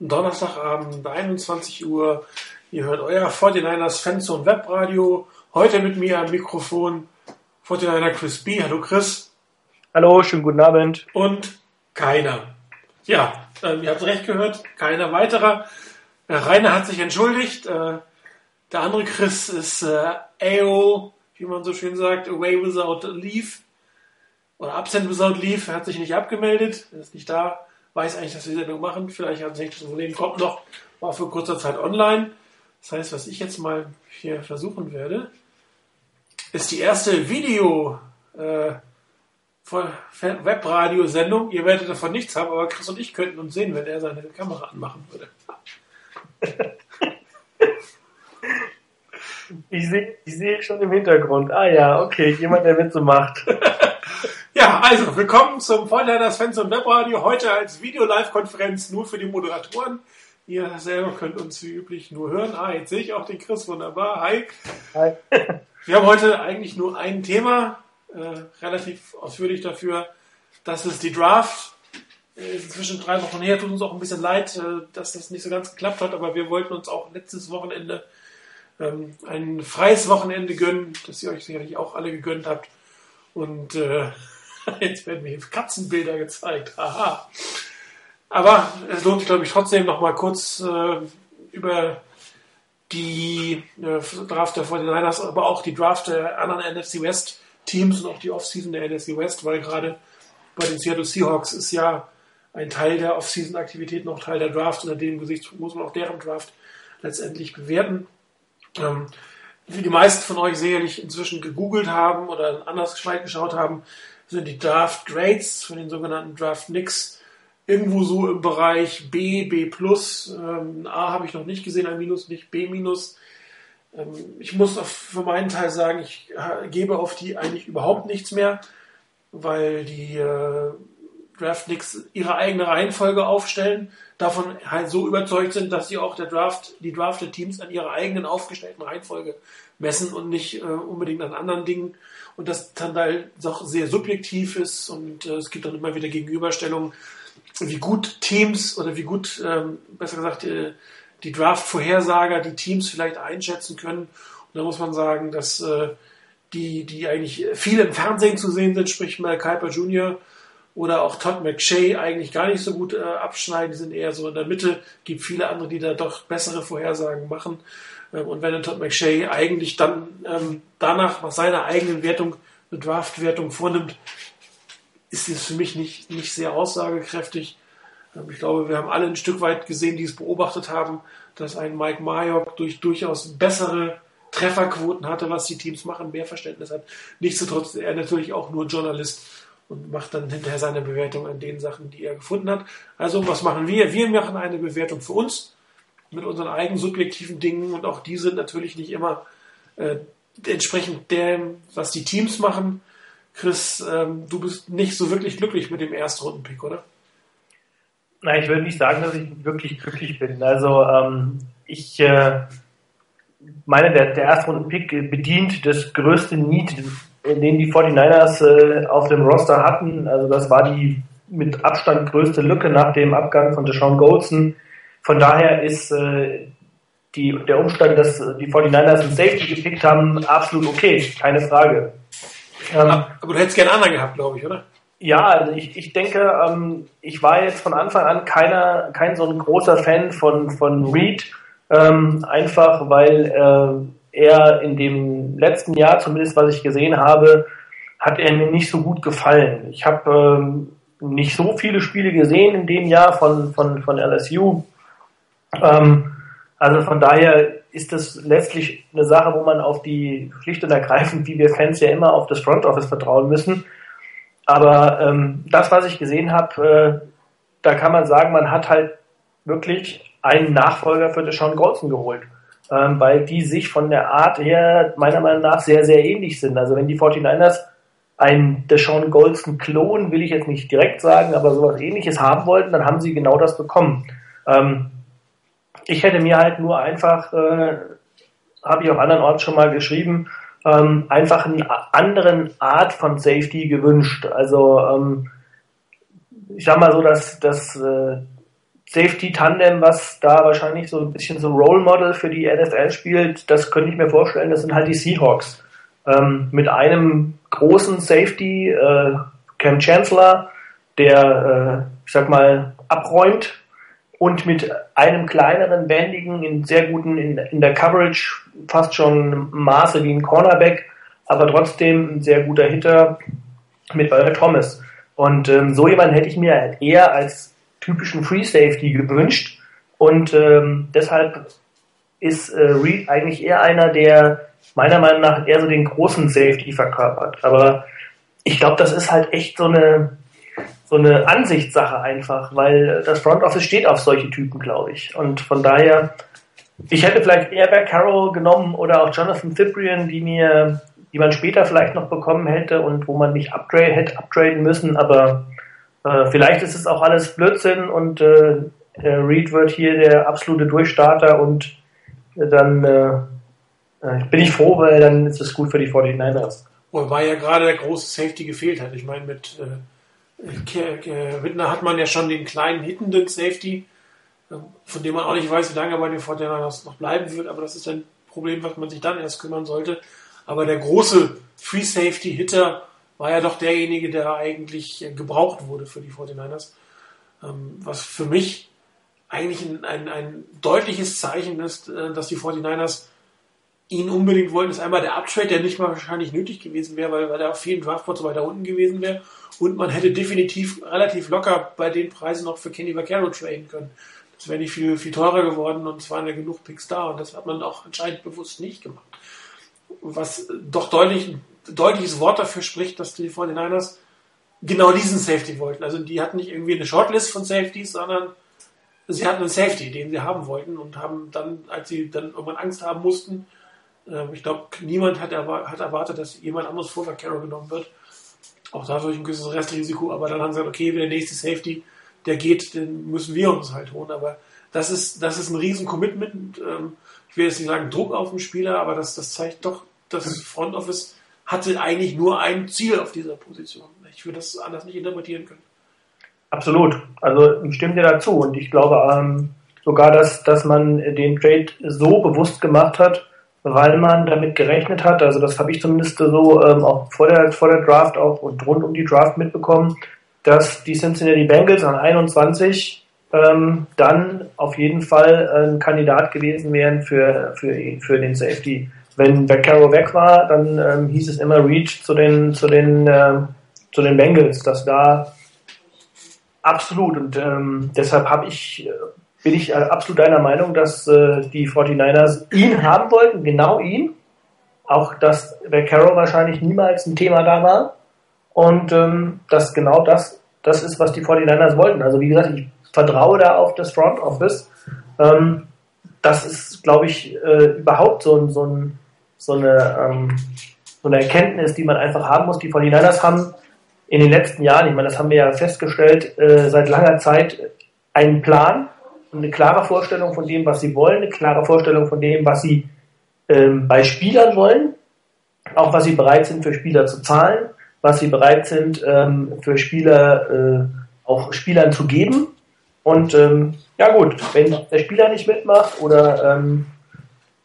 Donnerstagabend, 21 Uhr. Ihr hört euer 49ers Fanzone Webradio. Heute mit mir am Mikrofon 49er Chris B. Hallo Chris. Hallo, schönen guten Abend. Und keiner. Ja, äh, ihr habt recht gehört, keiner weiterer. Äh, Rainer hat sich entschuldigt. Äh, der andere Chris ist äh, AO, wie man so schön sagt, away without leave. Oder absent without leave. Er hat sich nicht abgemeldet, er ist nicht da weiß eigentlich, dass wir die Sendung machen. Vielleicht hat sich das Problem kommt noch, war für kurzer Zeit online. Das heißt, was ich jetzt mal hier versuchen werde, ist die erste Video äh, Webradio-Sendung. Ihr werdet davon nichts haben, aber Chris und ich könnten uns sehen, wenn er seine Kamera anmachen würde. Ich sehe ich seh schon im Hintergrund. Ah ja, okay, jemand, der Witze macht. Ja, also willkommen zum Vollleiters Fans und Webradio. Heute als Video-Live-Konferenz nur für die Moderatoren. Ihr selber könnt uns wie üblich nur hören. Ah, jetzt sehe ich auch den Chris wunderbar. Hi. Hi. Wir haben heute eigentlich nur ein Thema, äh, relativ ausführlich dafür. Das ist die Draft. Äh, ist inzwischen drei Wochen her. Tut uns auch ein bisschen leid, äh, dass das nicht so ganz geklappt hat, aber wir wollten uns auch letztes Wochenende ähm, ein freies Wochenende gönnen, das ihr euch sicherlich auch alle gegönnt habt. Und äh, Jetzt werden mir Katzenbilder gezeigt. Aha. Aber es lohnt sich, glaube ich, trotzdem noch mal kurz äh, über die äh, Draft der 49ers, aber auch die Draft der anderen NFC West Teams und auch die Offseason der NFC West, weil gerade bei den Seattle Seahawks ist ja ein Teil der Offseason-Aktivität noch Teil der Draft. Unter dem Gesicht muss man auch deren Draft letztendlich bewerten. Ähm, wie die meisten von euch sicherlich inzwischen gegoogelt haben oder anders geschaut haben, sind die Draft Grades von den sogenannten Draft Nicks irgendwo so im Bereich B, B+. Ähm, A habe ich noch nicht gesehen, ein Minus, nicht B-. Ähm, ich muss auf, für meinen Teil sagen, ich äh, gebe auf die eigentlich überhaupt nichts mehr, weil die äh, Draft Nicks ihre eigene Reihenfolge aufstellen, davon halt so überzeugt sind, dass sie auch der Draft, die Drafted Teams an ihrer eigenen aufgestellten Reihenfolge messen und nicht äh, unbedingt an anderen Dingen und das dann halt doch sehr subjektiv ist und äh, es gibt dann immer wieder Gegenüberstellungen, wie gut Teams oder wie gut, ähm, besser gesagt, äh, die Draft-Vorhersager die Teams vielleicht einschätzen können. Und da muss man sagen, dass äh, die, die eigentlich viel im Fernsehen zu sehen sind, sprich Mel Kiper Jr. oder auch Todd McShay eigentlich gar nicht so gut äh, abschneiden, die sind eher so in der Mitte, gibt viele andere, die da doch bessere Vorhersagen machen. Ähm, und wenn Todd McShay eigentlich dann ähm, danach nach seiner eigenen Wertung eine Draft-Wertung vornimmt, ist es für mich nicht, nicht sehr aussagekräftig. Ähm, ich glaube, wir haben alle ein Stück weit gesehen, die es beobachtet haben, dass ein Mike Mayock durch durchaus bessere Trefferquoten hatte, was die Teams machen, mehr Verständnis hat. Nichtsdestotrotz ist er natürlich auch nur Journalist und macht dann hinterher seine Bewertung an den Sachen, die er gefunden hat. Also was machen wir? Wir machen eine Bewertung für uns mit unseren eigenen subjektiven Dingen und auch die sind natürlich nicht immer äh, entsprechend dem, was die Teams machen. Chris, ähm, du bist nicht so wirklich glücklich mit dem Erstrunden-Pick, oder? Nein, ich würde nicht sagen, dass ich wirklich glücklich bin. Also ähm, ich äh, meine, der, der Erstrunden-Pick bedient das größte Need, den die 49ers äh, auf dem Roster hatten. Also das war die mit Abstand größte Lücke nach dem Abgang von Deshaun Goldson von daher ist äh, die, der Umstand, dass die 49ers einen Safety gepickt haben, absolut okay, keine Frage. Ähm, aber du hättest gerne anderen gehabt, glaube ich, oder? Ja, also ich, ich denke, ähm, ich war jetzt von Anfang an keiner, kein so ein großer Fan von, von Reed, ähm, einfach weil äh, er in dem letzten Jahr, zumindest was ich gesehen habe, hat er mir nicht so gut gefallen. Ich habe ähm, nicht so viele Spiele gesehen in dem Jahr von, von, von LSU. Ähm, also von daher ist das letztlich eine Sache, wo man auf die schlicht und ergreifend, wie wir Fans ja immer auf das Front Office vertrauen müssen. Aber ähm, das, was ich gesehen habe, äh, da kann man sagen, man hat halt wirklich einen Nachfolger für Deshaun Golson geholt. Ähm, weil die sich von der Art her meiner Meinung nach sehr, sehr ähnlich sind. Also wenn die 49ers ein Deshaun Golson-Klon, will ich jetzt nicht direkt sagen, aber sowas ähnliches haben wollten, dann haben sie genau das bekommen. Ähm, ich hätte mir halt nur einfach, äh, habe ich auch andernorts schon mal geschrieben, ähm, einfach eine anderen Art von Safety gewünscht. Also ähm, ich sag mal so, dass, dass äh, Safety-Tandem, was da wahrscheinlich so ein bisschen so Role Model für die NFL spielt, das könnte ich mir vorstellen, das sind halt die Seahawks. Ähm, mit einem großen Safety, äh, Cam Chancellor, der, äh, ich sag mal, abräumt und mit einem kleineren, wendigen, in sehr guten, in, in der Coverage fast schon Maße wie ein Cornerback, aber trotzdem ein sehr guter Hitter mit Earl Thomas. Und ähm, so jemanden hätte ich mir halt eher als typischen Free Safety gewünscht. Und ähm, deshalb ist äh, Reed eigentlich eher einer, der meiner Meinung nach eher so den großen Safety verkörpert. Aber ich glaube, das ist halt echt so eine so eine Ansichtssache einfach, weil das Front Office steht auf solche Typen, glaube ich. Und von daher, ich hätte vielleicht eher Bear Carroll genommen oder auch Jonathan Cyprian, die mir, die man später vielleicht noch bekommen hätte und wo man nicht upgrade, hätte upgraden müssen, aber äh, vielleicht ist es auch alles Blödsinn und äh, Reed wird hier der absolute Durchstarter und dann äh, äh, bin ich froh, weil dann ist es gut für die 49ers. Wobei ja gerade der große Safety gefehlt hat. Ich meine, mit äh Wittner hat man ja schon den kleinen hittenden Safety, von dem man auch nicht weiß, wie lange bei den Fortinanders noch bleiben wird, aber das ist ein Problem, was man sich dann erst kümmern sollte. Aber der große Free Safety Hitter war ja doch derjenige, der eigentlich gebraucht wurde für die 49ers. Ähm, was für mich eigentlich ein, ein, ein deutliches Zeichen ist, äh, dass die 49ers ihn unbedingt wollten, ist einmal der Uptrade, der nicht mal wahrscheinlich nötig gewesen wäre, weil, weil er auf vielen Draftboards weiter unten gewesen wäre. Und man hätte definitiv relativ locker bei den Preisen noch für Kenny Vaccaro traden können. Das wäre nicht viel, viel teurer geworden und es waren ja genug Picks da und das hat man auch anscheinend bewusst nicht gemacht. Was doch deutlich, deutliches Wort dafür spricht, dass die 49ers genau diesen Safety wollten. Also die hatten nicht irgendwie eine Shortlist von Safeties, sondern sie hatten einen Safety, den sie haben wollten und haben dann, als sie dann irgendwann Angst haben mussten, ähm, ich glaube, niemand hat, erwartet, dass jemand anderes vor Vaccaro genommen wird. Auch dadurch ein gewisses Restrisiko, aber dann haben sie gesagt, okay, wenn der nächste Safety, der geht, den müssen wir uns halt holen. Aber das ist, das ist ein riesen Commitment. Ähm, ich will jetzt nicht sagen Druck auf den Spieler, aber das, das zeigt doch, das Front Office hatte eigentlich nur ein Ziel auf dieser Position. Ich würde das anders nicht interpretieren können. Absolut. Also ich stimme dir dazu und ich glaube ähm, sogar, dass, dass man den Trade so bewusst gemacht hat, weil man damit gerechnet hat, also das habe ich zumindest so ähm, auch vor der, vor der Draft auch und rund um die Draft mitbekommen, dass die Cincinnati Bengals an 21 ähm, dann auf jeden Fall ein Kandidat gewesen wären für, für, für den Safety. Wenn Vaccaro weg war, dann ähm, hieß es immer Reach zu den, zu den, äh, zu den Bengals, dass da absolut und ähm, deshalb habe ich äh, bin ich äh, absolut deiner Meinung, dass äh, die 49ers ihn haben wollten, genau ihn. Auch dass bei wahrscheinlich niemals ein Thema da war. Und ähm, dass genau das das ist, was die 49ers wollten. Also wie gesagt, ich vertraue da auf das Front Office. Ähm, das ist, glaube ich, äh, überhaupt so, so, so, eine, ähm, so eine Erkenntnis, die man einfach haben muss. Die 49ers haben in den letzten Jahren, ich meine, das haben wir ja festgestellt, äh, seit langer Zeit einen Plan, eine klare Vorstellung von dem, was sie wollen, eine klare Vorstellung von dem, was sie ähm, bei Spielern wollen, auch was sie bereit sind für Spieler zu zahlen, was sie bereit sind ähm, für Spieler äh, auch Spielern zu geben. Und ähm, ja gut, wenn der Spieler nicht mitmacht oder ähm,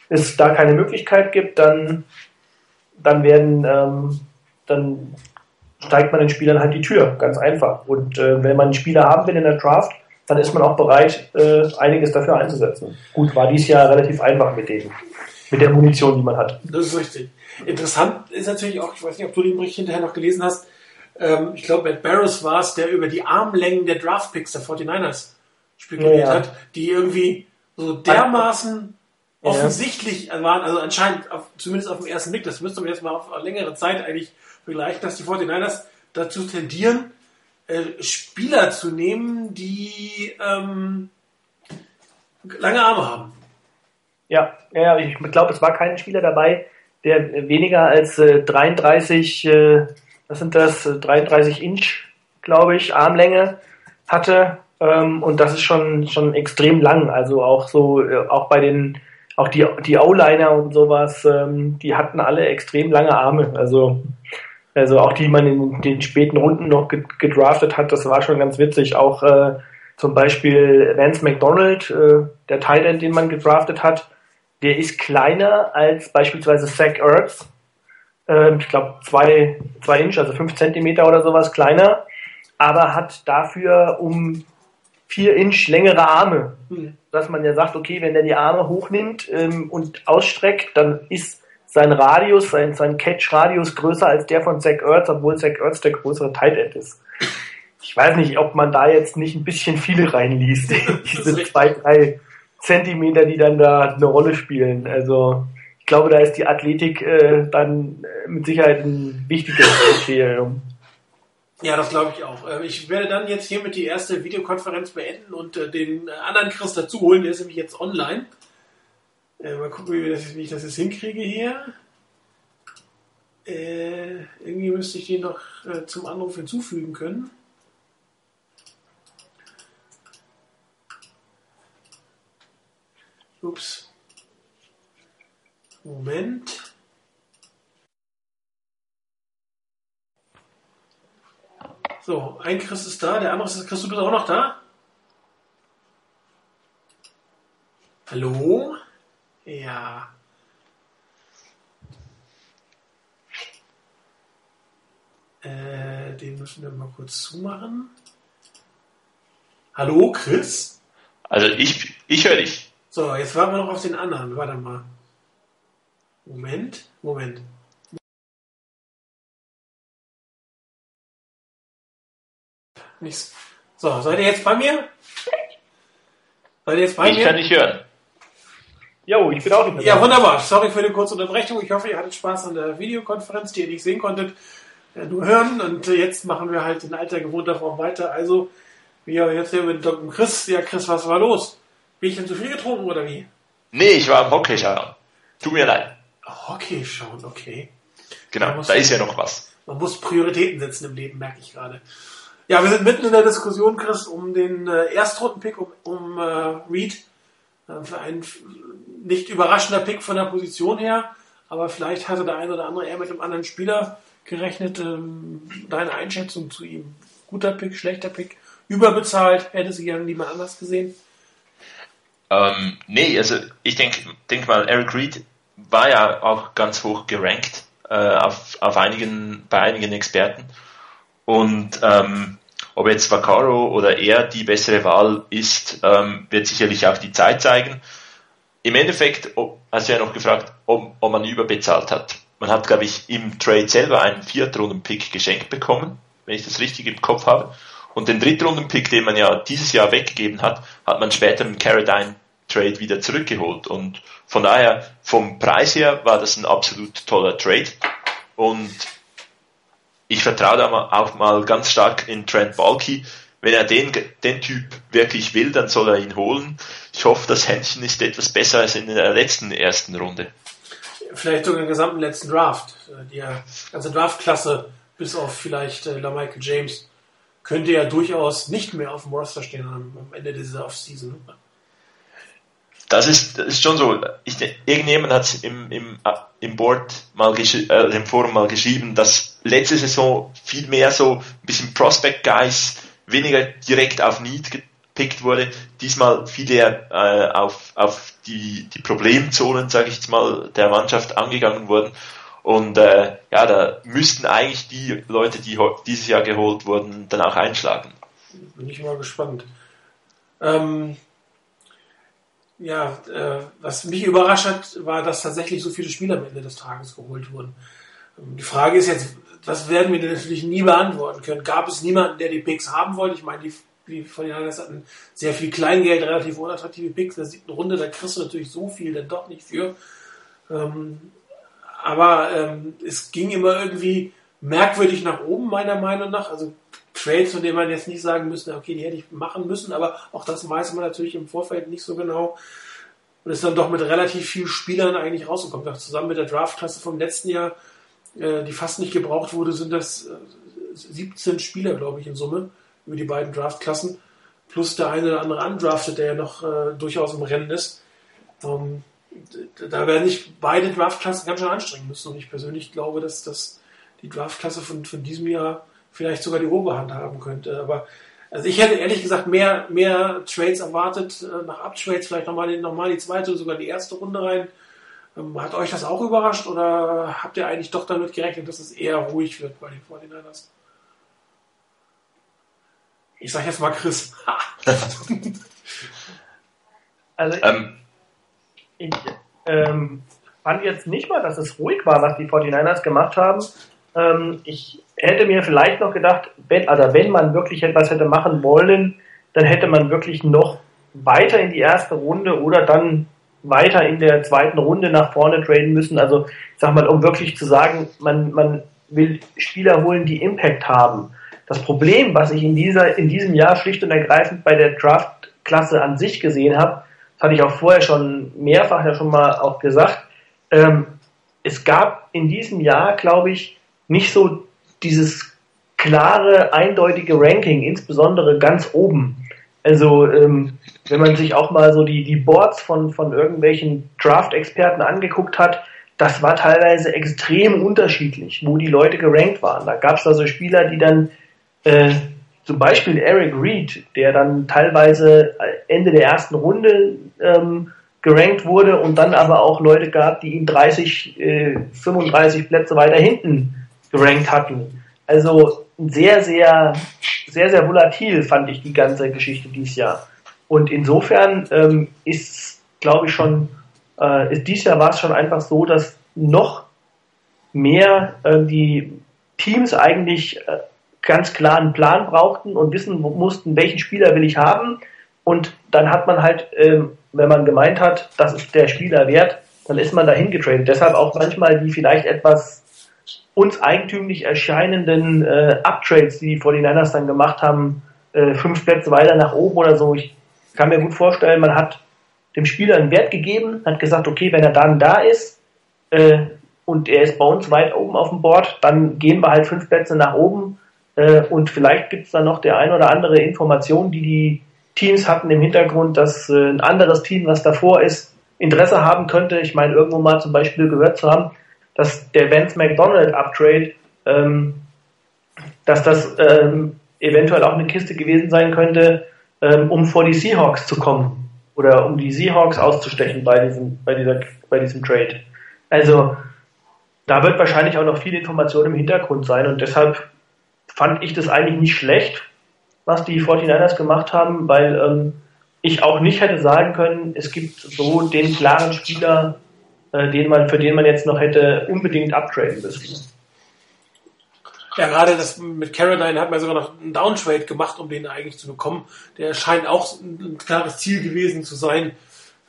es da keine Möglichkeit gibt, dann, dann werden ähm, dann steigt man den Spielern halt die Tür, ganz einfach. Und äh, wenn man einen Spieler haben will in der Draft, dann ist man auch bereit, äh, einiges dafür einzusetzen. Gut, war dies Jahr relativ einfach mit dem, mit der Munition, die man hat. Das ist richtig. Interessant ist natürlich auch, ich weiß nicht, ob du den Bericht hinterher noch gelesen hast, ähm, ich glaube, Matt Barrows war es, der über die Armlängen der Draftpicks der 49ers spekuliert ja, ja. hat, die irgendwie so dermaßen ja. offensichtlich waren, also anscheinend, auf, zumindest auf den ersten Blick, das müsste man jetzt mal auf längere Zeit eigentlich vergleichen, dass die 49ers dazu tendieren, äh, Spieler zu nehmen, die ähm, lange Arme haben. Ja, ja, ich glaube, es war kein Spieler dabei, der weniger als äh, 33, äh, was sind das, 33 äh, Inch, glaube ich, Armlänge hatte. Ähm, und das ist schon, schon extrem lang. Also auch so, äh, auch bei den, auch die, die O-Liner und sowas, ähm, die hatten alle extrem lange Arme. Also also auch die man in den späten Runden noch gedraftet hat, das war schon ganz witzig. Auch äh, Zum Beispiel Vance McDonald, äh, der Tight End, den man gedraftet hat, der ist kleiner als beispielsweise Zach Ertz. Ähm, ich glaube zwei, zwei Inch, also fünf Zentimeter oder sowas kleiner, aber hat dafür um vier Inch längere Arme. Mhm. Dass man ja sagt, okay, wenn er die Arme hochnimmt ähm, und ausstreckt, dann ist sein Radius, sein, sein Catch-Radius größer als der von Zach Ertz, obwohl Zach Ertz der größere Tight End ist. Ich weiß nicht, ob man da jetzt nicht ein bisschen viele reinliest. Diese zwei, drei Zentimeter, die dann da eine Rolle spielen. Also ich glaube, da ist die Athletik äh, dann äh, mit Sicherheit ein wichtiges Kriterium. Ja, das glaube ich auch. Äh, ich werde dann jetzt hiermit die erste Videokonferenz beenden und äh, den anderen Chris dazu holen. Der ist nämlich jetzt online. Mal gucken, wie, das, wie ich das jetzt hinkriege hier. Äh, irgendwie müsste ich den noch äh, zum Anruf hinzufügen können. Ups. Moment. So, ein Chris ist da, der andere ist Chris, du bist auch noch da? Hallo? Ja. Äh, den müssen wir mal kurz zumachen. Hallo, Chris? Also ich, ich höre dich. So, jetzt warten wir noch auf den anderen. Warte mal. Moment, Moment. Nichts. So, seid ihr jetzt bei mir? Seid ihr jetzt bei ich mir? Ich kann dich hören. Jo, ich bin auch nicht mehr Ja, wunderbar. Sorry für die kurze Unterbrechung. Ich hoffe, ihr hattet Spaß an der Videokonferenz, die ihr nicht sehen konntet, äh, nur hören. Und äh, jetzt machen wir halt in alter gewohnter Form weiter. Also, wir jetzt hier mit Dr. Chris. Ja, Chris, was war los? Bin ich denn zu viel getrunken oder wie? Nee, ich war am Hockey schauen. Tut mir leid. Hockey schauen, okay. Genau, da ist ja noch was. Man muss Prioritäten setzen im Leben, merke ich gerade. Ja, wir sind mitten in der Diskussion, Chris, um den äh, Erstrundenpick, um, um äh, Reed. Äh, einen nicht überraschender Pick von der Position her, aber vielleicht hatte der eine oder andere eher mit einem anderen Spieler gerechnet. Ähm, deine Einschätzung zu ihm? Guter Pick, schlechter Pick, überbezahlt, hätte sie gerne niemand anders gesehen? Ähm, nee, also ich denke denk mal, Eric Reed war ja auch ganz hoch gerankt äh, auf, auf einigen, bei einigen Experten. Und ähm, ob jetzt Vaccaro oder er die bessere Wahl ist, ähm, wird sicherlich auch die Zeit zeigen im Endeffekt ob, hast du ja noch gefragt, ob, ob man überbezahlt hat. Man hat, glaube ich, im Trade selber einen Viertrunden-Pick geschenkt bekommen, wenn ich das richtig im Kopf habe. Und den Drittrunden-Pick, den man ja dieses Jahr weggegeben hat, hat man später im Caradine Trade wieder zurückgeholt. Und von daher, vom Preis her war das ein absolut toller Trade. Und ich vertraue da auch mal ganz stark in Trent Balky, wenn er den, den Typ wirklich will, dann soll er ihn holen. Ich hoffe, das Händchen ist etwas besser als in der letzten ersten Runde. Vielleicht sogar im gesamten letzten Draft. Die ganze Draftklasse, bis auf vielleicht äh, Michael James, könnte ja durchaus nicht mehr auf dem Roster stehen am, Ende dieser Offseason. Das ist, das ist schon so. Ich, irgendjemand hat im, im, im Board mal äh, im Forum mal geschrieben, dass letzte Saison viel mehr so ein bisschen Prospect Guys weniger direkt auf Need gepickt wurde, diesmal viel eher äh, auf, auf die, die Problemzonen, sage ich jetzt mal, der Mannschaft angegangen wurden. Und äh, ja, da müssten eigentlich die Leute, die dieses Jahr geholt wurden, dann auch einschlagen. Bin ich mal gespannt. Ähm, ja, äh, was mich überrascht hat, war, dass tatsächlich so viele Spieler am Ende des Tages geholt wurden. Ähm, die Frage ist jetzt, das werden wir natürlich nie beantworten können. Gab es niemanden, der die Picks haben wollte? Ich meine, die, die von den Niners hatten sehr viel Kleingeld, relativ unattraktive Picks. In der siebten Runde, da kriegst du natürlich so viel dann doch nicht für. Ähm, aber ähm, es ging immer irgendwie merkwürdig nach oben, meiner Meinung nach. Also Trades, von denen man jetzt nicht sagen müsste, okay, die hätte ich machen müssen, aber auch das weiß man natürlich im Vorfeld nicht so genau. Und ist dann doch mit relativ vielen Spielern eigentlich rausgekommen. Zusammen mit der Draftklasse vom letzten Jahr äh, die fast nicht gebraucht wurde, sind das 17 äh, Spieler, glaube ich, in Summe über die beiden Draftklassen. Plus der eine oder andere undrafted, der ja noch äh, durchaus im Rennen ist. Ähm, da werden sich beide Draftklassen ganz schön anstrengen müssen. Und ich persönlich glaube, dass das die Draftklasse von, von diesem Jahr vielleicht sogar die Oberhand haben könnte. Aber Also ich hätte ehrlich gesagt mehr, mehr Trades erwartet, äh, nach Abtrades vielleicht nochmal nochmal die zweite, sogar die erste Runde rein. Ähm, hat euch das auch überrascht oder habt ihr eigentlich doch damit gerechnet, dass es eher ruhig wird bei den 49ers? Ich sag jetzt mal Chris. also ähm. ich ähm, fand jetzt nicht mal, dass es ruhig war, was die 49ers gemacht haben. Ähm, ich hätte mir vielleicht noch gedacht, wenn, also wenn man wirklich etwas hätte machen wollen, dann hätte man wirklich noch weiter in die erste Runde oder dann weiter in der zweiten Runde nach vorne traden müssen. Also ich sag mal, um wirklich zu sagen, man, man will Spieler holen, die Impact haben. Das Problem, was ich in, dieser, in diesem Jahr schlicht und ergreifend bei der Draft-Klasse an sich gesehen habe, das hatte ich auch vorher schon mehrfach ja schon mal auch gesagt, ähm, es gab in diesem Jahr, glaube ich, nicht so dieses klare, eindeutige Ranking, insbesondere ganz oben. Also ähm, wenn man sich auch mal so die, die Boards von, von irgendwelchen Draft-Experten angeguckt hat, das war teilweise extrem unterschiedlich, wo die Leute gerankt waren. Da gab es also Spieler, die dann äh, zum Beispiel Eric Reed, der dann teilweise Ende der ersten Runde ähm, gerankt wurde und dann aber auch Leute gab, die ihn 30, äh, 35 Plätze weiter hinten gerankt hatten. Also sehr, sehr, sehr, sehr volatil fand ich die ganze Geschichte dieses Jahr. Und insofern ähm, ist, glaube ich, schon, äh, ist dieses Jahr war es schon einfach so, dass noch mehr äh, die Teams eigentlich äh, ganz klar einen Plan brauchten und wissen mussten, welchen Spieler will ich haben. Und dann hat man halt, ähm, wenn man gemeint hat, das ist der Spieler wert, dann ist man dahin getradet. Deshalb auch manchmal die vielleicht etwas uns eigentümlich erscheinenden äh, Uptrades, die die 49ers dann gemacht haben, äh, fünf Plätze weiter nach oben oder so. Ich kann mir gut vorstellen, man hat dem Spieler einen Wert gegeben, hat gesagt, okay, wenn er dann da ist äh, und er ist bei uns weit oben auf dem Board, dann gehen wir halt fünf Plätze nach oben äh, und vielleicht gibt es dann noch der ein oder andere Information, die die Teams hatten im Hintergrund, dass äh, ein anderes Team, was davor ist, Interesse haben könnte. Ich meine, irgendwo mal zum Beispiel gehört zu haben, dass der Vance McDonald Uptrade, ähm, dass das ähm, eventuell auch eine Kiste gewesen sein könnte, ähm, um vor die Seahawks zu kommen oder um die Seahawks auszustechen bei diesem, bei dieser, bei diesem Trade. Also da wird wahrscheinlich auch noch viel Information im Hintergrund sein und deshalb fand ich das eigentlich nicht schlecht, was die 49ers gemacht haben, weil ähm, ich auch nicht hätte sagen können, es gibt so den klaren Spieler, äh, den man, für den man jetzt noch hätte unbedingt uptraden müssen. Ja, gerade das mit Caroline hat man sogar noch einen Downtrade gemacht, um den eigentlich zu bekommen. Der scheint auch ein klares Ziel gewesen zu sein.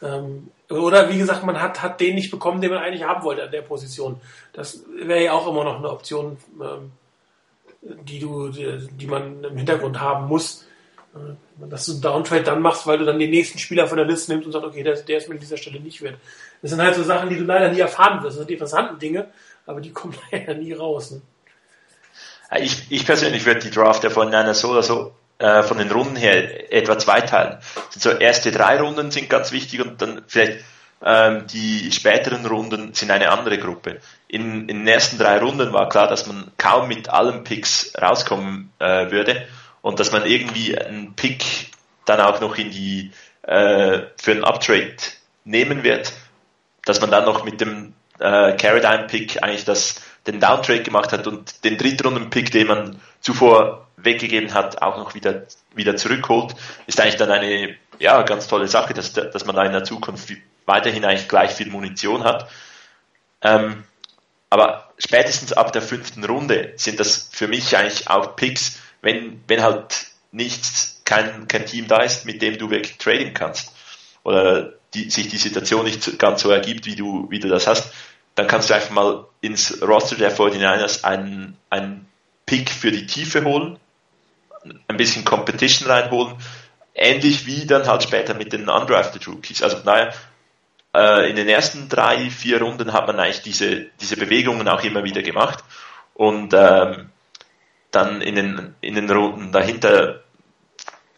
Ähm, oder wie gesagt, man hat, hat den nicht bekommen, den man eigentlich haben wollte an der Position. Das wäre ja auch immer noch eine Option, ähm, die du, die, die man im Hintergrund haben muss. Äh, dass du einen Downtrade dann machst, weil du dann den nächsten Spieler von der Liste nimmst und sagst, okay, der, der ist mir an dieser Stelle nicht wert. Das sind halt so Sachen, die du leider nie erfahren wirst. Das sind die interessanten Dinge, aber die kommen leider nie raus. Ne? Ich, ich persönlich würde die Draft von einer so oder so äh, von den Runden her etwa zweiteilen. So erste drei Runden sind ganz wichtig und dann vielleicht ähm, die späteren Runden sind eine andere Gruppe. In, in den ersten drei Runden war klar, dass man kaum mit allen Picks rauskommen äh, würde und dass man irgendwie einen Pick dann auch noch in die äh, für einen Uptrade nehmen wird, dass man dann noch mit dem äh, Caradine Pick eigentlich das den Downtrade gemacht hat und den Drittrunden-Pick, den man zuvor weggegeben hat, auch noch wieder, wieder zurückholt, ist eigentlich dann eine ja, ganz tolle Sache, dass, dass man da in der Zukunft weiterhin eigentlich gleich viel Munition hat. Ähm, aber spätestens ab der fünften Runde sind das für mich eigentlich auch Picks, wenn, wenn halt nichts, kein, kein Team da ist, mit dem du wirklich traden kannst. Oder die, sich die Situation nicht ganz so ergibt, wie du, wie du das hast, dann kannst du einfach mal ins Roster der 49ers einen, einen Pick für die Tiefe holen, ein bisschen Competition reinholen, ähnlich wie dann halt später mit den undrafted Rookies. Also naja, äh, in den ersten drei, vier Runden hat man eigentlich diese, diese Bewegungen auch immer wieder gemacht und ähm, dann in den, in den Runden dahinter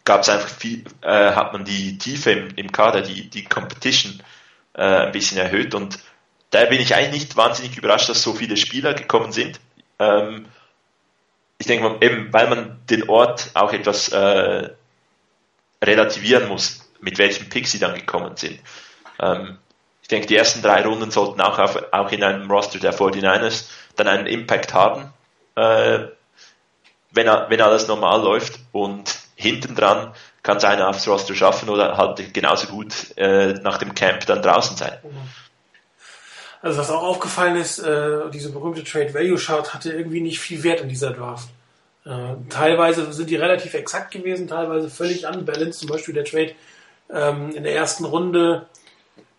gab es einfach viel, äh, hat man die Tiefe im, im Kader, die, die Competition äh, ein bisschen erhöht und daher bin ich eigentlich nicht wahnsinnig überrascht, dass so viele Spieler gekommen sind. Ähm, ich denke eben, weil man den Ort auch etwas äh, relativieren muss, mit welchem Pick sie dann gekommen sind. Ähm, ich denke, die ersten drei Runden sollten auch, auf, auch in einem Roster der 49ers dann einen Impact haben, äh, wenn, wenn alles normal läuft und hinten dran kann es einer aufs Roster schaffen oder halt genauso gut äh, nach dem Camp dann draußen sein. Also was auch aufgefallen ist, äh, diese berühmte Trade Value Chart hatte irgendwie nicht viel Wert in dieser Draft. Äh, teilweise sind die relativ exakt gewesen, teilweise völlig unbalanced. Zum Beispiel der Trade ähm, in der ersten Runde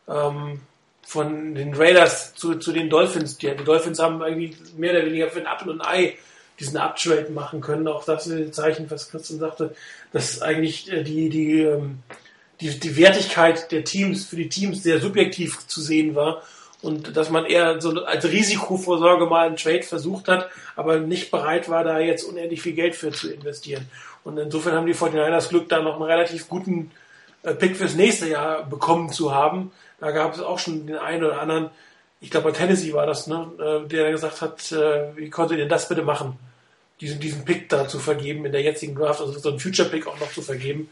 ähm, von den Raiders zu, zu den Dolphins. Die, die Dolphins haben irgendwie mehr oder weniger für ein Apfel und ein Ei diesen Uptrade machen können. Auch das ist ein Zeichen, was Christian sagte, dass eigentlich äh, die, die, ähm, die, die Wertigkeit der Teams für die Teams sehr subjektiv zu sehen war und dass man eher so als Risikovorsorge mal einen Trade versucht hat, aber nicht bereit war, da jetzt unendlich viel Geld für zu investieren. Und insofern haben die 49ers das Glück, da noch einen relativ guten äh, Pick fürs nächste Jahr bekommen zu haben. Da gab es auch schon den einen oder anderen, ich glaube bei Tennessee war das, ne, äh, der gesagt hat, wie konntet ihr das bitte machen? Diesen, diesen Pick da zu vergeben in der jetzigen Draft, also so einen Future-Pick auch noch zu vergeben.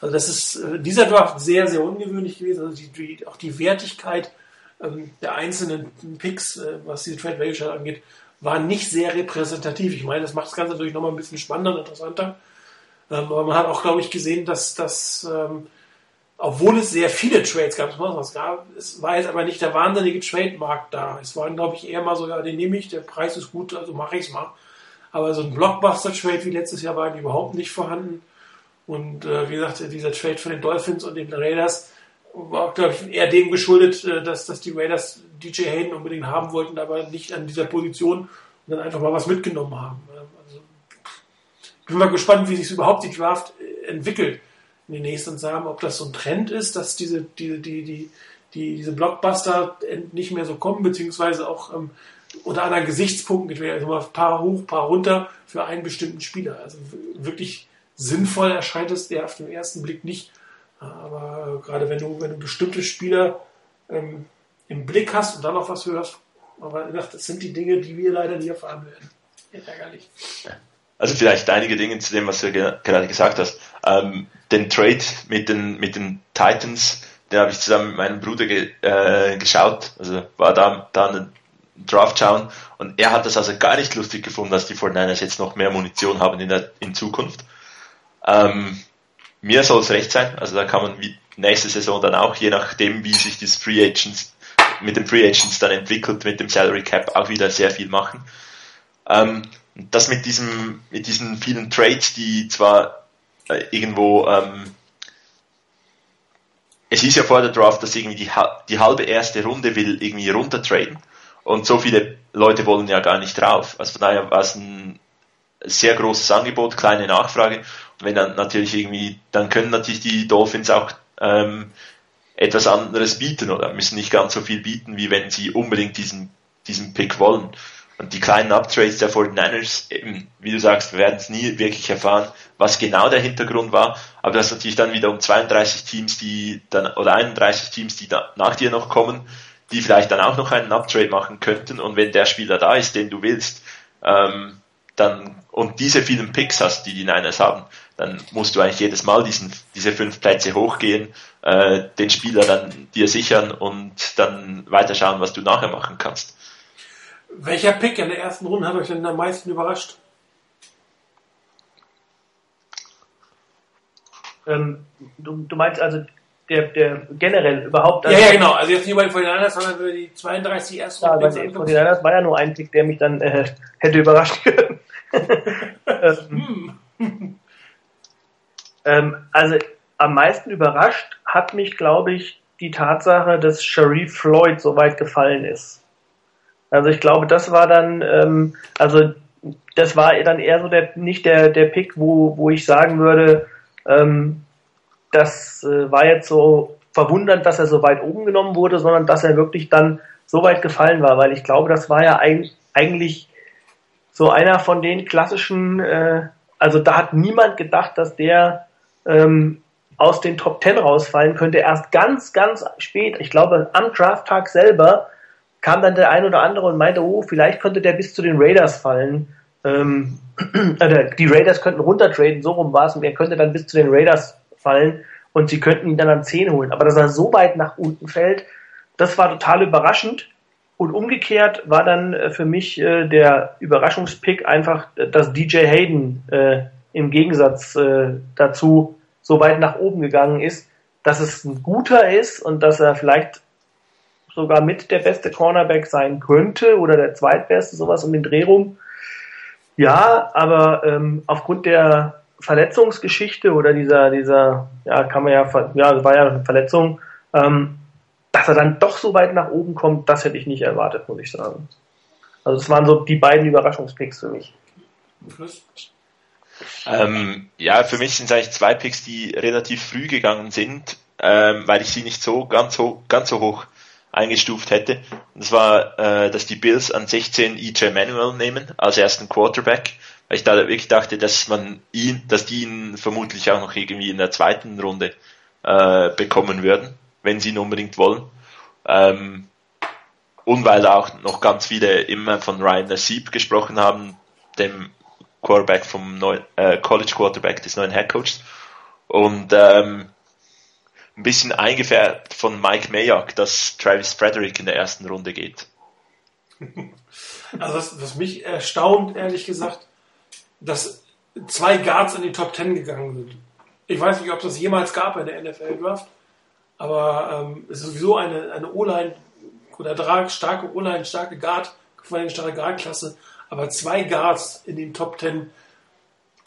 Also das ist äh, dieser Draft sehr, sehr ungewöhnlich gewesen. Also die, die, auch die Wertigkeit ähm, der einzelnen Picks, äh, was diese Trade Value angeht, war nicht sehr repräsentativ. Ich meine, das macht das Ganze natürlich nochmal ein bisschen spannender und interessanter. Ähm, aber man hat auch, glaube ich, gesehen, dass das, ähm, obwohl es sehr viele Trades gab, es gab, es war jetzt aber nicht der wahnsinnige Trade-Markt da. Es war, glaube ich, eher mal so, ja, den nehme ich, der Preis ist gut, also mache ich es mal. Aber so ein Blockbuster-Trade wie letztes Jahr war überhaupt nicht vorhanden. Und äh, wie gesagt, dieser Trade von den Dolphins und den Raiders war, glaube ich, eher dem geschuldet, äh, dass, dass die Raiders DJ Hayden unbedingt haben wollten, aber nicht an dieser Position und dann einfach mal was mitgenommen haben. Also, ich bin mal gespannt, wie sich überhaupt die Draft äh, entwickelt in den nächsten Jahren, ob das so ein Trend ist, dass diese, die, die, die, die, diese Blockbuster nicht mehr so kommen, beziehungsweise auch ähm, unter anderen Gesichtspunkten geht also ein paar hoch, ein paar runter für einen bestimmten Spieler. Also wirklich sinnvoll erscheint es dir auf den ersten Blick nicht. Aber gerade wenn du, wenn du bestimmte Spieler ähm, im Blick hast und dann noch was hörst, aber das sind die Dinge, die wir leider nie erfahren werden. Ärgerlich. Also vielleicht einige Dinge zu dem, was du gerade gesagt hast. Ähm, den Trade mit den, mit den Titans, den habe ich zusammen mit meinem Bruder ge, äh, geschaut. Also war da, da Draft schauen. Und er hat das also gar nicht lustig gefunden, dass die 49ers jetzt noch mehr Munition haben in, der, in Zukunft. Ähm, mir soll es recht sein. Also da kann man wie nächste Saison dann auch, je nachdem, wie sich das Free Agents mit den Free Agents dann entwickelt, mit dem Salary Cap auch wieder sehr viel machen. Ähm, das mit diesem, mit diesen vielen Trades, die zwar äh, irgendwo, ähm, es ist ja vor der Draft, dass irgendwie die, die halbe erste Runde will irgendwie runtertraden. Und so viele Leute wollen ja gar nicht drauf. Also von daher war es ein sehr großes Angebot, kleine Nachfrage. Und wenn dann natürlich irgendwie, dann können natürlich die Dolphins auch ähm, etwas anderes bieten oder müssen nicht ganz so viel bieten, wie wenn sie unbedingt diesen, diesen Pick wollen. Und die kleinen Uptrades der 49ers, eben, wie du sagst, wir werden es nie wirklich erfahren, was genau der Hintergrund war. Aber das ist natürlich dann wieder um 32 Teams, die dann, oder 31 Teams, die da nach dir noch kommen, die vielleicht dann auch noch einen Uptrade machen könnten und wenn der Spieler da ist, den du willst, ähm, dann und diese vielen Picks hast, die die Niners haben, dann musst du eigentlich jedes Mal diesen, diese fünf Plätze hochgehen, äh, den Spieler dann dir sichern und dann weiterschauen, was du nachher machen kannst. Welcher Pick in der ersten Runde hat euch denn am meisten überrascht? Ähm, du, du meinst also der, der generell überhaupt. Also ja, ja, genau. Also jetzt nicht bei den 49ers, sondern über die 32 ersten. Ja, bei den 49ers war ja nur ein Pick, der mich dann äh, hätte überrascht können. ähm, ähm, also am meisten überrascht hat mich, glaube ich, die Tatsache, dass Sharif Floyd so weit gefallen ist. Also ich glaube, das war dann, ähm, also das war dann eher so der, nicht der, der Pick, wo, wo ich sagen würde, ähm, das äh, war jetzt so verwundernd, dass er so weit oben genommen wurde, sondern dass er wirklich dann so weit gefallen war, weil ich glaube, das war ja ein, eigentlich so einer von den klassischen, äh, also da hat niemand gedacht, dass der ähm, aus den Top Ten rausfallen könnte. Erst ganz, ganz spät, ich glaube am Drafttag selber, kam dann der ein oder andere und meinte, oh, vielleicht könnte der bis zu den Raiders fallen. Ähm, äh, die Raiders könnten runtertraden, so rum war es, und er könnte dann bis zu den Raiders fallen und sie könnten ihn dann an 10 holen. Aber dass er so weit nach unten fällt, das war total überraschend. Und umgekehrt war dann äh, für mich äh, der Überraschungspick einfach, äh, dass DJ Hayden äh, im Gegensatz äh, dazu so weit nach oben gegangen ist, dass es ein guter ist und dass er vielleicht sogar mit der beste Cornerback sein könnte oder der zweitbeste, sowas um den Dreh rum. Ja, aber ähm, aufgrund der Verletzungsgeschichte oder dieser, dieser, ja, kann man ja, ja, das war ja eine Verletzung, ähm, dass er dann doch so weit nach oben kommt, das hätte ich nicht erwartet, muss ich sagen. Also es waren so die beiden Überraschungspicks für mich. Ähm, ja, für mich sind es eigentlich zwei Picks, die relativ früh gegangen sind, ähm, weil ich sie nicht so ganz so ganz so hoch eingestuft hätte. Und das war, äh, dass die Bills an 16 EJ Manuel nehmen als ersten Quarterback, weil ich da wirklich dachte, dass man ihn, dass die ihn vermutlich auch noch irgendwie in der zweiten Runde äh, bekommen würden, wenn sie ihn unbedingt wollen. Ähm, und weil auch noch ganz viele immer von Ryan Nassib gesprochen haben, dem Quarterback vom neuen, äh, College Quarterback des neuen Head Coaches. Und ähm, ein bisschen eingefärbt von Mike Mayock, dass Travis Frederick in der ersten Runde geht. Also was, was mich erstaunt, ehrlich gesagt, dass zwei Guards in die Top Ten gegangen sind. Ich weiß nicht, ob das jemals gab in der NFL-Draft, aber ähm, es ist sowieso eine, eine O-Line oder Drag, starke O-Line, starke Guard, vor allem starke Guard-Klasse, aber zwei Guards in den Top Ten,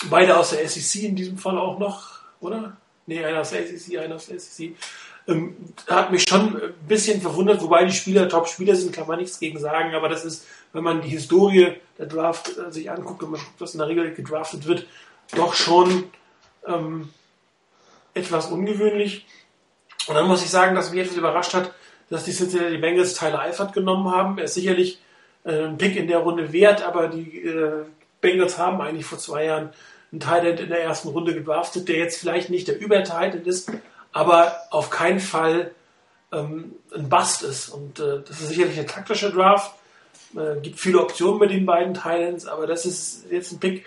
beide aus der SEC in diesem Fall auch noch, oder? nee, einer aus der SEC, einer aus der SEC. Ähm, hat mich schon ein bisschen verwundert, wobei die Spieler Top-Spieler sind, kann man nichts gegen sagen, aber das ist, wenn man die Historie der Draft äh, sich anguckt und man guckt, was in der Regel gedraftet wird, doch schon ähm, etwas ungewöhnlich. Und dann muss ich sagen, dass mich etwas überrascht hat, dass die Cincinnati Bengals Tyler Eifert genommen haben. Er ist sicherlich äh, ein Pick in der Runde wert, aber die äh, Bengals haben eigentlich vor zwei Jahren ein Tight in der ersten Runde gedraftet, der jetzt vielleicht nicht der über ist, aber auf keinen Fall ähm, ein Bust ist. Und äh, das ist sicherlich ein taktischer Draft. Äh, gibt viele Optionen mit den beiden Titans, aber das ist jetzt ein Pick,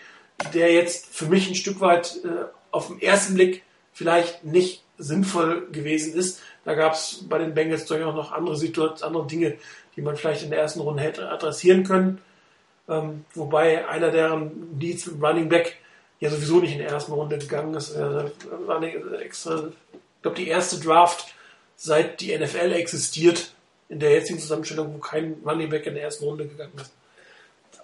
der jetzt für mich ein Stück weit äh, auf den ersten Blick vielleicht nicht sinnvoll gewesen ist. Da gab es bei den Bengals durchaus noch andere Situationen, andere Dinge, die man vielleicht in der ersten Runde hätte adressieren können. Ähm, wobei einer deren Needs Running Back ja sowieso nicht in der ersten Runde gegangen ist. Äh, war eine extra, ich glaube, die erste Draft, seit die NFL existiert, in der jetzigen Zusammenstellung, wo kein Running Back in der ersten Runde gegangen ist.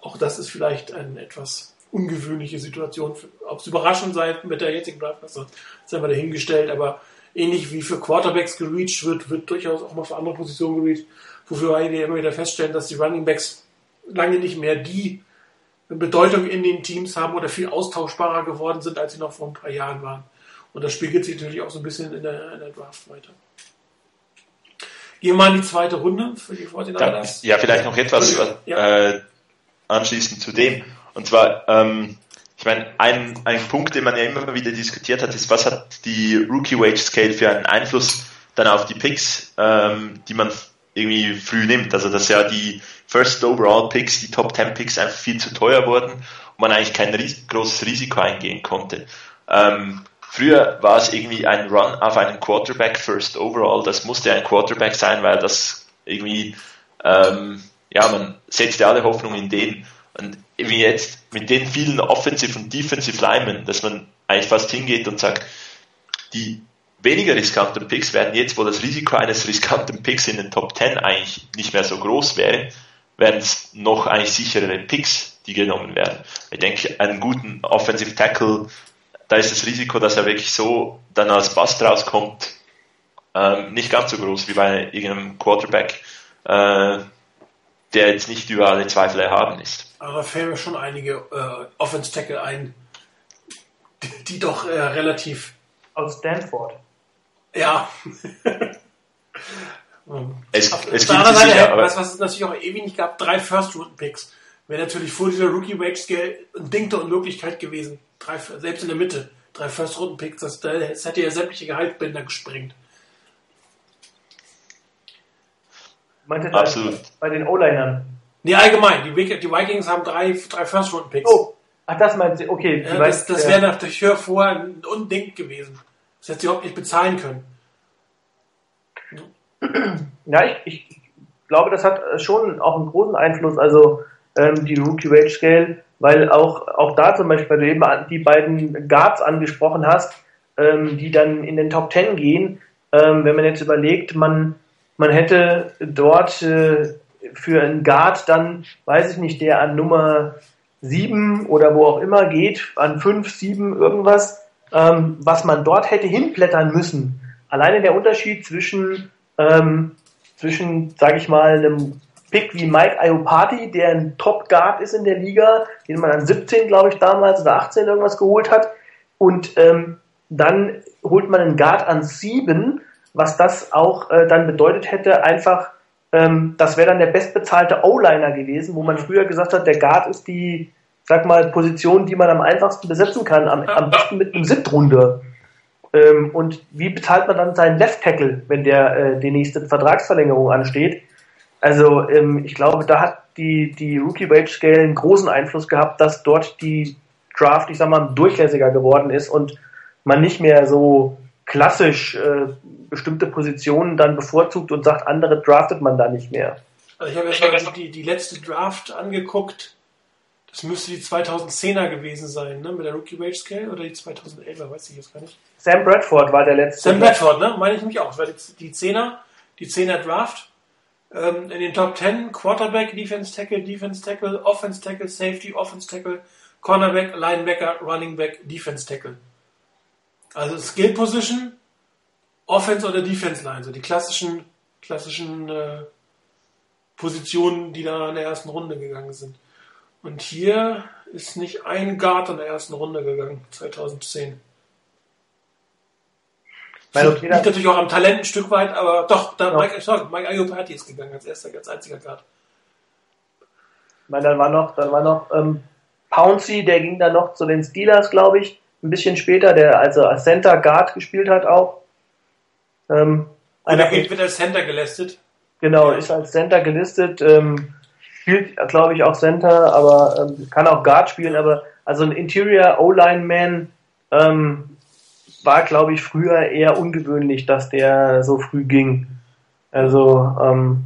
Auch das ist vielleicht eine etwas ungewöhnliche Situation. Ob es überraschend sei mit der jetzigen Draft, das sei mal dahingestellt, aber ähnlich wie für Quarterbacks gereached wird, wird durchaus auch mal für andere Positionen gereached, wofür wir immer wieder feststellen, dass die Running Backs lange nicht mehr die Bedeutung in den Teams haben oder viel austauschbarer geworden sind, als sie noch vor ein paar Jahren waren. Und das spiegelt sich natürlich auch so ein bisschen in der, in der Draft weiter. Gehen wir mal in die zweite Runde für die Fortinanders. Ja, vielleicht noch etwas ja. äh, anschließend zu dem. Und zwar, ähm, ich meine, ein, ein Punkt, den man ja immer wieder diskutiert hat, ist, was hat die Rookie Wage Scale für einen Einfluss dann auf die Picks, ähm, die man irgendwie früh nimmt. Also dass ja die First Overall Picks, die Top 10 Picks einfach viel zu teuer wurden und man eigentlich kein ries großes Risiko eingehen konnte. Ähm, früher war es irgendwie ein Run auf einen Quarterback First Overall. Das musste ein Quarterback sein, weil das irgendwie, ähm, ja, man setzte alle Hoffnung in den. Und wie jetzt mit den vielen Offensive und Defensive Linemen, dass man eigentlich fast hingeht und sagt, die weniger riskanten Picks werden jetzt, wo das Risiko eines riskanten Picks in den Top 10 eigentlich nicht mehr so groß wäre, werden es noch eigentlich sicherere Picks, die genommen werden. Ich denke, einen guten Offensive Tackle, da ist das Risiko, dass er wirklich so dann als Bust rauskommt, ähm, nicht ganz so groß wie bei irgendeinem Quarterback, äh, der jetzt nicht über alle Zweifel erhaben ist. Aber da fällen mir schon einige äh, Offense Tackle ein, die, die doch äh, relativ aus Stanford. Ja. es, Auf es der anderen Seite, was, was es natürlich auch ewig nicht gab, drei First-Round-Picks. Wäre natürlich vor dieser Rookie-Wage-Scale ein Ding der Unmöglichkeit gewesen. Drei, selbst in der Mitte. Drei First-Round-Picks. Das, das hätte ja sämtliche Gehaltbänder gesprengt. Meinte Absolut. Bei den O-Linern. Nee, allgemein. Die, die, Vikings haben drei, drei First-Round-Picks. Oh. Ach, das meinst du, okay. Ja, das das wäre natürlich vorher ein Unding gewesen. Das hätte sie überhaupt nicht bezahlen können. Ja, ich, ich glaube, das hat schon auch einen großen Einfluss, also ähm, die Rookie Wage Scale, weil auch, auch da zum Beispiel, weil du eben die beiden Guards angesprochen hast, ähm, die dann in den Top Ten gehen, ähm, wenn man jetzt überlegt, man, man hätte dort äh, für einen Guard dann, weiß ich nicht, der an Nummer 7 oder wo auch immer geht, an 5, 7, irgendwas, ähm, was man dort hätte hinblättern müssen. Alleine der Unterschied zwischen, ähm, zwischen, sage ich mal, einem Pick wie Mike Iopati, der ein Top Guard ist in der Liga, den man an 17, glaube ich, damals oder 18 irgendwas geholt hat. Und ähm, dann holt man einen Guard an 7, was das auch äh, dann bedeutet hätte, einfach, ähm, das wäre dann der bestbezahlte O-Liner gewesen, wo man früher gesagt hat, der Guard ist die, sag mal, Position, die man am einfachsten besetzen kann, am, am besten mit einem Siebtrunder. Ähm, und wie bezahlt man dann seinen Left Tackle, wenn der äh, die nächste Vertragsverlängerung ansteht? Also ähm, ich glaube, da hat die, die Rookie Wage Scale einen großen Einfluss gehabt, dass dort die Draft, ich sag mal, durchlässiger geworden ist und man nicht mehr so klassisch äh, bestimmte Positionen dann bevorzugt und sagt, andere draftet man da nicht mehr. Also ich habe jetzt mal die, die letzte Draft angeguckt. Das müsste die 2010er gewesen sein, ne? Mit der Rookie Wage Scale oder die 2011er, weiß ich jetzt gar nicht. Sam Bradford war der letzte. Sam Bradford, ne? Meine ich mich auch. Das war die, die 10er, die 10er Draft. Ähm, in den Top 10 Quarterback, Defense Tackle, Defense Tackle, Offense Tackle, Safety, Offense Tackle, Cornerback, Linebacker, Running Back, Defense Tackle. Also Skill Position, Offense oder Defense Line, so die klassischen, klassischen äh, Positionen, die da in der ersten Runde gegangen sind. Und hier ist nicht ein Guard in der ersten Runde gegangen, 2010. Weil liegt natürlich auch am Talent ein Stück weit, aber doch, da ja. Mike, sorry, Mike Ayopati ist gegangen als erster, als einziger Guard. Weil dann war noch, dann war noch ähm, Pouncy, der ging dann noch zu den Steelers, glaube ich, ein bisschen später, der also als Center Guard gespielt hat auch. Ähm, Oder geht, wird als Center gelistet. Genau, ist als Center gelistet, ähm, spielt, glaube ich, auch Center, aber ähm, kann auch Guard spielen, aber also ein Interior O-Line-Man ähm, war, glaube ich, früher eher ungewöhnlich, dass der so früh ging. Also, ähm,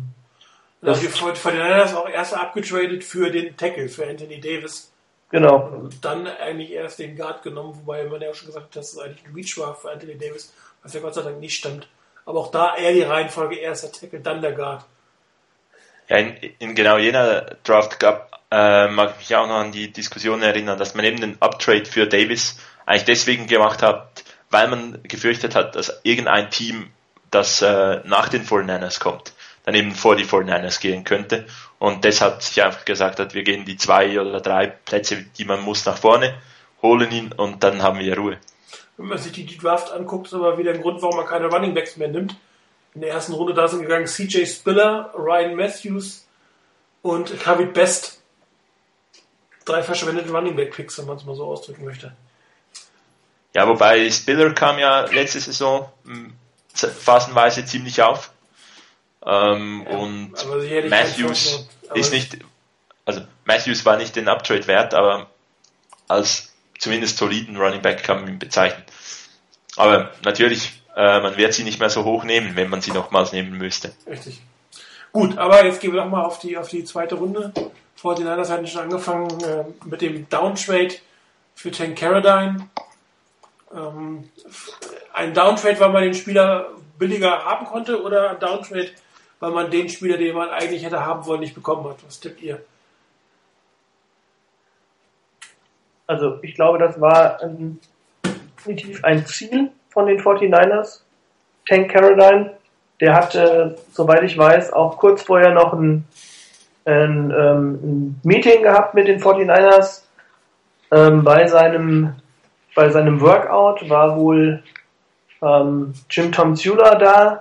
das die von den Niners auch erst abgetradet für den Tackle, für Anthony Davis. Genau. Und dann eigentlich erst den Guard genommen, wobei man ja auch schon gesagt hat, dass es eigentlich ein Reach war für Anthony Davis, was ja Gott sei Dank nicht stimmt. Aber auch da eher die Reihenfolge, erst der Tackle, dann der Guard. Ja, in, in genau jener Draft gab, äh, mag ich mich auch noch an die Diskussion erinnern, dass man eben den Uptrade für Davis eigentlich deswegen gemacht hat, weil man gefürchtet hat, dass irgendein Team, das äh, nach den 49ers kommt, dann eben vor die 49ers gehen könnte und deshalb sich einfach gesagt hat, wir gehen die zwei oder drei Plätze, die man muss, nach vorne, holen ihn und dann haben wir Ruhe. Wenn man sich die, Draft anguckt, ist aber wieder ein Grund, warum man keine Running Backs mehr nimmt. In der ersten Runde da sind gegangen CJ Spiller, Ryan Matthews und Kavit Best. Drei verschwendete Running Back Picks, wenn man es mal so ausdrücken möchte. Ja, wobei Spiller kam ja letzte Saison hm, phasenweise ziemlich auf. Ähm, ja, und Matthews ist nicht, also Matthews war nicht den Uptrade wert, aber als zumindest soliden Running Back kann man ihn bezeichnen. Aber natürlich, äh, man wird sie nicht mehr so hoch nehmen, wenn man sie nochmals nehmen müsste. Richtig. Gut, aber jetzt gehen wir nochmal auf die, auf die zweite Runde. Vor den anderen hatten schon angefangen äh, mit dem Downtrade für Tank Carradine. Ähm, ein Downtrade, weil man den Spieler billiger haben konnte oder ein Downtrade, weil man den Spieler, den man eigentlich hätte haben wollen, nicht bekommen hat. Was tippt ihr? Also ich glaube, das war ähm, definitiv ein Ziel von den 49ers. Tank Caroline, der hatte, soweit ich weiß, auch kurz vorher noch ein, ein, ähm, ein Meeting gehabt mit den 49ers. Ähm, bei seinem bei seinem Workout war wohl ähm, Jim Tom Zula da,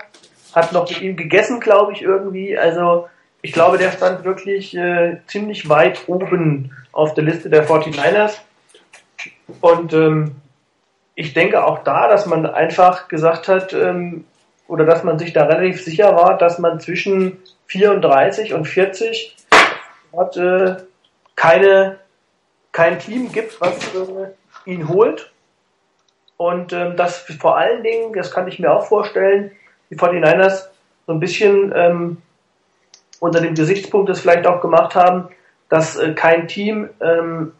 hat noch mit ihm gegessen, glaube ich, irgendwie. Also ich glaube, der stand wirklich äh, ziemlich weit oben auf der Liste der 49ers. Und ähm, ich denke auch da, dass man einfach gesagt hat, ähm, oder dass man sich da relativ sicher war, dass man zwischen 34 und 40 hat, äh, keine kein Team gibt, was äh, ihn holt. Und ähm, das vor allen Dingen, das kann ich mir auch vorstellen, die 49ers so ein bisschen ähm, unter dem Gesichtspunkt das vielleicht auch gemacht haben, dass äh, kein Team ähm,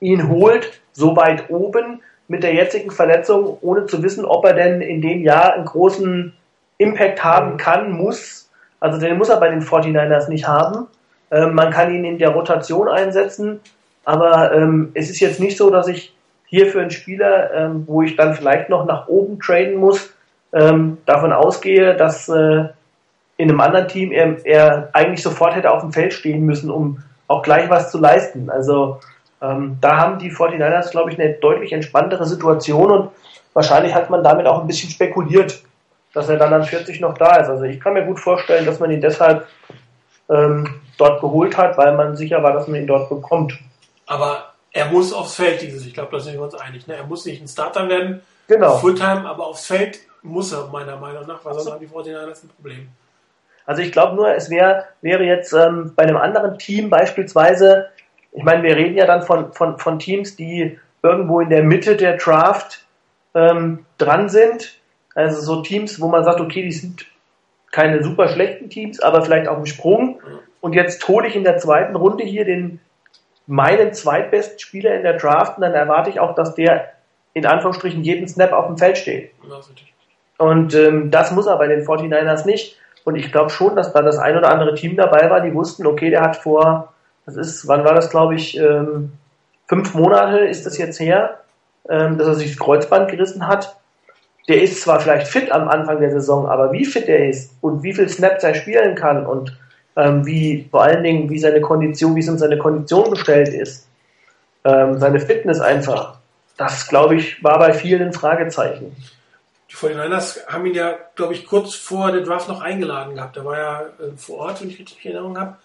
ihn holt, so weit oben mit der jetzigen Verletzung, ohne zu wissen, ob er denn in dem Jahr einen großen Impact haben kann, muss. Also den muss er bei den 49ers nicht haben. Ähm, man kann ihn in der Rotation einsetzen, aber ähm, es ist jetzt nicht so, dass ich hier für einen Spieler, ähm, wo ich dann vielleicht noch nach oben traden muss, ähm, davon ausgehe, dass äh, in einem anderen Team er, er eigentlich sofort hätte auf dem Feld stehen müssen, um auch gleich was zu leisten. Also ähm, da haben die 49ers, glaube ich, eine deutlich entspanntere Situation und wahrscheinlich hat man damit auch ein bisschen spekuliert, dass er dann an 40 noch da ist. Also ich kann mir gut vorstellen, dass man ihn deshalb ähm, dort geholt hat, weil man sicher war, dass man ihn dort bekommt. Aber er muss aufs Feld dieses, ich glaube, da sind wir uns einig. Ne? Er muss nicht ein Starter werden, Genau. Fulltime, aber aufs Feld muss er meiner Meinung nach, weil sonst haben die 49ers ein Problem. Also ich glaube nur, es wär, wäre jetzt ähm, bei einem anderen Team beispielsweise, ich meine, wir reden ja dann von, von, von Teams, die irgendwo in der Mitte der Draft ähm, dran sind. Also so Teams, wo man sagt, okay, die sind keine super schlechten Teams, aber vielleicht auf dem Sprung. Und jetzt hole ich in der zweiten Runde hier den meinen zweitbesten Spieler in der Draft und dann erwarte ich auch, dass der in Anführungsstrichen jeden Snap auf dem Feld steht. Und ähm, das muss er bei den 49ers nicht. Und ich glaube schon, dass da das ein oder andere Team dabei war, die wussten, okay, der hat vor, das ist, wann war das, glaube ich, ähm, fünf Monate ist das jetzt her, ähm, dass er sich das Kreuzband gerissen hat. Der ist zwar vielleicht fit am Anfang der Saison, aber wie fit er ist und wie viel Snaps er spielen kann und ähm, wie vor allen Dingen, wie seine Kondition, wie es um seine Kondition bestellt ist, ähm, seine Fitness einfach, das glaube ich, war bei vielen ein Fragezeichen. Die 49ers haben ihn ja, glaube ich, kurz vor der Draft noch eingeladen gehabt. Da war er äh, vor Ort, wenn ich richtig in Erinnerung habe.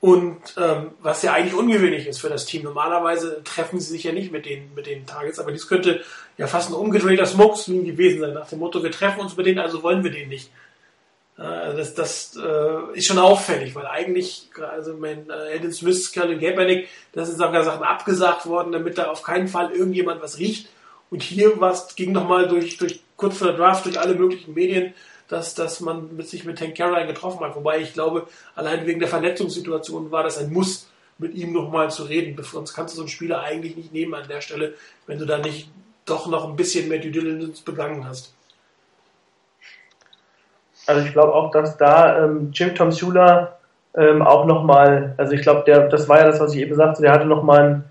Und ähm, was ja eigentlich ungewöhnlich ist für das Team. Normalerweise treffen sie sich ja nicht mit den, mit den Targets, aber dies könnte ja fast ein umgedrehter Smokescreen gewesen sein, nach dem Motto, wir treffen uns mit denen, also wollen wir den nicht. Äh, das das äh, ist schon auffällig, weil eigentlich, also mein äh, Adam Smith, Kevin Kaepernick, das sind sogar Sachen abgesagt worden, damit da auf keinen Fall irgendjemand was riecht. Und hier was ging nochmal durch, durch kurz vor der Draft durch alle möglichen Medien, dass, dass man mit sich mit Hank Caroline getroffen hat. Wobei ich glaube, allein wegen der Verletzungssituation war das ein Muss, mit ihm nochmal zu reden. Sonst kannst du so einen Spieler eigentlich nicht nehmen an der Stelle, wenn du da nicht doch noch ein bisschen mehr Due Diligence begangen hast. Also ich glaube auch, dass da ähm, Jim Tom Sula ähm, auch nochmal, also ich glaube, der, das war ja das, was ich eben sagte, der hatte nochmal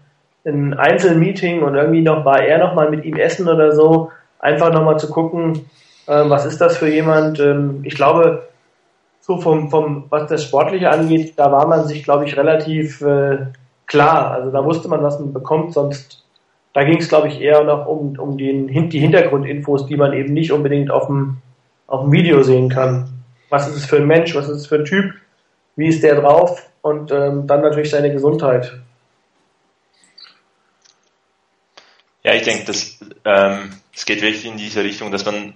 ein, ein Einzelmeeting und irgendwie noch war er nochmal mit ihm essen oder so, einfach nochmal zu gucken, ähm, was ist das für jemand. Ähm, ich glaube, so vom, vom, was das Sportliche angeht, da war man sich, glaube ich, relativ äh, klar. Also da wusste man, was man bekommt, sonst da ging es, glaube ich, eher noch um, um den, die Hintergrundinfos, die man eben nicht unbedingt auf dem, auf dem Video sehen kann. Was ist es für ein Mensch, was ist es für ein Typ, wie ist der drauf und ähm, dann natürlich seine Gesundheit. Ja, ich denke, ähm, es geht wirklich in diese Richtung, dass man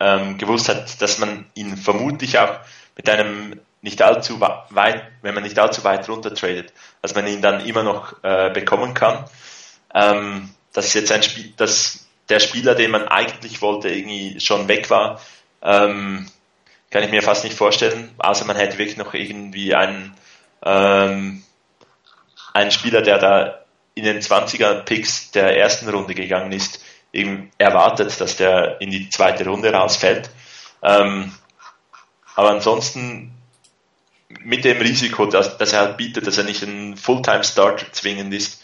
ähm, gewusst hat, dass man ihn vermutlich auch mit einem nicht allzu weit, wenn man nicht allzu weit runter tradet, dass man ihn dann immer noch äh, bekommen kann. Ähm, dass jetzt ein Spiel, dass der Spieler, den man eigentlich wollte, irgendwie schon weg war, ähm, kann ich mir fast nicht vorstellen. Außer man hätte wirklich noch irgendwie einen, ähm, einen Spieler, der da in den 20er Picks der ersten Runde gegangen ist, eben erwartet, dass der in die zweite Runde rausfällt. Ähm, aber ansonsten mit dem Risiko, dass, dass er halt bietet, dass er nicht ein Fulltime-Starter zwingend ist,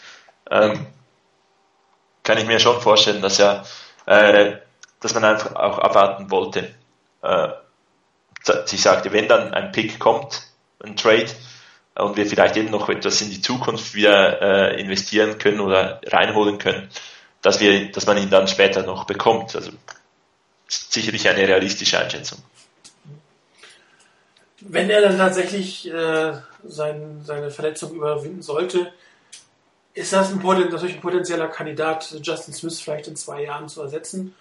ähm, kann ich mir schon vorstellen, dass er, äh, dass man einfach auch abwarten wollte. Äh, sie sagte, wenn dann ein Pick kommt, ein Trade, und wir vielleicht eben noch etwas in die Zukunft wieder äh, investieren können oder reinholen können, dass wir, dass man ihn dann später noch bekommt. Also sicherlich eine realistische Einschätzung. Wenn er dann tatsächlich äh, sein, seine Verletzung überwinden sollte, ist das ein, natürlich ein potenzieller Kandidat, Justin Smith vielleicht in zwei Jahren zu ersetzen.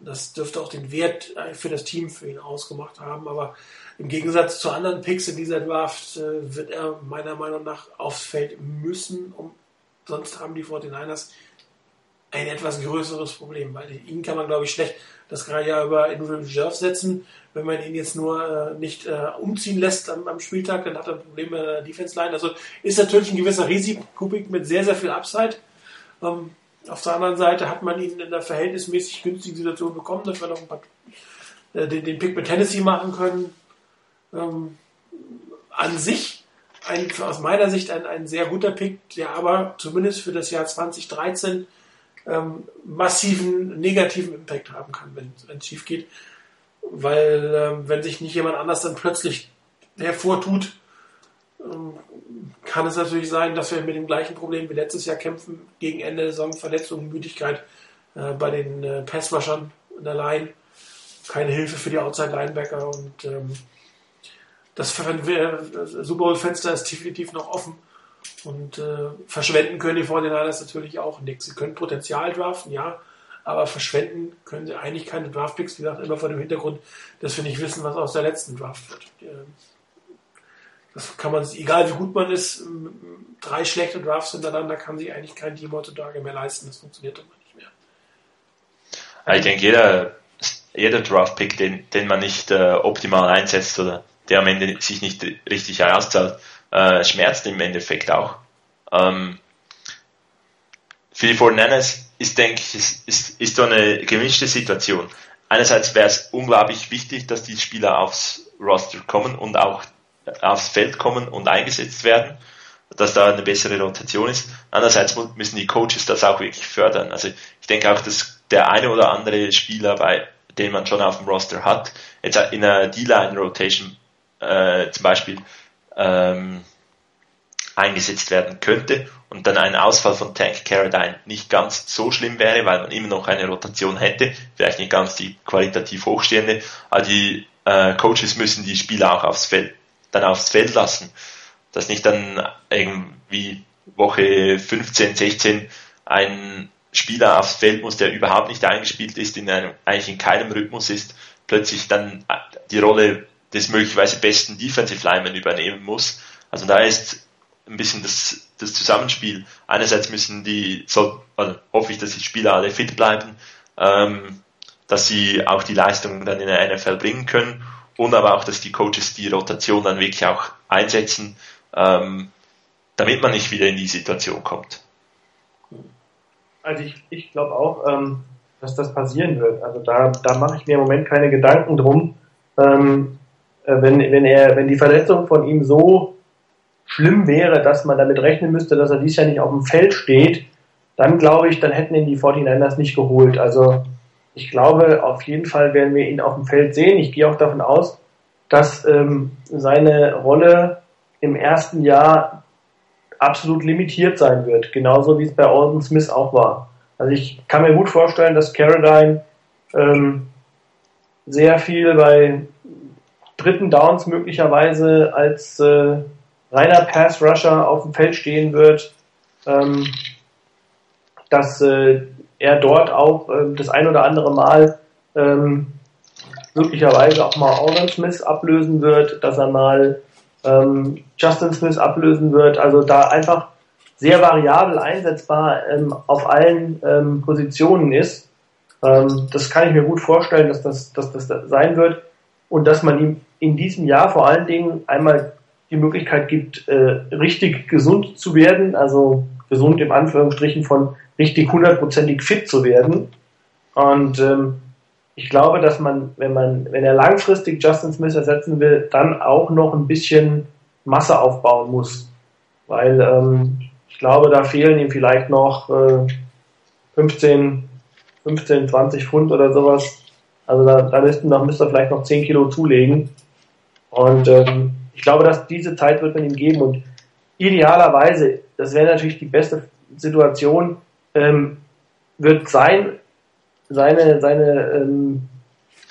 Das dürfte auch den Wert für das Team für ihn ausgemacht haben. Aber im Gegensatz zu anderen Picks in dieser Draft äh, wird er meiner Meinung nach aufs Feld müssen, um sonst haben die 49ers ein etwas größeres Problem, weil ihn kann man, glaube ich, schlecht das gerade ja über Individual Reserve setzen. Wenn man ihn jetzt nur äh, nicht äh, umziehen lässt am, am, Spieltag, dann hat er Probleme mit der Defense Line. Also ist natürlich ein gewisser Risikokubik mit sehr, sehr viel Upside. Ähm, auf der anderen Seite hat man ihn in einer verhältnismäßig günstigen Situation bekommen, dass wir noch ein paar, äh, den, den, Pick mit Tennessee machen können. Ähm, an sich ein, aus meiner Sicht ein, ein sehr guter Pick, der aber zumindest für das Jahr 2013 ähm, massiven negativen Impact haben kann, wenn es schief geht. Weil ähm, wenn sich nicht jemand anders dann plötzlich hervortut, kann es natürlich sein, dass wir mit dem gleichen Problem wie letztes Jahr kämpfen, gegen Ende der Saison, Verletzungen, Müdigkeit äh, bei den äh, Passrushern in der Line, keine Hilfe für die Outside-Linebacker und ähm, das Super Bowl-Fenster ist definitiv noch offen. Und äh, verschwenden können die 49ers natürlich auch nichts. Sie können Potenzial draften, ja, aber verschwenden können sie eigentlich keine Draftpicks, wie gesagt, immer vor dem Hintergrund, dass wir nicht wissen, was aus der letzten Draft wird. Das kann man, egal wie gut man ist, drei schlechte Drafts hintereinander kann sich eigentlich kein Team heutzutage mehr leisten. Das funktioniert immer nicht mehr. Ich denke, jeder, jeder Draft-Pick, den, den man nicht äh, optimal einsetzt oder der am Ende sich nicht richtig auszahlt, äh, schmerzt im Endeffekt auch. Ähm, für die 49ers ist, denke ich, ist, ist, ist so eine gemischte Situation. Einerseits wäre es unglaublich wichtig, dass die Spieler aufs Roster kommen und auch aufs Feld kommen und eingesetzt werden, dass da eine bessere Rotation ist. Andererseits müssen die Coaches das auch wirklich fördern. Also ich denke auch, dass der eine oder andere Spieler, bei den man schon auf dem Roster hat, jetzt in einer D-Line-Rotation äh, zum Beispiel ähm, eingesetzt werden könnte und dann ein Ausfall von Tank Carradine nicht ganz so schlimm wäre, weil man immer noch eine Rotation hätte, vielleicht nicht ganz die qualitativ hochstehende, aber die äh, Coaches müssen die Spieler auch aufs Feld, dann aufs Feld lassen, dass nicht dann irgendwie Woche 15, 16 ein Spieler aufs Feld muss, der überhaupt nicht eingespielt ist, in einem, eigentlich in keinem Rhythmus ist, plötzlich dann die Rolle des möglicherweise besten Defensive Linemen übernehmen muss. Also da ist ein bisschen das, das Zusammenspiel. Einerseits müssen die, so, also hoffe ich, dass die Spieler alle fit bleiben, ähm, dass sie auch die Leistungen dann in der NFL bringen können und aber auch, dass die Coaches die Rotation dann wirklich auch einsetzen, ähm, damit man nicht wieder in die Situation kommt. Also ich, ich glaube auch, ähm, dass das passieren wird. Also da, da mache ich mir im Moment keine Gedanken drum. Ähm, äh, wenn, wenn, er, wenn die Verletzung von ihm so schlimm wäre, dass man damit rechnen müsste, dass er dies Jahr nicht auf dem Feld steht, dann glaube ich, dann hätten ihn die 49ers nicht geholt. Also ich glaube, auf jeden Fall werden wir ihn auf dem Feld sehen. Ich gehe auch davon aus, dass ähm, seine Rolle im ersten Jahr absolut limitiert sein wird, genauso wie es bei Alden Smith auch war. Also ich kann mir gut vorstellen, dass Caroline ähm, sehr viel bei dritten Downs möglicherweise als äh, reiner Pass-Rusher auf dem Feld stehen wird, ähm, dass äh, er dort auch äh, das ein oder andere Mal ähm, möglicherweise auch mal Auburn Smith ablösen wird, dass er mal ähm, Justin Smith ablösen wird. Also da einfach sehr variabel einsetzbar ähm, auf allen ähm, Positionen ist. Ähm, das kann ich mir gut vorstellen, dass das, dass das sein wird und dass man ihm in diesem Jahr vor allen Dingen einmal die Möglichkeit gibt, äh, richtig gesund zu werden, also gesund im Anführungsstrichen von richtig hundertprozentig fit zu werden. Und ähm, ich glaube, dass man, wenn man, wenn er langfristig Justin Smith ersetzen will, dann auch noch ein bisschen Masse aufbauen muss. Weil ähm, ich glaube, da fehlen ihm vielleicht noch äh, 15, 15, 20 Pfund oder sowas. Also da, da müssten, da müsste er vielleicht noch 10 Kilo zulegen. Und ähm, ich glaube, dass diese Zeit wird man ihm geben und idealerweise, das wäre natürlich die beste Situation, ähm, wird sein, seine, seine, ähm,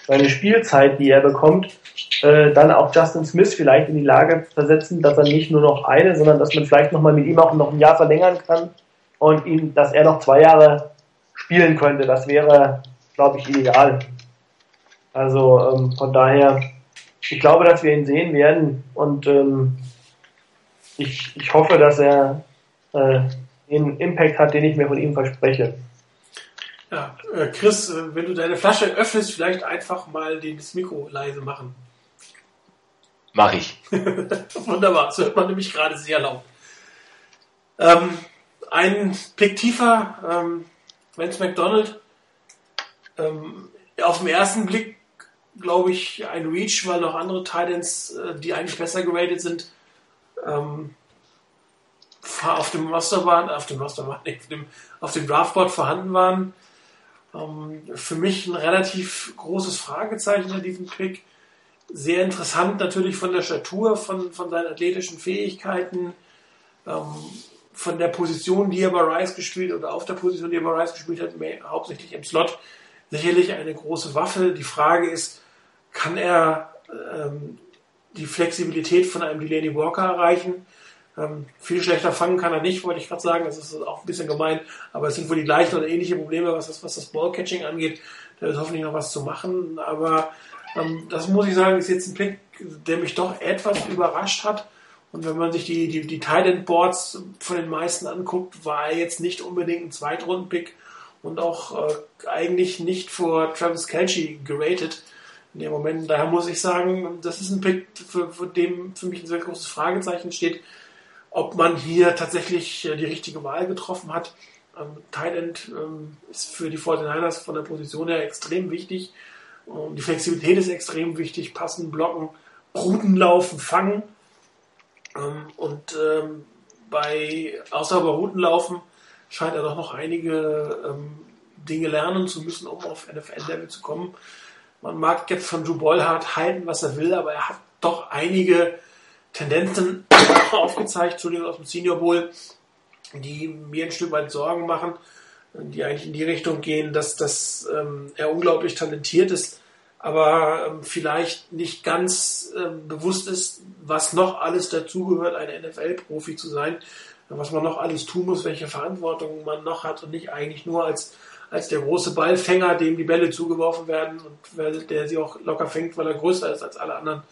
seine Spielzeit, die er bekommt, äh, dann auch Justin Smith vielleicht in die Lage versetzen, dass er nicht nur noch eine, sondern dass man vielleicht nochmal mit ihm auch noch ein Jahr verlängern kann und ihn, dass er noch zwei Jahre spielen könnte. Das wäre, glaube ich, ideal. Also ähm, von daher ich glaube, dass wir ihn sehen werden und ähm, ich, ich hoffe, dass er äh, den Impact hat, den ich mir von ihm verspreche. Ja, äh, Chris, äh, wenn du deine Flasche öffnest, vielleicht einfach mal das Mikro leise machen. Mach ich. Wunderbar, das hört man nämlich gerade sehr laut. Ähm, ein Blick tiefer, ähm, Vance McDonald, ähm, auf den ersten Blick glaube ich ein Reach, weil noch andere Titans, äh, die eigentlich besser geratet sind, ähm, auf dem Roster waren, auf dem Roster waren, auf dem, auf dem Draftboard vorhanden waren. Ähm, für mich ein relativ großes Fragezeichen in diesem Pick. Sehr interessant natürlich von der Statur, von, von seinen athletischen Fähigkeiten, ähm, von der Position, die er bei Rice gespielt oder auf der Position, die er bei Rice gespielt hat, mehr, hauptsächlich im Slot. Sicherlich eine große Waffe. Die Frage ist, kann er ähm, die Flexibilität von einem Delaney Walker erreichen? Ähm, viel schlechter fangen kann er nicht, wollte ich gerade sagen. Das ist auch ein bisschen gemein, aber es sind wohl die gleichen oder ähnliche Probleme, was das, was das Ballcatching angeht. Da ist hoffentlich noch was zu machen. Aber ähm, das muss ich sagen, ist jetzt ein Pick, der mich doch etwas überrascht hat. Und wenn man sich die, die, die Tight Boards von den meisten anguckt, war er jetzt nicht unbedingt ein Zweitrunden-Pick und auch äh, eigentlich nicht vor Travis Kelce geratet in dem Moment. Daher muss ich sagen, das ist ein Pick, für, für dem für mich ein sehr großes Fragezeichen steht ob man hier tatsächlich äh, die richtige Wahl getroffen hat. Ähm, End ähm, ist für die 49ers von der Position her extrem wichtig. Und die Flexibilität ist extrem wichtig. Passen, blocken, Routen laufen, fangen. Ähm, und ähm, bei, außer bei Routen laufen scheint er doch noch einige ähm, Dinge lernen zu müssen, um auf NFL-Level zu kommen. Man mag jetzt von Drew Bollhardt halten, was er will, aber er hat doch einige Tendenzen aufgezeigt, Entschuldigung, aus dem Senior Bowl, die mir ein Stück weit Sorgen machen, die eigentlich in die Richtung gehen, dass, dass ähm, er unglaublich talentiert ist, aber ähm, vielleicht nicht ganz ähm, bewusst ist, was noch alles dazugehört, ein NFL-Profi zu sein, was man noch alles tun muss, welche Verantwortung man noch hat und nicht eigentlich nur als, als der große Ballfänger, dem die Bälle zugeworfen werden und der sie auch locker fängt, weil er größer ist als alle anderen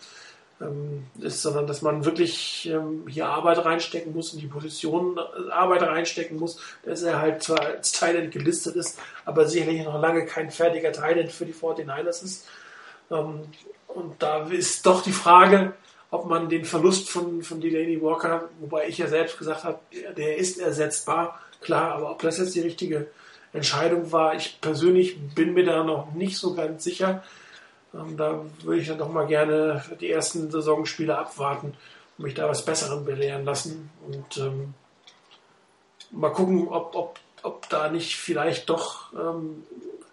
ist, sondern dass man wirklich ähm, hier Arbeit reinstecken muss, in die Position äh, Arbeit reinstecken muss, dass er halt zwar als Thailand gelistet ist, aber sicherlich noch lange kein fertiger Thailand für die 49ers ist. Ähm, und da ist doch die Frage, ob man den Verlust von, von Delaney Walker, wobei ich ja selbst gesagt habe, der ist ersetzbar, klar, aber ob das jetzt die richtige Entscheidung war, ich persönlich bin mir da noch nicht so ganz sicher. Ähm, da würde ich dann doch mal gerne die ersten Saisonspiele abwarten und mich da was Besserem belehren lassen und ähm, mal gucken, ob, ob, ob da nicht vielleicht doch ähm,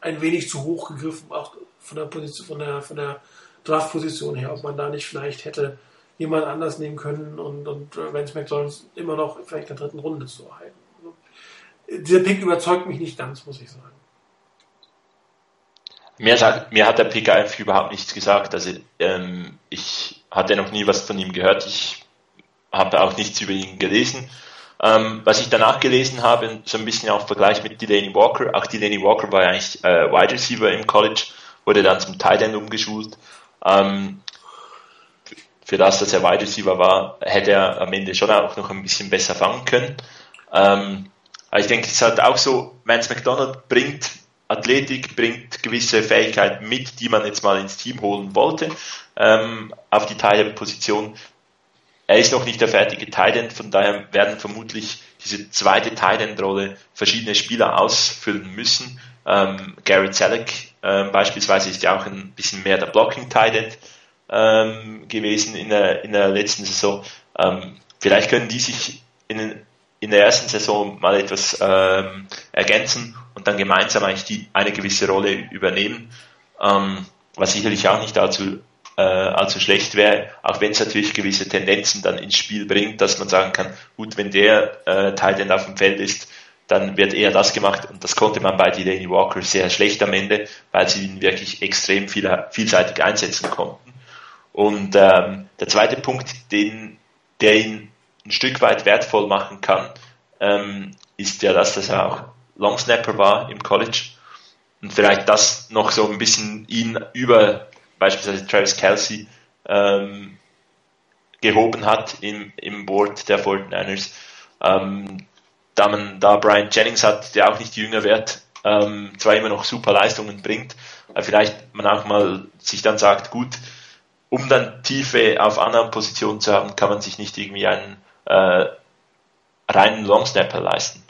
ein wenig zu hoch gegriffen, auch von der Position, von der, von der Draftposition her, ob man da nicht vielleicht hätte jemand anders nehmen können und, und äh, Vance McDonalds immer noch vielleicht in der dritten Runde zu erhalten. Dieser Pick überzeugt mich nicht ganz, muss ich sagen. Mir, sagt, mir hat der einfach überhaupt nichts gesagt. Also ähm, ich hatte noch nie was von ihm gehört. Ich habe auch nichts über ihn gelesen. Ähm, was ich danach gelesen habe, so ein bisschen auch Vergleich mit Delaney Walker. Auch Delaney Walker war eigentlich äh, Wide Receiver im College, wurde dann zum Tight End umgeschult. Ähm, für das, dass er Wide Receiver war, hätte er am Ende schon auch noch ein bisschen besser fangen können. Ähm, aber ich denke, es ist halt auch so, Vance McDonald bringt Athletik bringt gewisse Fähigkeiten mit, die man jetzt mal ins Team holen wollte, ähm, auf die Teilposition. Er ist noch nicht der fertige Titan, von daher werden vermutlich diese zweite Titan-Rolle verschiedene Spieler ausfüllen müssen. Ähm, Garrett Selleck ähm, beispielsweise ist ja auch ein bisschen mehr der Blocking-Titan ähm, gewesen in der, in der letzten Saison. Ähm, vielleicht können die sich in, in der ersten Saison mal etwas ähm, ergänzen und dann gemeinsam eigentlich die, eine gewisse Rolle übernehmen, ähm, was sicherlich auch nicht allzu, äh, allzu schlecht wäre, auch wenn es natürlich gewisse Tendenzen dann ins Spiel bringt, dass man sagen kann, gut, wenn der äh, Teil auf dem Feld ist, dann wird eher das gemacht und das konnte man bei Delaney Walker sehr schlecht am Ende, weil sie ihn wirklich extrem viel, vielseitig einsetzen konnten. Und ähm, der zweite Punkt, den, der ihn ein Stück weit wertvoll machen kann, ähm, ist ja das, dass er auch Longsnapper war im College und vielleicht das noch so ein bisschen ihn über beispielsweise Travis Kelsey ähm, gehoben hat im, im Board der 49ers. Ähm, da man da Brian Jennings hat, der auch nicht jünger wird, ähm, zwar immer noch super Leistungen bringt, aber vielleicht man auch mal sich dann sagt, gut, um dann Tiefe auf anderen Positionen zu haben, kann man sich nicht irgendwie einen äh, reinen Longsnapper leisten.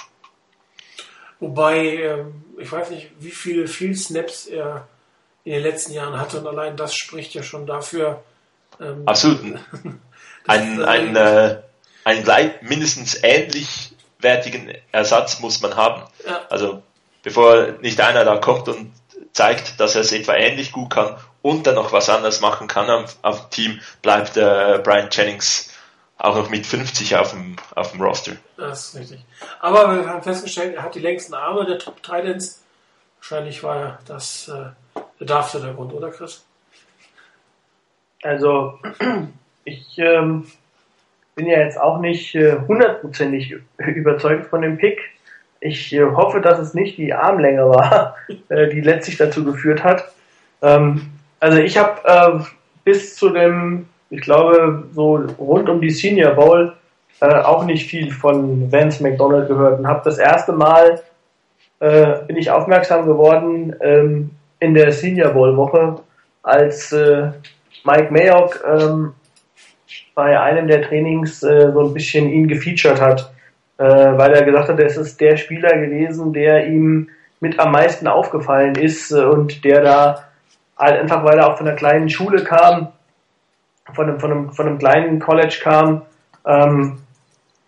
Wobei, ähm, ich weiß nicht, wie viele viel Snaps er in den letzten Jahren hatte und allein das spricht ja schon dafür. Ähm, Absolut. ein, ein, äh, ein mindestens ähnlich wertigen Ersatz muss man haben. Ja. Also bevor nicht einer da kommt und zeigt, dass er es etwa ähnlich gut kann und dann noch was anderes machen kann auf, dem Team, bleibt äh, Brian Jennings auch noch mit 50 auf dem, auf dem Roster. Das ist richtig. Aber wir haben festgestellt, er hat die längsten Arme der Top Titans. Wahrscheinlich war das äh, der Darfste der Grund, oder Chris? Also, ich ähm, bin ja jetzt auch nicht äh, hundertprozentig äh, überzeugt von dem Pick. Ich äh, hoffe, dass es nicht die Armlänge war, äh, die letztlich dazu geführt hat. Ähm, also ich habe äh, bis zu dem ich glaube, so rund um die Senior Bowl äh, auch nicht viel von Vance McDonald gehört. Und habe das erste Mal äh, bin ich aufmerksam geworden ähm, in der Senior Bowl Woche, als äh, Mike Mayock ähm, bei einem der Trainings äh, so ein bisschen ihn gefeatured hat, äh, weil er gesagt hat, es ist der Spieler gewesen, der ihm mit am meisten aufgefallen ist äh, und der da einfach, weil er auch von einer kleinen Schule kam, von einem, von einem, von einem kleinen College kam, ähm,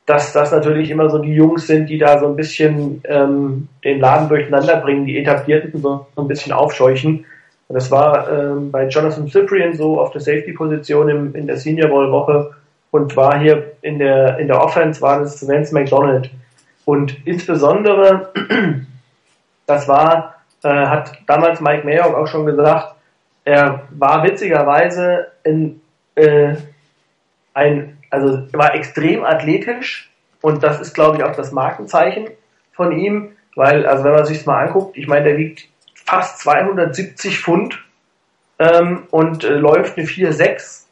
dass das natürlich immer so die Jungs sind, die da so ein bisschen ähm, den Laden durcheinander bringen, die Etablierten so, so ein bisschen aufscheuchen. Und das war ähm, bei Jonathan Cyprian so auf der Safety-Position in der Senior Bowl-Woche und war hier in der, in der Offense war das Vance McDonald. Und insbesondere, das war, äh, hat damals Mike Mayock auch schon gesagt, er war witzigerweise in äh, ein, also war extrem athletisch und das ist, glaube ich, auch das Markenzeichen von ihm, weil, also wenn man sich mal anguckt, ich meine, der wiegt fast 270 Pfund ähm, und äh, läuft eine 4,6.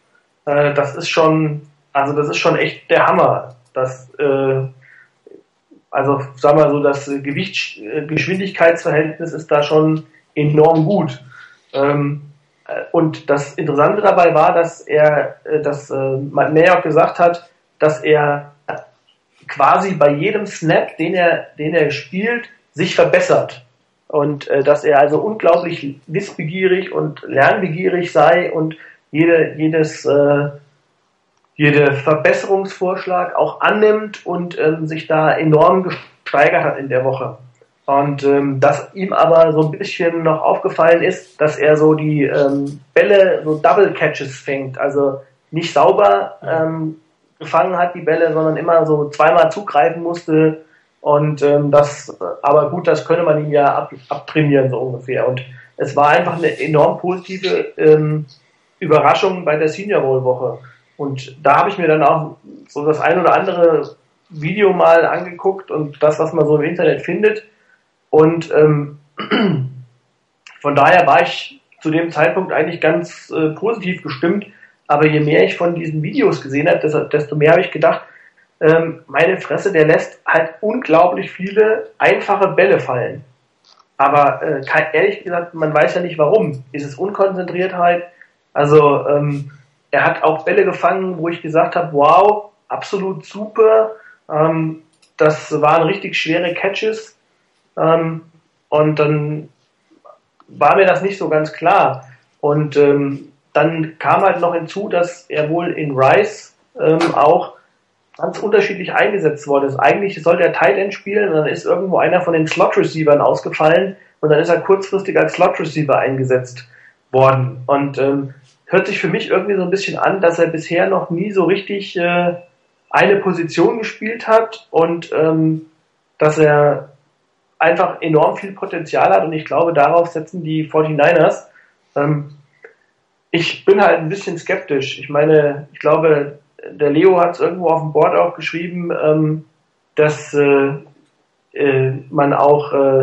Äh, das ist schon, also das ist schon echt der Hammer. Das, äh, also sagen wir so, das Gewicht-Geschwindigkeitsverhältnis ist da schon enorm gut. Ähm, äh, und das Interessante dabei war, dass er, äh, dass äh, Mayock gesagt hat, dass er quasi bei jedem Snap, den er, den er spielt, sich verbessert. Und äh, dass er also unglaublich wissbegierig und lernbegierig sei und jede, jedes, äh, jede Verbesserungsvorschlag auch annimmt und ähm, sich da enorm gesteigert hat in der Woche. Und ähm, dass ihm aber so ein bisschen noch aufgefallen ist, dass er so die ähm, Bälle so Double Catches fängt, also nicht sauber ähm, gefangen hat die Bälle, sondern immer so zweimal zugreifen musste. Und ähm, das, aber gut, das könne man ihm ja ab, abtrainieren so ungefähr. Und es war einfach eine enorm positive ähm, Überraschung bei der Senior Bowl Woche. Und da habe ich mir dann auch so das ein oder andere Video mal angeguckt und das, was man so im Internet findet. Und ähm, von daher war ich zu dem Zeitpunkt eigentlich ganz äh, positiv gestimmt. Aber je mehr ich von diesen Videos gesehen habe, desto mehr habe ich gedacht, ähm, meine Fresse, der lässt halt unglaublich viele einfache Bälle fallen. Aber äh, ehrlich gesagt, man weiß ja nicht warum. Ist es Unkonzentriertheit? Also ähm, er hat auch Bälle gefangen, wo ich gesagt habe, wow, absolut super. Ähm, das waren richtig schwere Catches. Ähm, und dann war mir das nicht so ganz klar. Und ähm, dann kam halt noch hinzu, dass er wohl in Rice ähm, auch ganz unterschiedlich eingesetzt worden ist. Eigentlich sollte er Tight End spielen, und dann ist irgendwo einer von den Slot Receivern ausgefallen und dann ist er kurzfristig als Slot Receiver eingesetzt worden. Und ähm, hört sich für mich irgendwie so ein bisschen an, dass er bisher noch nie so richtig äh, eine Position gespielt hat und ähm, dass er einfach enorm viel Potenzial hat und ich glaube, darauf setzen die 49ers. Ähm, ich bin halt ein bisschen skeptisch. Ich meine, ich glaube, der Leo hat es irgendwo auf dem Board auch geschrieben, ähm, dass äh, äh, man auch äh,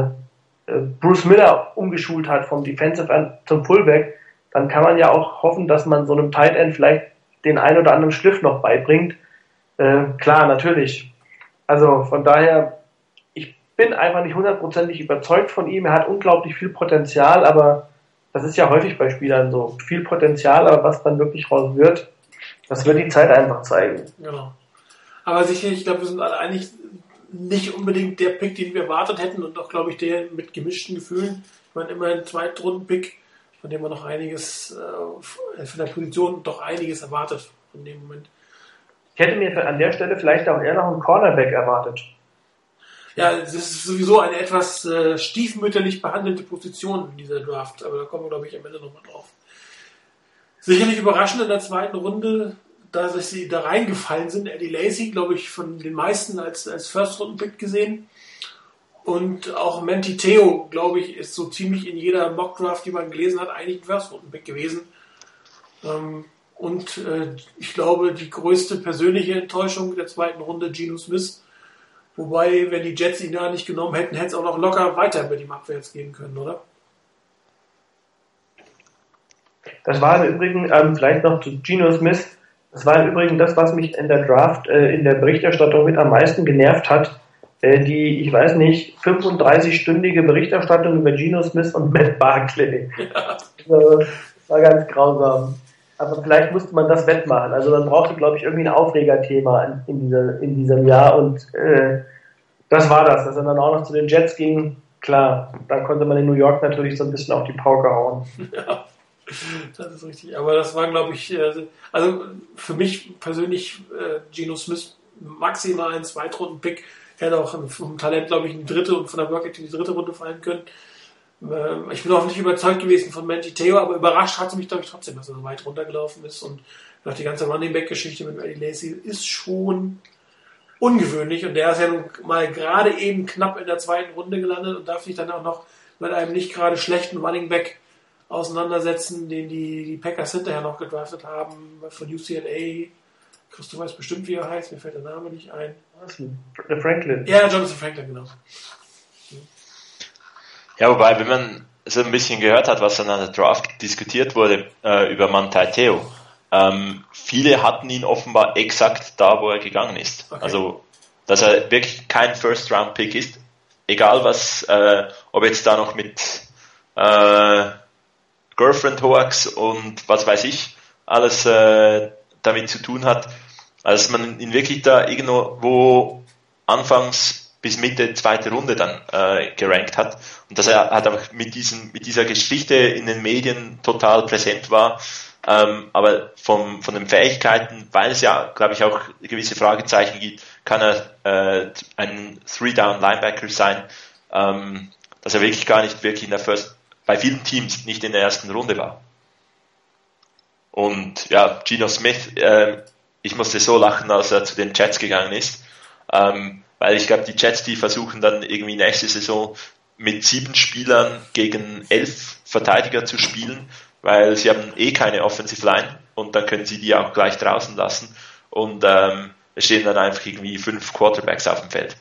äh Bruce Miller umgeschult hat vom Defensive End zum Fullback. Dann kann man ja auch hoffen, dass man so einem Tight End vielleicht den ein oder anderen Schliff noch beibringt. Äh, klar, natürlich. Also von daher bin einfach nicht hundertprozentig überzeugt von ihm. Er hat unglaublich viel Potenzial, aber das ist ja häufig bei Spielern so. Viel Potenzial, aber was dann wirklich raus wird, das wird die Zeit einfach zeigen. Genau. Aber sicherlich, ich glaube, wir sind alle einig, nicht unbedingt der Pick, den wir erwartet hätten und auch, glaube ich, der mit gemischten Gefühlen. Ich meine, immerhin ein Zweitrunden-Pick, von dem man noch einiges, äh, von der Position doch einiges erwartet in dem Moment. Ich hätte mir an der Stelle vielleicht auch eher noch einen Cornerback erwartet. Ja, das ist sowieso eine etwas äh, stiefmütterlich behandelte Position in dieser Draft, aber da kommen wir, glaube ich, am Ende nochmal drauf. Sicherlich überraschend in der zweiten Runde, da sie da reingefallen sind. Eddie Lacey, glaube ich, von den meisten als, als First-Runden-Pick gesehen. Und auch Menti Theo, glaube ich, ist so ziemlich in jeder Mock-Draft, die man gelesen hat, eigentlich ein First-Runden-Pick gewesen. Ähm, und äh, ich glaube, die größte persönliche Enttäuschung der zweiten Runde, Geno Smith. Wobei, wenn die Jets ihn da nicht genommen hätten, hätte es auch noch locker weiter mit ihm abwärts gehen können, oder? Das war im Übrigen, ähm, vielleicht noch zu Geno Smith, das war im Übrigen das, was mich in der Draft, äh, in der Berichterstattung mit am meisten genervt hat. Äh, die, ich weiß nicht, 35-stündige Berichterstattung über Geno Smith und Matt Barkley. Ja. das war ganz grausam. Aber vielleicht musste man das wettmachen. Also man brauchte, glaube ich, irgendwie ein Aufregerthema in, dieser, in diesem Jahr und äh, das war das. Dass er dann auch noch zu den Jets ging, klar, da konnte man in New York natürlich so ein bisschen auf die Pauke hauen. Ja. Das ist richtig. Aber das war, glaube ich, äh, also für mich persönlich äh, Geno Smith maximal ein Zweitrunden-Pick. Hätte auch vom Talent, glaube ich, eine dritte und von der Work die dritte Runde fallen können. Ähm, ich bin auch nicht überzeugt gewesen von Manti Theo, aber überrascht hat mich, glaube ich, trotzdem, dass er so weit runtergelaufen ist. Und nach die ganze Running Back-Geschichte mit Eddie Lacey ist schon ungewöhnlich. Und der ist ja nun mal gerade eben knapp in der zweiten Runde gelandet und darf sich dann auch noch mit einem nicht gerade schlechten Running Back auseinandersetzen, den die, die Packers hinterher noch gedraftet haben, von UCLA. Christoph weiß bestimmt, wie er heißt, mir fällt der Name nicht ein. Der Franklin. Ja, Jonathan Franklin, genau. Ja, wobei, wenn man so ein bisschen gehört hat, was an der Draft diskutiert wurde äh, über Mantai Theo, ähm, viele hatten ihn offenbar exakt da, wo er gegangen ist. Okay. Also, dass er wirklich kein First-Round-Pick ist, egal was, äh, ob jetzt da noch mit äh, Girlfriend Hoax und was weiß ich alles äh, damit zu tun hat, als man ihn wirklich da irgendwo anfangs bis Mitte zweite Runde dann äh, gerankt hat. Und dass er halt auch mit diesem mit dieser Geschichte in den Medien total präsent war, ähm, aber vom, von den Fähigkeiten, weil es ja, glaube ich, auch gewisse Fragezeichen gibt, kann er äh, ein Three-Down-Linebacker sein, ähm, dass er wirklich gar nicht wirklich in der First bei vielen Teams nicht in der ersten Runde war. Und ja, Gino Smith, äh, ich musste so lachen, als er zu den Jets gegangen ist, ähm, weil ich glaube, die Jets, die versuchen dann irgendwie nächste Saison mit sieben Spielern gegen elf Verteidiger zu spielen, weil sie haben eh keine Offensive Line und dann können sie die auch gleich draußen lassen und ähm, es stehen dann einfach irgendwie fünf Quarterbacks auf dem Feld.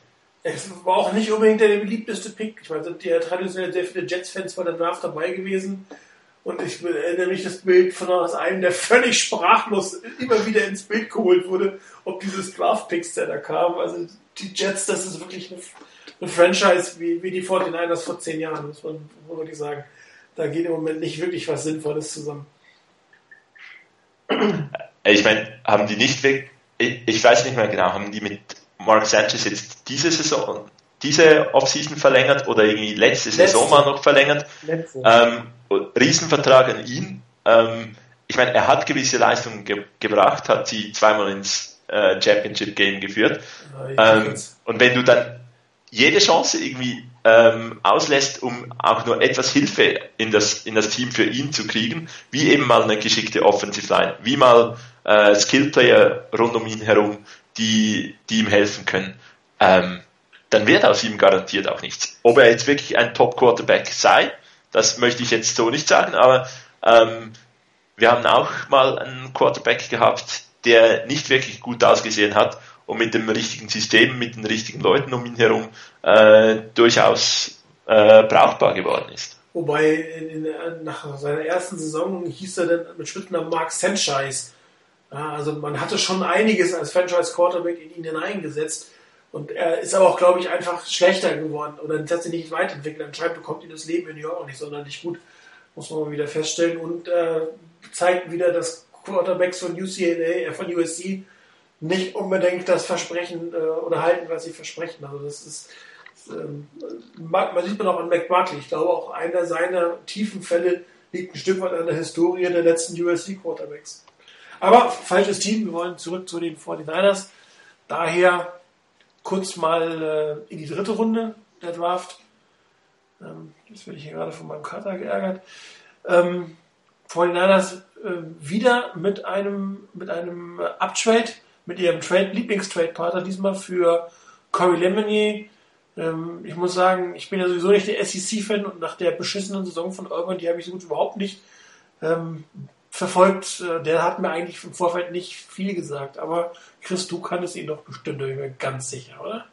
Es war auch nicht unbedingt der beliebteste Pick. Ich meine, sind ja traditionell sehr viele Jets-Fans bei der Draft dabei gewesen. Und ich erinnere mich das Bild von einem, der völlig sprachlos immer wieder ins Bild geholt wurde, ob dieses Draft-Picks, der da kam. Also die Jets, das ist wirklich eine, eine Franchise wie, wie die 49ers vor zehn Jahren, muss man wirklich sagen. Da geht im Moment nicht wirklich was Sinnvolles zusammen. Ich meine, haben die nicht weg, ich, ich weiß nicht mehr genau, haben die mit Mark Sanchez jetzt diese Saison, diese Offseason verlängert oder irgendwie letzte, letzte. Saison mal noch verlängert. Ähm, Riesenvertrag an ihn. Ähm, ich meine, er hat gewisse Leistungen ge gebracht, hat sie zweimal ins äh, Championship Game geführt. Ähm, und wenn du dann jede Chance irgendwie ähm, auslässt, um auch nur etwas Hilfe in das, in das Team für ihn zu kriegen, wie eben mal eine geschickte Offensive Line, wie mal äh, Skillplayer rund um ihn herum, die, die ihm helfen können, ähm, dann wird aus ihm garantiert auch nichts. Ob er jetzt wirklich ein Top-Quarterback sei, das möchte ich jetzt so nicht sagen, aber ähm, wir haben auch mal einen Quarterback gehabt, der nicht wirklich gut ausgesehen hat und mit dem richtigen System, mit den richtigen Leuten um ihn herum äh, durchaus äh, brauchbar geworden ist. Wobei in, in, nach seiner ersten Saison hieß er dann mit Spitznamen Mark Sanchez. Ja, also man hatte schon einiges als Franchise Quarterback in ihn hineingesetzt. Und er ist aber auch, glaube ich, einfach schlechter geworden oder hat sich nicht weiterentwickelt. Anscheinend bekommt ihn das Leben in New York auch nicht sonderlich gut, muss man mal wieder feststellen. Und äh, zeigt wieder, dass Quarterbacks von UCLA, äh, von USC nicht unbedingt das Versprechen äh, oder halten, was sie versprechen. Also das ist, ähm, man sieht man auch an McBuckley. Ich glaube, auch einer seiner tiefen Fälle liegt ein Stück weit an der Historie der letzten USC Quarterbacks. Aber falsches Team, wir wollen zurück zu den 49ers. Daher kurz mal äh, in die dritte Runde der Draft. Ähm, jetzt werde ich hier gerade von meinem Cutter geärgert. Ähm, 49ers äh, wieder mit einem, mit einem Uptrade, mit ihrem Trade, Lieblingstrade-Partner, diesmal für Corey Lemonier. Ähm, ich muss sagen, ich bin ja sowieso nicht der SEC-Fan und nach der beschissenen Saison von Urban, die habe ich so gut überhaupt nicht ähm, verfolgt. Äh, der hat mir eigentlich im Vorfeld nicht viel gesagt, aber Chris, du kanntest ihn doch bestimmt, bin mir ganz sicher, oder?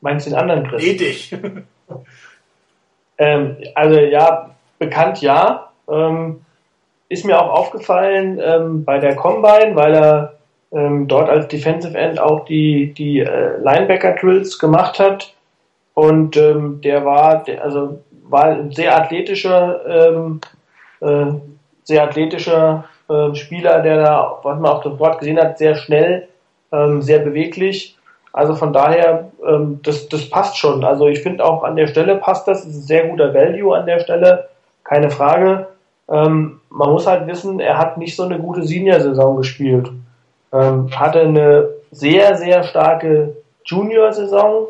Meinst du den anderen Chris? Nee, dich. ähm, also ja, bekannt ja. Ähm, ist mir auch aufgefallen ähm, bei der Combine, weil er ähm, dort als Defensive End auch die, die äh, Linebacker-Drills gemacht hat. Und ähm, der war, der, also war ein sehr athletischer, ähm, äh, sehr athletischer äh, Spieler, der da, was man auch sofort gesehen hat, sehr schnell, ähm, sehr beweglich. Also von daher, ähm, das, das passt schon. Also ich finde auch an der Stelle passt das. Ist ein sehr guter Value an der Stelle, keine Frage. Ähm, man muss halt wissen, er hat nicht so eine gute Senior-Saison gespielt. Ähm, hatte eine sehr, sehr starke Junior-Saison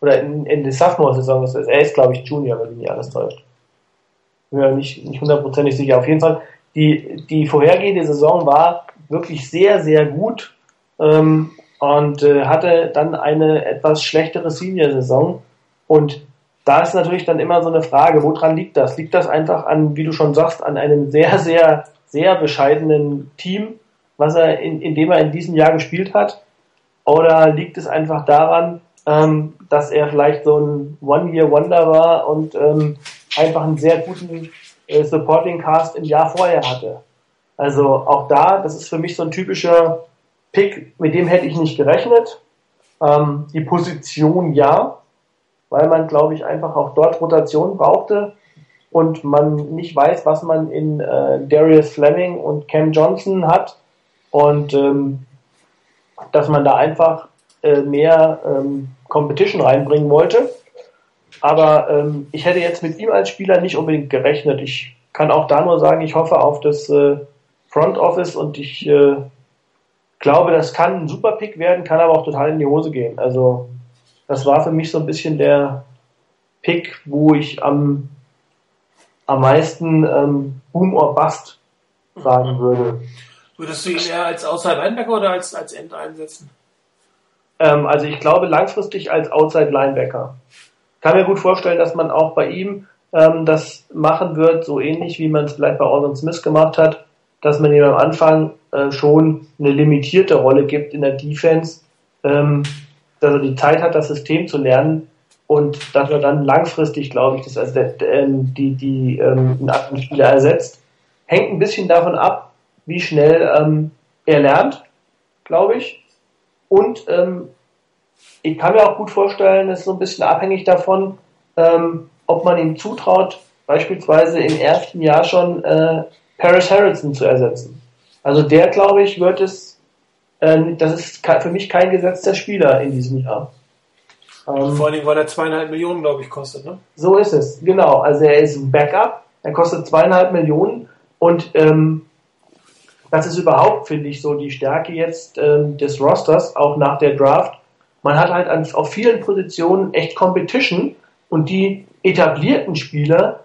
oder in, in der Sophomore-Saison ist. Er ist, glaube ich, Junior, wenn mich nicht alles täuscht. Bin mir nicht, nicht hundertprozentig sicher. Auf jeden Fall, die, die vorhergehende Saison war wirklich sehr, sehr gut ähm, und äh, hatte dann eine etwas schlechtere Senior-Saison. Und da ist natürlich dann immer so eine Frage, woran liegt das? Liegt das einfach an, wie du schon sagst, an einem sehr, sehr, sehr bescheidenen Team, was er in, in dem er in diesem Jahr gespielt hat? Oder liegt es einfach daran, ähm, dass er vielleicht so ein One-Year-Wonder war und ähm, einfach einen sehr guten äh, Supporting Cast im Jahr vorher hatte? Also auch da, das ist für mich so ein typischer Pick, mit dem hätte ich nicht gerechnet. Ähm, die Position ja, weil man, glaube ich, einfach auch dort Rotation brauchte und man nicht weiß, was man in äh, Darius Fleming und Cam Johnson hat und ähm, dass man da einfach äh, mehr ähm, Competition reinbringen wollte. Aber ähm, ich hätte jetzt mit ihm als Spieler nicht unbedingt gerechnet. Ich kann auch da nur sagen, ich hoffe auf das äh, Front Office und ich äh, glaube, das kann ein super Pick werden, kann aber auch total in die Hose gehen. Also das war für mich so ein bisschen der Pick, wo ich am, am meisten ähm, Boom or Bust sagen mhm. würde. Würdest du ihn eher als Outside Linebacker oder als, als End einsetzen? Ähm, also ich glaube langfristig als Outside Linebacker. Kann mir gut vorstellen, dass man auch bei ihm ähm, das machen wird, so ähnlich wie man es vielleicht bei Orson Smith gemacht hat, dass man ihm am Anfang äh, schon eine limitierte Rolle gibt in der Defense, ähm, dass er die Zeit hat, das System zu lernen und dass er dann langfristig, glaube ich, das also ähm, die, die ähm, einen Spieler ersetzt. Hängt ein bisschen davon ab, wie schnell ähm, er lernt, glaube ich. Und ähm, ich kann mir auch gut vorstellen, es ist so ein bisschen abhängig davon, ähm, ob man ihm zutraut, beispielsweise im ersten Jahr schon äh, Paris Harrison zu ersetzen. Also der, glaube ich, wird es das ist für mich kein gesetzter Spieler in diesem Jahr. Ähm, Vor allem, weil er zweieinhalb Millionen, glaube ich, kostet, ne? So ist es, genau. Also er ist ein Backup, er kostet zweieinhalb Millionen und ähm, das ist überhaupt, finde ich, so die Stärke jetzt ähm, des Rosters, auch nach der Draft. Man hat halt an, auf vielen Positionen echt Competition und die etablierten Spieler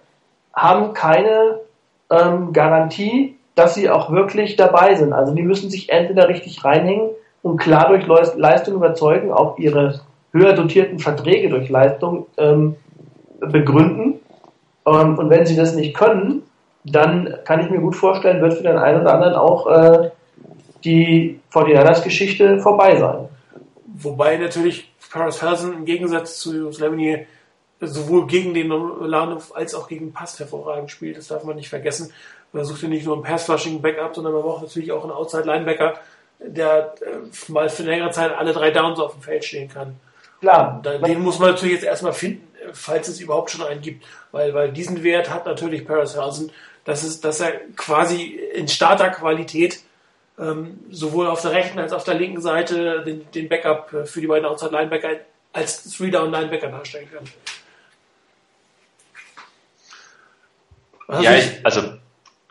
haben keine ähm, Garantie, dass sie auch wirklich dabei sind. Also die müssen sich entweder richtig reinhängen und klar durch Leistung überzeugen, auch ihre höher dotierten Verträge durch Leistung ähm, begründen. Ähm, und wenn sie das nicht können, dann kann ich mir gut vorstellen, wird für den einen oder anderen auch äh, die 49ers-Geschichte vorbei sein. Wobei natürlich Paris Helsen im Gegensatz zu Slavny sowohl gegen den Lanov als auch gegen Pass hervorragend spielt. Das darf man nicht vergessen. Man sucht ja nicht nur einen Pass-Flushing-Backup, sondern man braucht natürlich auch einen Outside-Linebacker, der äh, mal für längere Zeit alle drei Downs auf dem Feld stehen kann. Klar. Den muss man natürlich jetzt erstmal finden, falls es überhaupt schon einen gibt, weil, weil diesen Wert hat natürlich Paris Hilton, dass, es, dass er quasi in Starterqualität ähm, sowohl auf der rechten als auch auf der linken Seite den, den Backup äh, für die beiden Outside Linebacker als Three-Down-Linebacker darstellen kann. Also ja, ich, also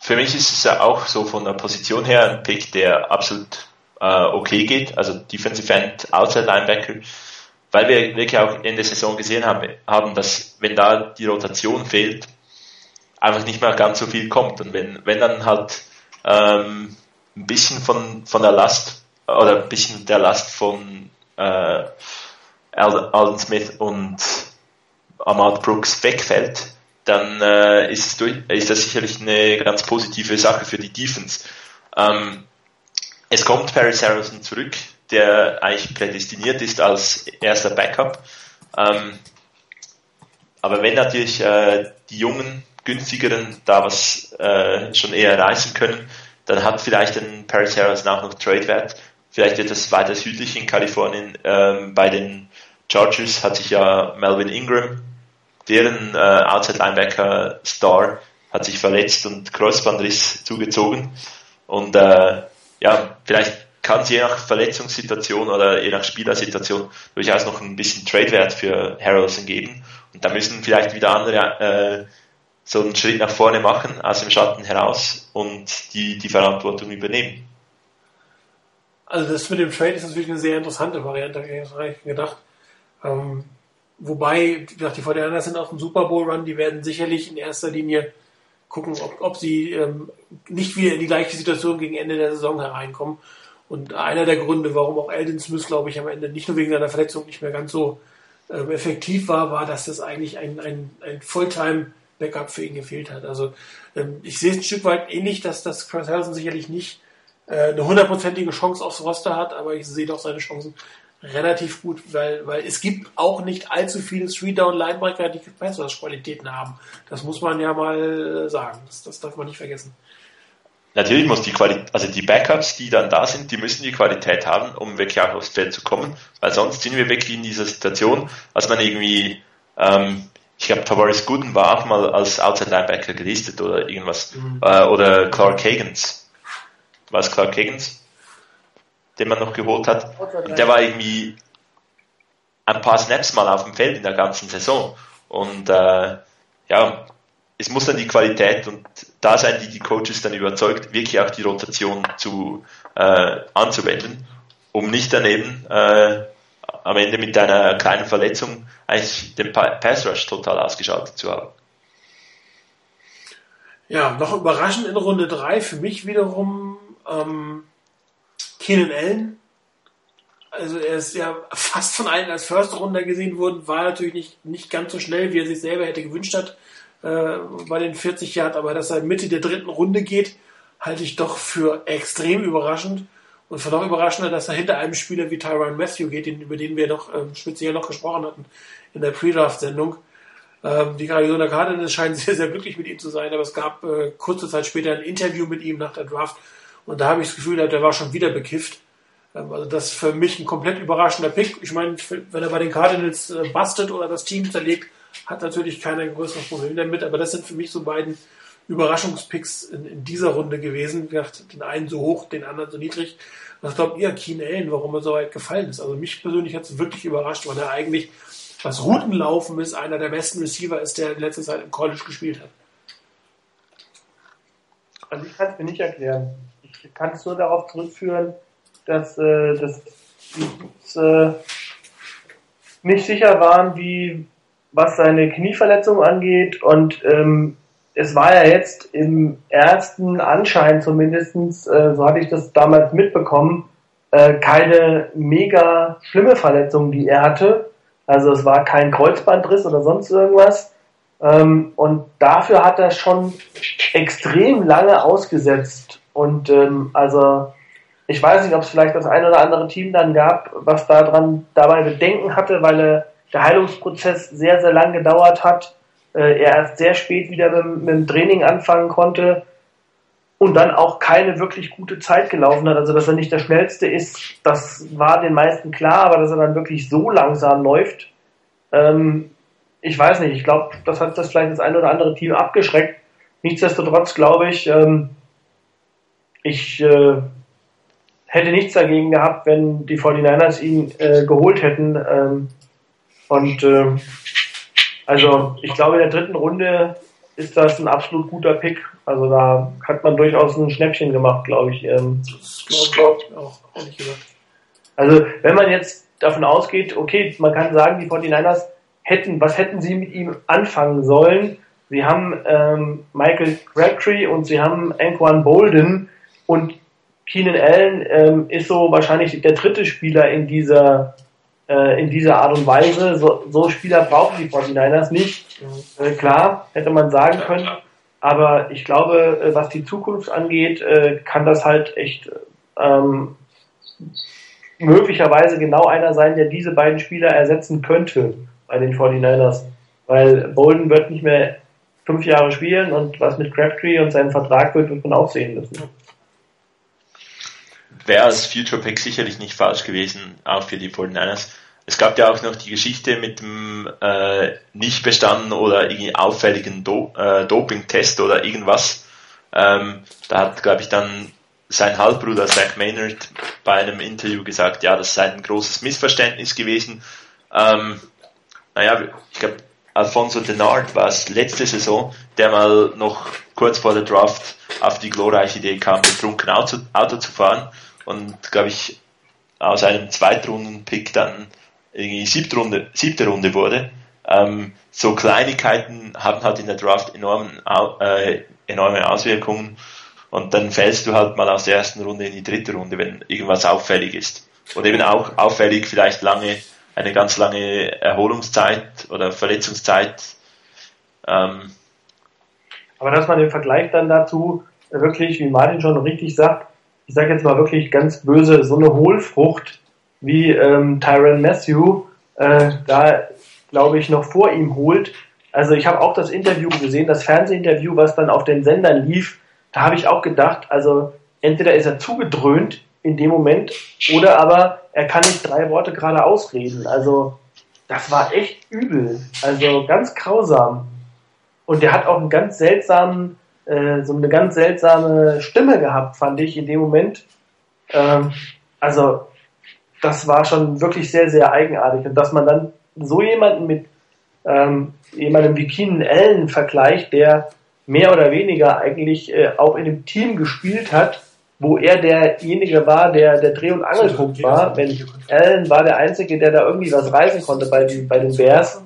für mich ist es ja auch so von der Position her ein Pick, der absolut äh, okay geht. Also Defensive End, Outside Linebacker, weil wir wirklich auch in der Saison gesehen haben, haben, dass wenn da die Rotation fehlt, einfach nicht mehr ganz so viel kommt. Und wenn, wenn dann halt ähm, ein bisschen von, von der Last oder ein bisschen der Last von äh, Alden Smith und Ahmad Brooks wegfällt, dann äh, ist, es durch, ist das sicherlich eine ganz positive Sache für die Defense. Ähm, es kommt Paris Harrison zurück, der eigentlich prädestiniert ist als erster Backup. Ähm, aber wenn natürlich äh, die jungen, günstigeren da was äh, schon eher reißen können, dann hat vielleicht ein Paris Harrison auch noch Trade-Wert. Vielleicht wird es weiter südlich in Kalifornien. Ähm, bei den Chargers hat sich ja Melvin Ingram deren äh, Outside Linebacker Star hat sich verletzt und Kreuzbandriss zugezogen. Und äh, ja, vielleicht kann es je nach Verletzungssituation oder je nach Spielersituation durchaus noch ein bisschen Trade-Wert für Harrelson geben. Und da müssen vielleicht wieder andere äh, so einen Schritt nach vorne machen, aus dem Schatten heraus und die, die Verantwortung übernehmen. Also das mit dem Trade ist natürlich eine sehr interessante Variante, habe ich gedacht. Ähm, Wobei, wie gesagt, die Fortinanders sind auf dem Super Bowl Run, die werden sicherlich in erster Linie gucken, ob, ob sie ähm, nicht wieder in die gleiche Situation gegen Ende der Saison hereinkommen. Und einer der Gründe, warum auch Eldon Smith, glaube ich, am Ende nicht nur wegen seiner Verletzung nicht mehr ganz so ähm, effektiv war, war, dass das eigentlich ein, ein, ein Fulltime-Backup für ihn gefehlt hat. Also ähm, ich sehe es ein Stück weit ähnlich, dass das Chris Harrison sicherlich nicht äh, eine hundertprozentige Chance aufs Roster hat, aber ich sehe doch seine Chancen relativ gut, weil, weil es gibt auch nicht allzu viele Three-Down-Linebacker, die Passers-Qualitäten haben. Das muss man ja mal sagen. Das, das darf man nicht vergessen. Natürlich muss die Qualität, also die Backups, die dann da sind, die müssen die Qualität haben, um wirklich auch aufs Feld zu kommen, weil sonst sind wir wirklich in dieser Situation, als man irgendwie, ähm, ich glaube, Tavares Gooden war auch mal als Outside Linebacker gelistet oder irgendwas, mhm. äh, oder Clark Hagans. Was Clark Hagans? Den man noch geholt hat. Und der war irgendwie ein paar Snaps mal auf dem Feld in der ganzen Saison. Und äh, ja, es muss dann die Qualität und da sein, die die Coaches dann überzeugt, wirklich auch die Rotation zu äh, anzuwenden, um nicht daneben äh, am Ende mit einer kleinen Verletzung eigentlich den Pass Rush total ausgeschaltet zu haben. Ja, noch überraschend in Runde 3 für mich wiederum ähm, Keenan Allen. Also er ist ja fast von allen als First Runder gesehen worden, war natürlich nicht, nicht ganz so schnell, wie er sich selber hätte gewünscht hat äh, bei den 40 Jahren, aber dass er Mitte der dritten Runde geht, halte ich doch für extrem überraschend. Und für noch überraschender, dass er hinter einem Spieler wie Tyron Matthew geht, den, über den wir noch ähm, speziell noch gesprochen hatten in der Pre-Draft-Sendung. Ähm, die Arizona Cardinals scheinen sehr, sehr glücklich mit ihm zu sein, aber es gab äh, kurze Zeit später ein Interview mit ihm nach der Draft, und da habe ich das Gefühl, der war schon wieder bekifft. Ähm, also das ist für mich ein komplett überraschender Pick. Ich meine, wenn er bei den Cardinals äh, bastet oder das Team zerlegt, hat natürlich keiner ein größeres Problem damit. Aber das sind für mich so beiden Überraschungspicks in, in dieser Runde gewesen. Den einen so hoch, den anderen so niedrig. Was glaubt ihr, Keen Allen, warum er so weit gefallen ist? Also mich persönlich hat es wirklich überrascht, weil er eigentlich, was Routenlaufen ist, einer der besten Receiver ist, der in letzter Zeit im College gespielt hat. Also ich kann es mir nicht erklären ich kann es nur darauf zurückführen, dass, äh, dass die äh, nicht sicher waren, wie was seine Knieverletzung angeht und ähm, es war ja jetzt im ersten Anschein zumindestens, äh, so hatte ich das damals mitbekommen, äh, keine mega schlimme Verletzung, die er hatte. Also es war kein Kreuzbandriss oder sonst irgendwas. Ähm, und dafür hat er schon extrem lange ausgesetzt. Und ähm, also ich weiß nicht, ob es vielleicht das ein oder andere Team dann gab, was daran dabei Bedenken hatte, weil äh, der Heilungsprozess sehr, sehr lang gedauert hat. Äh, er erst sehr spät wieder mit, mit dem Training anfangen konnte. und dann auch keine wirklich gute Zeit gelaufen hat. Also, dass er nicht der schnellste ist, das war den meisten klar, aber dass er dann wirklich so langsam läuft, ähm, ich weiß nicht. Ich glaube, das hat das vielleicht das ein oder andere Team abgeschreckt. Nichtsdestotrotz glaube ich, ähm, ich äh, hätte nichts dagegen gehabt, wenn die 49ers ihn äh, geholt hätten. Ähm, und äh, also ich glaube, in der dritten Runde ist das ein absolut guter Pick. Also da hat man durchaus ein Schnäppchen gemacht, glaube ich. Ähm, das glaube ich auch, ehrlich gesagt. Also wenn man jetzt davon ausgeht, okay, man kann sagen, die 49ers hätten, was hätten sie mit ihm anfangen sollen? Sie haben ähm, Michael Crabtree und sie haben Anquan Bolden und Keenan Allen ähm, ist so wahrscheinlich der dritte Spieler in dieser äh, in dieser Art und Weise. So, so Spieler brauchen die 49ers nicht. Äh, klar, hätte man sagen können. Aber ich glaube, äh, was die Zukunft angeht, äh, kann das halt echt ähm, möglicherweise genau einer sein, der diese beiden Spieler ersetzen könnte bei den 49ers. Weil Bolden wird nicht mehr fünf Jahre spielen und was mit Crabtree und seinem Vertrag wird, wird man auch sehen müssen. Wäre als Future Pick sicherlich nicht falsch gewesen, auch für die 49ers. Es gab ja auch noch die Geschichte mit dem äh, nicht bestanden oder irgendwie auffälligen Do äh, Doping-Test oder irgendwas. Ähm, da hat, glaube ich, dann sein Halbbruder Zach Maynard bei einem Interview gesagt, ja, das sei ein großes Missverständnis gewesen. Ähm, naja, ich glaube, Alfonso Denard war es letzte Saison, der mal noch kurz vor der Draft auf die glorreiche Idee kam, betrunken Auto, Auto zu fahren und, glaube ich, aus einem Zweitrunden-Pick dann irgendwie siebte Runde, siebte Runde wurde. Ähm, so Kleinigkeiten haben halt in der Draft enormen, äh, enorme Auswirkungen und dann fällst du halt mal aus der ersten Runde in die dritte Runde, wenn irgendwas auffällig ist. Und eben auch auffällig vielleicht lange, eine ganz lange Erholungszeit oder Verletzungszeit. Ähm, Aber dass man den Vergleich dann dazu wirklich, wie Martin schon richtig sagt, ich sage jetzt mal wirklich ganz böse, so eine Hohlfrucht wie ähm, Tyron Matthew äh, da, glaube ich, noch vor ihm holt. Also ich habe auch das Interview gesehen, das Fernsehinterview, was dann auf den Sendern lief. Da habe ich auch gedacht, also entweder ist er zugedröhnt in dem Moment oder aber er kann nicht drei Worte gerade ausreden. Also das war echt übel. Also ganz grausam. Und der hat auch einen ganz seltsamen, äh, so eine ganz seltsame Stimme gehabt, fand ich in dem Moment. Ähm, also das war schon wirklich sehr, sehr eigenartig. Und dass man dann so jemanden mit ähm, jemandem wie Keenan Allen vergleicht, der mehr oder weniger eigentlich äh, auch in dem Team gespielt hat, wo er derjenige war, der der Dreh- und Angelpunkt war. Wenn Allen war der Einzige, der da irgendwie was reißen konnte bei, den, bei den Bears.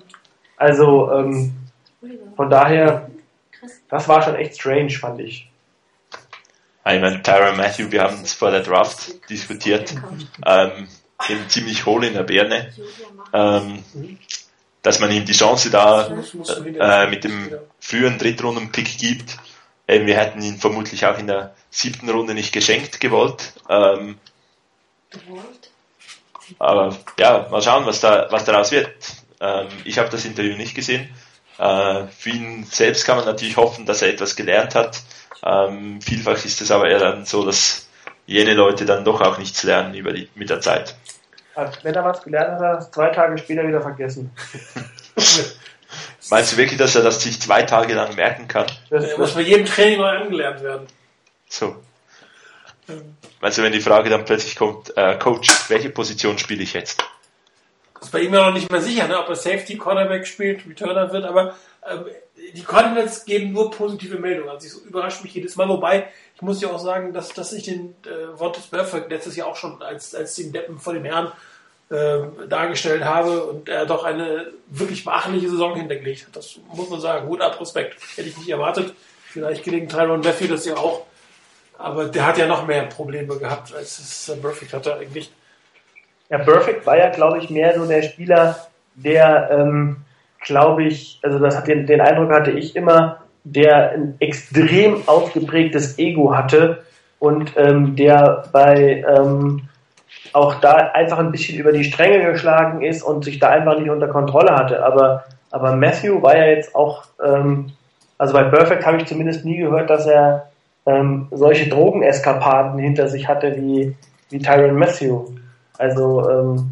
Also ähm, von daher, das war schon echt strange, fand ich. Ich meine, Tyra Matthew, wir haben es vor der Draft diskutiert. Ähm, eben ziemlich hohl in der Birne, ähm, dass man ihm die Chance da äh, mit dem frühen Drittrunden-Pick gibt. Eben, wir hätten ihn vermutlich auch in der siebten Runde nicht geschenkt gewollt. Ähm, aber ja, mal schauen, was da was daraus wird. Ähm, ich habe das Interview nicht gesehen. Äh, für ihn selbst kann man natürlich hoffen, dass er etwas gelernt hat. Ähm, vielfach ist es aber eher dann so, dass jene Leute dann doch auch nichts lernen über die, mit der Zeit. Wenn er was gelernt hat, hat er es zwei Tage später wieder vergessen. Meinst du wirklich, dass er das sich zwei Tage lang merken kann? Das muss bei jedem Training neu angelernt werden. So. Meinst du, wenn die Frage dann plötzlich kommt, äh, Coach, welche Position spiele ich jetzt? Ist bei ihm ja noch nicht mehr sicher, ne? ob er Safety, Cornerback spielt, Returner wird, aber ähm, die Cardinals geben nur positive Meldungen. Also es überrascht mich jedes Mal, wobei ich muss ja auch sagen, dass, dass ich den äh, Vontaze Burfict letztes Jahr auch schon als, als den Deppen vor dem Herrn äh, dargestellt habe und er doch eine wirklich beachtliche Saison hintergelegt hat. Das muss man sagen. Hut ab, Respekt. Hätte ich nicht erwartet. Vielleicht gelingt Tyron Matthew das ja auch. Aber der hat ja noch mehr Probleme gehabt, als es äh, Burfict hatte eigentlich. Ja, Burfict war ja, glaube ich, mehr so der Spieler, der, ähm, glaube ich, also das hat den, den Eindruck hatte ich immer, der ein extrem ausgeprägtes Ego hatte und ähm, der bei ähm, auch da einfach ein bisschen über die Stränge geschlagen ist und sich da einfach nicht unter Kontrolle hatte. Aber, aber Matthew war ja jetzt auch, ähm, also bei Perfect habe ich zumindest nie gehört, dass er ähm, solche Drogeneskapaden hinter sich hatte wie, wie Tyron Matthew. Also ähm,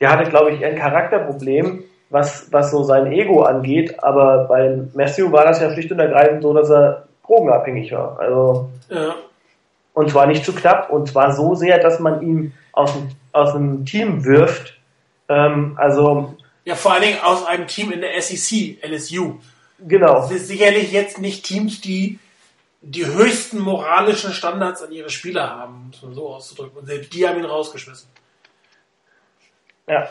der hatte, glaube ich, ein Charakterproblem, was, was so sein Ego angeht, aber bei Matthew war das ja schlicht und ergreifend so, dass er drogenabhängig war. Also ja. und zwar nicht zu knapp und zwar so sehr, dass man ihn aus dem, aus dem Team wirft. Ähm, also ja, vor allen Dingen aus einem Team in der SEC, LSU. Genau. Das ist sicherlich jetzt nicht Teams, die die höchsten moralischen Standards an ihre Spieler haben, muss man so auszudrücken. Und selbst die haben ihn rausgeschmissen. Ja.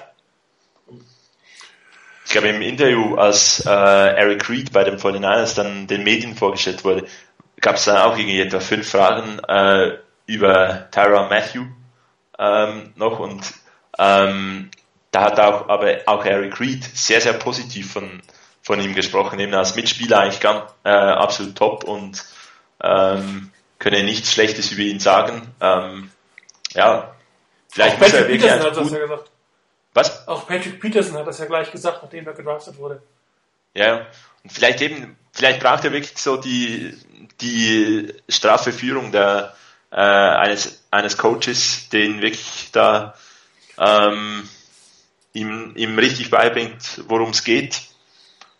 Ich glaube, im Interview, als äh, Eric Reed bei den 49ers dann den Medien vorgestellt wurde, gab es dann auch irgendwie etwa fünf Fragen äh, über Tyra Matthew ähm, noch und ähm, da hat auch aber auch Eric Reed sehr, sehr positiv von, von ihm gesprochen, eben als Mitspieler eigentlich ganz, äh, absolut top und ähm, könne nichts Schlechtes über ihn sagen. Ähm, ja, vielleicht auch muss er wirklich Peterson hat das ja gesagt. Was? Auch Patrick Peterson hat das ja gleich gesagt, nachdem er gedraftet wurde. Ja, und vielleicht eben, vielleicht braucht er wirklich so die, die straffe Führung der, äh, eines, eines Coaches, den wirklich da ähm, ihm, ihm richtig beibringt, worum es geht.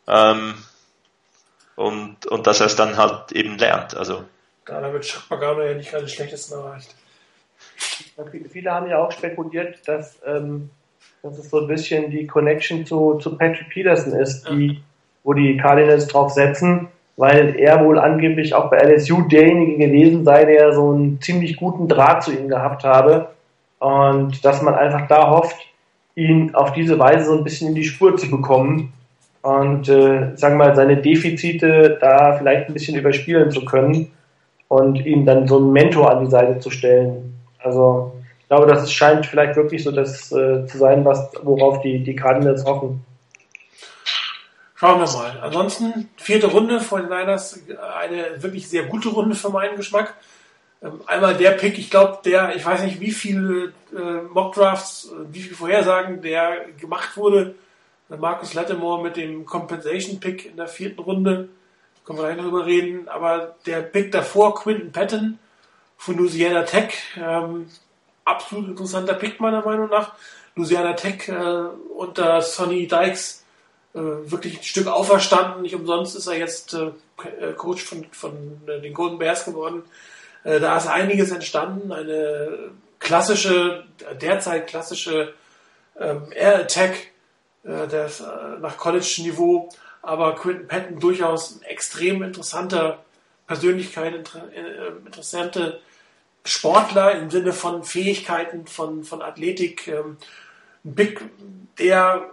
Ähm, und, und dass er es dann halt eben lernt. Also. Da damit Chuck Pagano ja nicht gerade den schlechtesten erreicht. Viele haben ja auch spekuliert, dass, ähm, dass es so ein bisschen die Connection zu, zu Patrick Peterson ist, die, wo die Cardinals drauf setzen, weil er wohl angeblich auch bei LSU derjenige gewesen sei, der so einen ziemlich guten Draht zu ihm gehabt habe. Und dass man einfach da hofft, ihn auf diese Weise so ein bisschen in die Spur zu bekommen und äh, sagen wir mal seine Defizite da vielleicht ein bisschen überspielen zu können und ihm dann so einen Mentor an die Seite zu stellen. Also glaube, das scheint vielleicht wirklich so das äh, zu sein, was worauf die die Cardinals hoffen. Schauen wir mal. Ansonsten vierte Runde von Niners, eine wirklich sehr gute Runde für meinen Geschmack. Ähm, einmal der Pick, ich glaube, der, ich weiß nicht, wie viele äh, Mockdrafts, äh, wie viele Vorhersagen der gemacht wurde Marcus Lattimore mit dem Compensation Pick in der vierten Runde. Können wir gleich drüber reden. Aber der Pick davor, Quinton Patton von Louisiana Tech, ähm, absolut interessanter Pick meiner Meinung nach. Louisiana Tech äh, unter Sonny Dykes äh, wirklich ein Stück auferstanden. Nicht umsonst ist er jetzt äh, äh Coach von, von äh, den Golden Bears geworden. Äh, da ist einiges entstanden. Eine klassische, derzeit klassische ähm, Air Attack das, äh, nach College-Niveau, aber Quinton Patton durchaus ein extrem interessanter Persönlichkeit, inter, interessante Sportler im Sinne von Fähigkeiten, von, von Athletik. Ähm, Big, der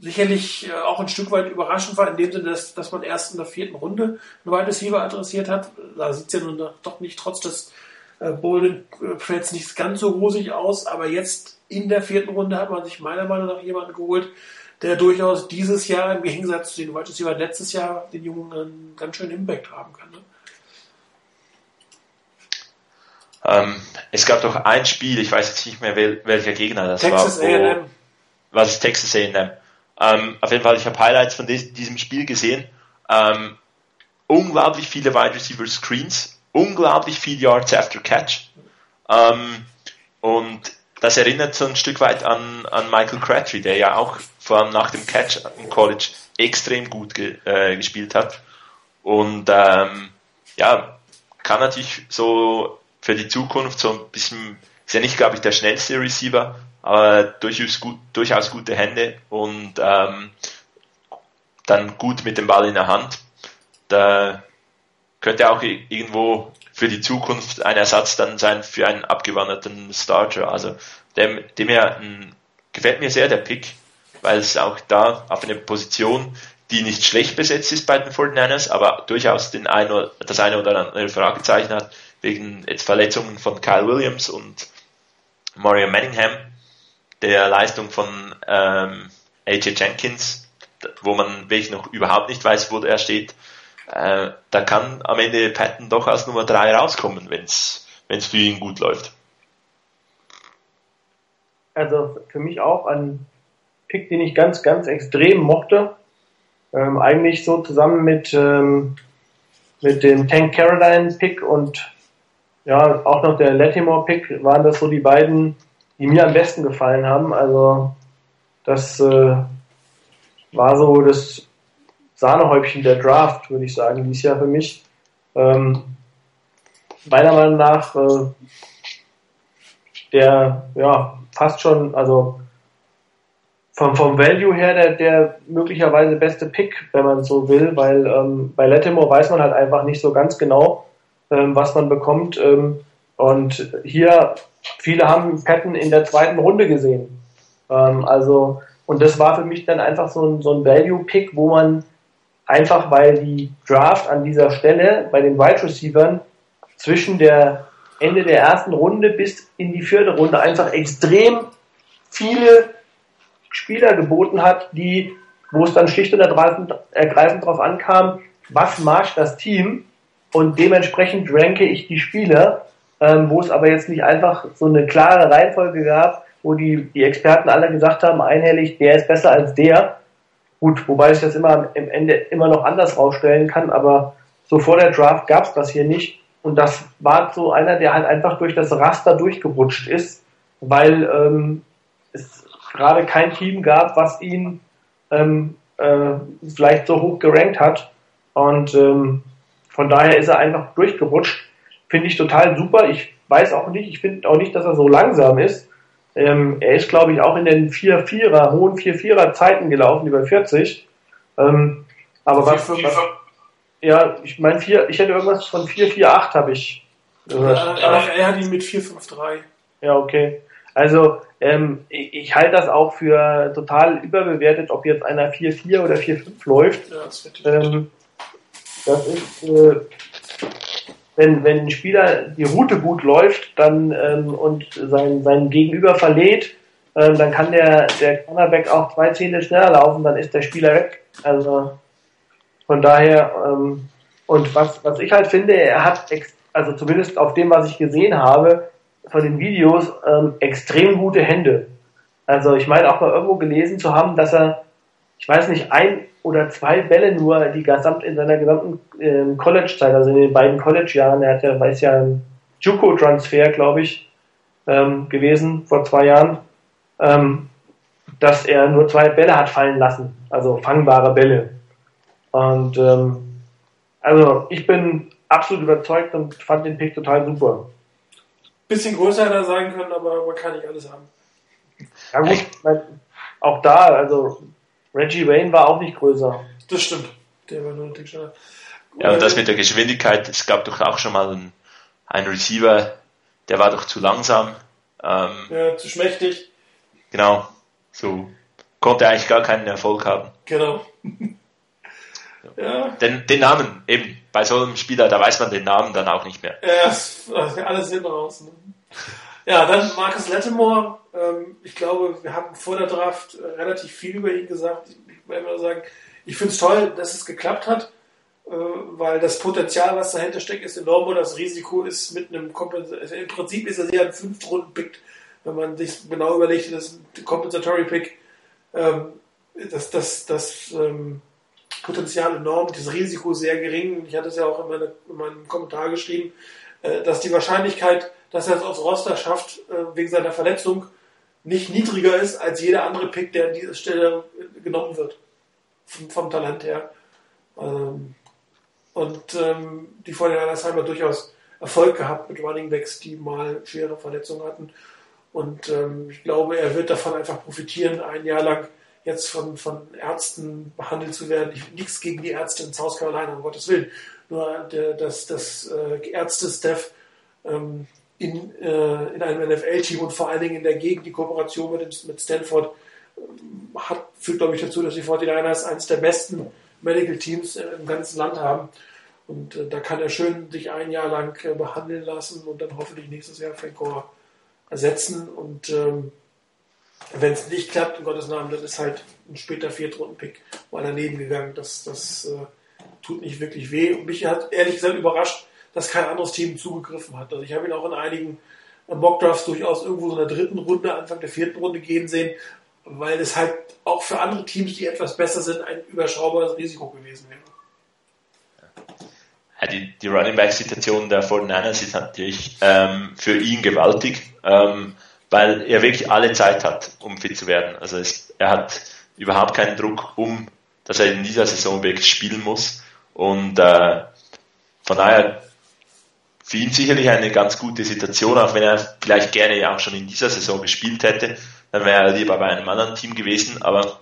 sicherlich auch ein Stück weit überraschend war, in dem Sinne, dass, dass man erst in der vierten Runde einen Wide Receiver adressiert hat. Da sieht es ja nun doch nicht trotz des äh, Bolden Trades nicht ganz so rosig aus, aber jetzt in der vierten Runde hat man sich meiner Meinung nach jemanden geholt, der durchaus dieses Jahr im Gegensatz zu den Wide Receiver letztes Jahr den Jungen einen ganz schönen Impact haben kann. Ne? Ähm, es gab doch ein Spiel, ich weiß jetzt nicht mehr wel, welcher Gegner das Texas war. Texas A&M. Was ist Texas A&M? Ähm, auf jeden Fall, ich habe Highlights von diesem Spiel gesehen. Ähm, unglaublich viele Wide Receiver Screens, unglaublich viele Yards after Catch. Ähm, und das erinnert so ein Stück weit an, an Michael Crabtree, der ja auch vor allem nach dem Catch im College extrem gut ge, äh, gespielt hat. Und ähm, ja, kann natürlich so für die Zukunft so ein bisschen, ist ja nicht, glaube ich, der schnellste Receiver, aber durchaus, gut, durchaus gute Hände und ähm, dann gut mit dem Ball in der Hand. Da könnte auch irgendwo für die Zukunft ein Ersatz dann sein für einen abgewanderten Starter. Also dem, dem her gefällt mir sehr der Pick, weil es auch da auf eine Position, die nicht schlecht besetzt ist bei den 49ers, aber durchaus den ein oder, das eine oder andere Fragezeichen hat, wegen jetzt Verletzungen von Kyle Williams und Mario Manningham, der Leistung von ähm, AJ Jenkins, wo man wirklich noch überhaupt nicht weiß, wo er steht äh, da kann am Ende Patton doch als Nummer 3 rauskommen, wenn es für ihn gut läuft. Also für mich auch ein Pick, den ich ganz, ganz extrem mochte. Ähm, eigentlich so zusammen mit, ähm, mit dem Tank Caroline Pick und ja, auch noch der Latimore Pick waren das so die beiden, die mir am besten gefallen haben. Also das äh, war so das Sahnehäubchen der Draft, würde ich sagen, dieses Jahr für mich. Ähm, meiner Meinung nach äh, der ja fast schon, also vom, vom Value her der, der möglicherweise beste Pick, wenn man so will, weil ähm, bei Latimore weiß man halt einfach nicht so ganz genau, was man bekommt. Ähm, und hier, viele haben Patton in der zweiten Runde gesehen. Ähm, also, und das war für mich dann einfach so ein, so ein Value-Pick, wo man einfach, weil die Draft an dieser Stelle bei den Wide Receivers zwischen der Ende der ersten Runde bis in die vierte Runde einfach extrem viele Spieler geboten hat, die, wo es dann schlicht und ergreifend darauf ankam, was mag das Team und dementsprechend ranke ich die Spieler, ähm, wo es aber jetzt nicht einfach so eine klare Reihenfolge gab, wo die, die Experten alle gesagt haben, einhellig, der ist besser als der. Gut, wobei ich das immer am Ende immer noch anders rausstellen kann, aber so vor der Draft gab es das hier nicht. Und das war so einer, der halt einfach durch das Raster durchgerutscht ist, weil ähm, es gerade kein Team gab, was ihn ähm, äh, vielleicht so hoch gerankt hat. Und ähm, von daher ist er einfach durchgerutscht. Finde ich total super. Ich weiß auch nicht, ich finde auch nicht, dass er so langsam ist. Ähm, er ist, glaube ich, auch in den 4-4er, hohen 4-4er Zeiten gelaufen, über 40. Ähm, aber was, was, ja, ich meine, ich hätte irgendwas von 4-4-8 habe ich gehört. Ja, er, er hat ihn mit 4-5-3. Ja, okay. Also ähm, ich, ich halte das auch für total überbewertet, ob jetzt einer 4-4 oder 4-5 läuft. Ja, das, ähm, das ist, äh, wenn, wenn ein Spieler die Route gut läuft dann ähm, und sein, sein Gegenüber verlädt, ähm, dann kann der, der Cornerback auch zwei Zähne schneller laufen, dann ist der Spieler weg. Also von daher, ähm, und was, was ich halt finde, er hat, also zumindest auf dem, was ich gesehen habe, von den Videos ähm, extrem gute Hände. Also ich meine auch mal irgendwo gelesen zu haben, dass er, ich weiß nicht, ein oder zwei Bälle nur die gesamt in seiner gesamten ähm, College-Zeit, also in den beiden College-Jahren, er hat ja, weiß ja, ein Juco-Transfer, glaube ich, ähm, gewesen vor zwei Jahren, ähm, dass er nur zwei Bälle hat fallen lassen, also fangbare Bälle. Und ähm, also ich bin absolut überzeugt und fand den Pick total super bisschen größer hätte er sein können, aber man kann nicht alles haben. Ja gut, mein, auch da, also Reggie Wayne war auch nicht größer. Das stimmt. Der war nur ein Tick schneller. Ja, und das mit der Geschwindigkeit, es gab doch auch schon mal einen, einen Receiver, der war doch zu langsam. Ähm, ja, zu schmächtig. Genau, so konnte eigentlich gar keinen Erfolg haben. Genau. ja. Den, den Namen, eben, bei so einem Spieler, da weiß man den Namen dann auch nicht mehr. Ja, alles hinten raus. Ne? Ja, dann Marcus Lattimore. Ähm, ich glaube, wir haben vor der Draft äh, relativ viel über ihn gesagt. Ich will immer sagen, ich finde es toll, dass es geklappt hat, äh, weil das Potenzial, was dahinter steckt, ist enorm und das Risiko ist mit einem Kompens also Im Prinzip ist er ja ein Fünftrunden-Pick, wenn man sich genau überlegt, das ist ein Compensatory-Pick. Ähm, das, das, das, ähm, Potenzial enorm, das Risiko sehr gering. Ich hatte es ja auch in, meine, in meinem Kommentar geschrieben, äh, dass die Wahrscheinlichkeit, dass er es aufs Roster schafft, äh, wegen seiner Verletzung, nicht niedriger ist als jeder andere Pick, der an dieser Stelle genommen wird. Vom, vom Talent her. Ähm, und ähm, die Vorderlanders haben ja durchaus Erfolg gehabt mit Running Backs, die mal schwere Verletzungen hatten. Und ähm, ich glaube, er wird davon einfach profitieren, ein Jahr lang jetzt von, von Ärzten behandelt zu werden. Ich nichts gegen die Ärzte in South Carolina, um Gottes Willen. Nur der, das, das äh, Ärzte-Staff in, äh, in einem NFL-Team und vor allen Dingen in der Gegend, die Kooperation mit, mit Stanford äh, hat, führt, glaube ich, dazu, dass die 49ers eines der besten Medical Teams äh, im ganzen Land haben. Und äh, da kann er schön sich ein Jahr lang äh, behandeln lassen und dann hoffentlich nächstes Jahr Frank ersetzen. Und ähm, wenn es nicht klappt, in Gottes Namen, dann ist halt ein später Viertrunden-Pick mal daneben gegangen. Das, das äh, tut nicht wirklich weh. Und mich hat ehrlich gesagt überrascht, dass kein anderes Team zugegriffen hat. Also ich habe ihn auch in einigen äh, Mockdrafts durchaus irgendwo so in der dritten Runde, Anfang der vierten Runde gehen sehen, weil es halt auch für andere Teams, die etwas besser sind, ein überschaubares Risiko gewesen wäre. die, die Running Back Situation der 49ers ist natürlich ähm, für ihn gewaltig, ähm, weil er wirklich alle Zeit hat, um fit zu werden. Also es, er hat überhaupt keinen Druck, um, dass er in dieser Saison wirklich spielen muss. Und äh, von daher für ihn sicherlich eine ganz gute Situation, auch wenn er vielleicht gerne auch schon in dieser Saison gespielt hätte, dann wäre er lieber bei einem anderen Team gewesen, aber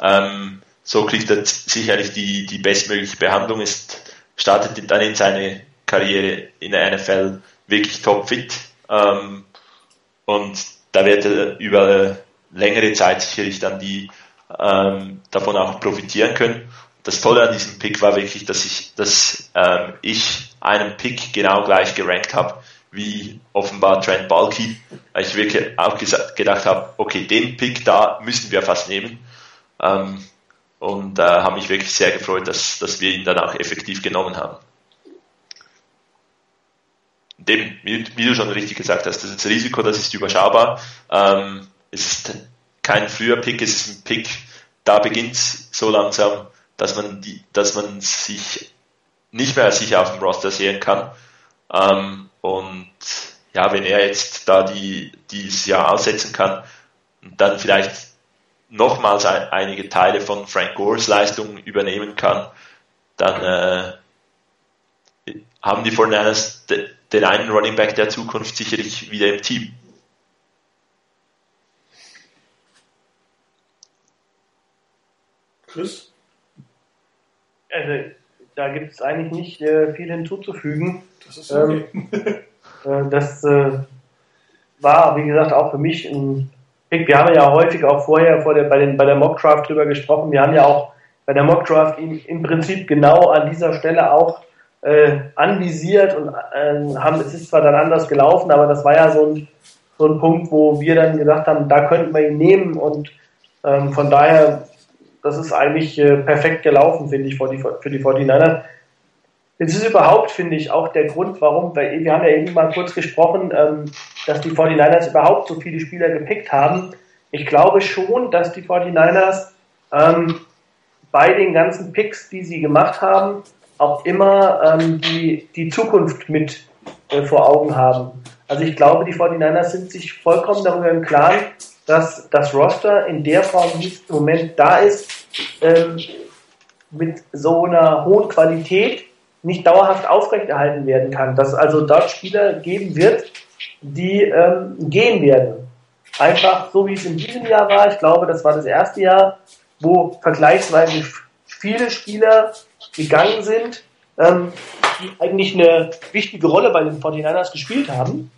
ähm, so kriegt er sicherlich die, die bestmögliche Behandlung, ist, startet dann in seine Karriere in der NFL wirklich topfit. Ähm, und da wird er über längere Zeit sicherlich dann die ähm, davon auch profitieren können. Das Tolle an diesem Pick war wirklich, dass ich, dass ähm, ich einen Pick genau gleich gerankt habe wie offenbar Trent Balky, weil ich wirklich auch gedacht habe, okay, den Pick da müssen wir fast nehmen. Ähm, und äh, habe mich wirklich sehr gefreut, dass, dass wir ihn dann auch effektiv genommen haben. Dem, wie, wie du schon richtig gesagt hast, das ist das Risiko, das ist überschaubar. Ähm, es ist kein früher Pick, es ist ein Pick, da beginnt es so langsam, dass man die, dass man sich nicht mehr sicher auf dem Roster sehen kann. Ähm, und ja, wenn er jetzt da die, dieses Jahr aussetzen kann und dann vielleicht nochmals ein, einige Teile von Frank Gores Leistung übernehmen kann, dann äh, haben die 49ers de, den einen Running Back der Zukunft sicherlich wieder im Team. Chris? Also, da gibt es eigentlich nicht äh, viel hinzuzufügen. Das ist okay. Ähm, äh, das äh, war, wie gesagt, auch für mich ein Pick. Wir haben ja häufig auch vorher vor der, bei, den, bei der Mockdraft drüber gesprochen. Wir haben ja auch bei der Mockdraft im, im Prinzip genau an dieser Stelle auch äh, anvisiert und äh, haben, es ist zwar dann anders gelaufen, aber das war ja so ein, so ein Punkt, wo wir dann gesagt haben, da könnten wir ihn nehmen und ähm, von daher das ist eigentlich äh, perfekt gelaufen, finde ich, für die, für die 49ers. Es ist überhaupt, finde ich, auch der Grund, warum, weil wir haben ja eben mal kurz gesprochen, ähm, dass die 49ers überhaupt so viele Spieler gepickt haben. Ich glaube schon, dass die 49ers ähm, bei den ganzen Picks, die sie gemacht haben, auch immer ähm, die, die Zukunft mit äh, vor Augen haben. Also ich glaube, die 49ers sind sich vollkommen darüber im Klaren, dass das Roster in der Form, wie es im Moment da ist, ähm, mit so einer hohen Qualität nicht dauerhaft aufrechterhalten werden kann. Dass es also dort Spieler geben wird, die ähm, gehen werden. Einfach so wie es in diesem Jahr war. Ich glaube, das war das erste Jahr, wo vergleichsweise viele Spieler gegangen sind, ähm, die eigentlich eine wichtige Rolle bei den 49ers gespielt haben.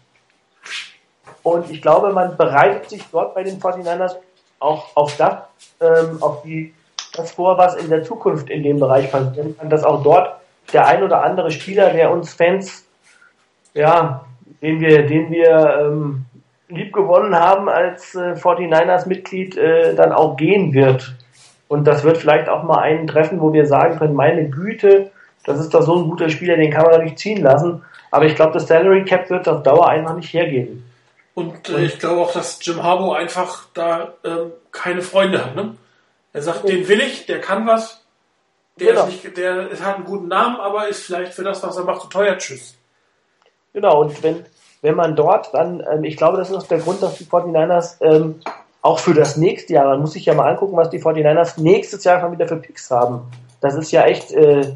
Und ich glaube, man bereitet sich dort bei den 49ers auch auf das, ähm, auf die, das vor, was in der Zukunft in dem Bereich passieren kann, dass auch dort der ein oder andere Spieler, der uns Fans, ja, den wir, den wir ähm, lieb gewonnen haben als äh, 49ers-Mitglied, äh, dann auch gehen wird. Und das wird vielleicht auch mal einen treffen, wo wir sagen können, meine Güte, das ist doch so ein guter Spieler, den kann man doch nicht ziehen lassen. Aber ich glaube, das Salary Cap wird auf Dauer einfach nicht hergeben. Und äh, ich glaube auch, dass Jim Harbour einfach da ähm, keine Freunde hat. Ne? Er sagt, den will ich, der kann was. Der, genau. ist nicht, der hat einen guten Namen, aber ist vielleicht für das, was er macht, zu teuer. Tschüss. Genau, und wenn, wenn man dort dann, ähm, ich glaube, das ist auch der Grund, dass die 49ers ähm, auch für das nächste Jahr, man muss sich ja mal angucken, was die 49ers nächstes Jahr schon wieder für Picks haben. Das ist ja echt, äh,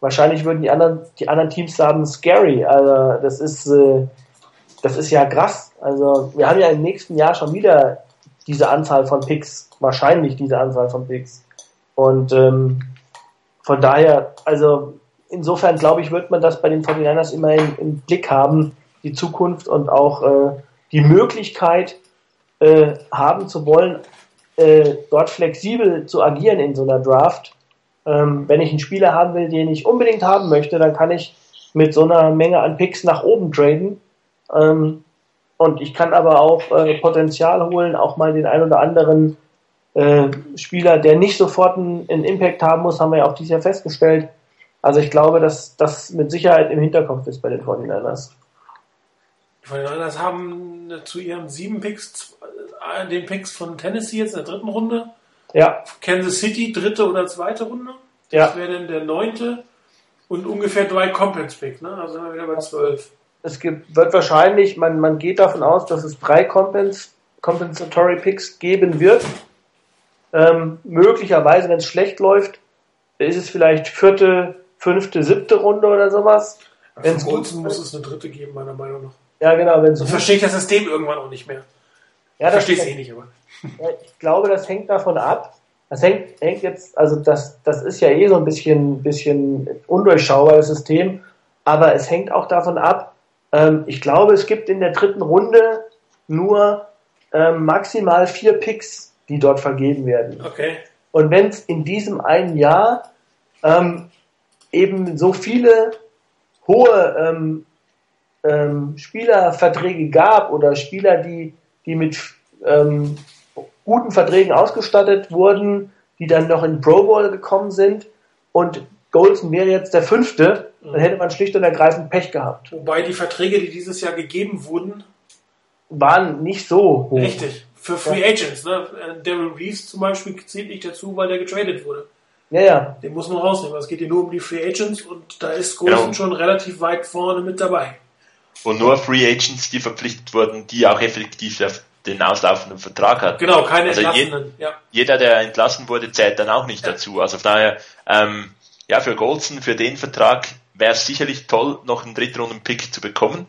wahrscheinlich würden die anderen, die anderen Teams sagen, scary. Also das ist, äh, das ist ja krass. Also wir haben ja im nächsten Jahr schon wieder diese Anzahl von Picks, wahrscheinlich diese Anzahl von Picks. Und ähm, von daher, also insofern glaube ich, wird man das bei den 49ers immer im, im Blick haben, die Zukunft und auch äh, die Möglichkeit äh, haben zu wollen, äh, dort flexibel zu agieren in so einer Draft. Ähm, wenn ich einen Spieler haben will, den ich unbedingt haben möchte, dann kann ich mit so einer Menge an Picks nach oben traden ähm, und ich kann aber auch äh, Potenzial holen, auch mal den ein oder anderen äh, Spieler, der nicht sofort einen, einen, Impact haben muss, haben wir ja auch dieses Jahr festgestellt. Also ich glaube, dass das mit Sicherheit im Hinterkopf ist bei den 49ers. Die 49ers haben zu ihren sieben Picks, äh, den Picks von Tennessee jetzt in der dritten Runde. Ja. Kansas City, dritte oder zweite Runde. Das ja. wäre dann der neunte. Und ungefähr drei Compens-Picks, ne? Also sind wir wieder bei zwölf. Es gibt, wird wahrscheinlich, man, man geht davon aus, dass es drei Compens, Compensatory Picks geben wird. Ähm, möglicherweise, wenn es schlecht läuft, ist es vielleicht vierte, fünfte, siebte Runde oder sowas. Für Wenn's gut muss es eine dritte geben, meiner Meinung nach. Ja, genau, wenn es Sonst verstehe ich das System irgendwann auch nicht mehr. ja, das, Verstehe es eh nicht, aber. Ja, ich glaube, das hängt davon ab. Das hängt, hängt jetzt, also das, das ist ja eh so ein bisschen, bisschen undurchschaubar, das System. Aber es hängt auch davon ab. Ähm, ich glaube, es gibt in der dritten Runde nur ähm, maximal vier Picks, die dort vergeben werden. Okay. Und wenn es in diesem einen Jahr ähm, eben so viele hohe ähm, ähm, Spielerverträge gab oder Spieler, die, die mit ähm, guten Verträgen ausgestattet wurden, die dann noch in Pro Bowl gekommen sind und Golson wäre jetzt der fünfte, dann hätte man schlicht und ergreifend Pech gehabt. Wobei die Verträge, die dieses Jahr gegeben wurden, Waren nicht so hoch. richtig. Für Free Agents, ne? Äh, Daryl Reeves zum Beispiel zählt nicht dazu, weil der getradet wurde. Ja, ja. Den muss man rausnehmen. Es geht hier nur um die Free Agents und da ist Golson Genau. schon relativ weit vorne mit dabei. Und nur Free Agents, die verpflichtet wurden, die auch effektiv den auslaufenden Vertrag hatten. Genau, keine Also je- Entlassenen. Ja. Jeder, der entlassen wurde, zählt dann auch nicht dazu. Also von daher, ähm, ja, für Golson, für den Vertrag wäre es sicherlich toll, noch einen Drittrunden-Pick zu bekommen.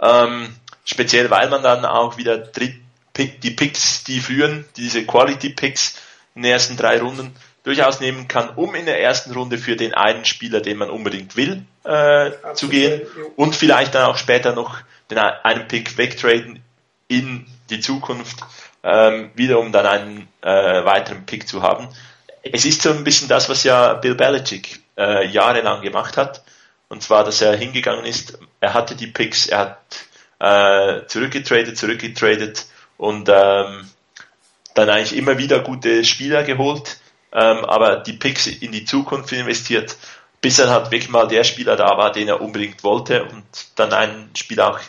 Ähm, speziell, weil man dann auch wieder Dritt Pick, die Picks, die frühen, diese Quality-Picks in den ersten drei Runden durchaus nehmen kann, um in der ersten Runde für den einen Spieler, den man unbedingt will, äh, zu gehen und vielleicht dann auch später noch den, einen Pick wegtraden in die Zukunft, ähm, wieder um dann einen äh, weiteren Pick zu haben. Es ist so ein bisschen das, was ja Bill Belichick äh, jahrelang gemacht hat. Und zwar, dass er hingegangen ist, er hatte die Picks, er hat äh, zurückgetradet, zurückgetradet und ähm, dann eigentlich immer wieder gute Spieler geholt, ähm, aber die Picks in die Zukunft investiert, bis er halt wirklich mal der Spieler da war, den er unbedingt wollte und dann einen Spieler auch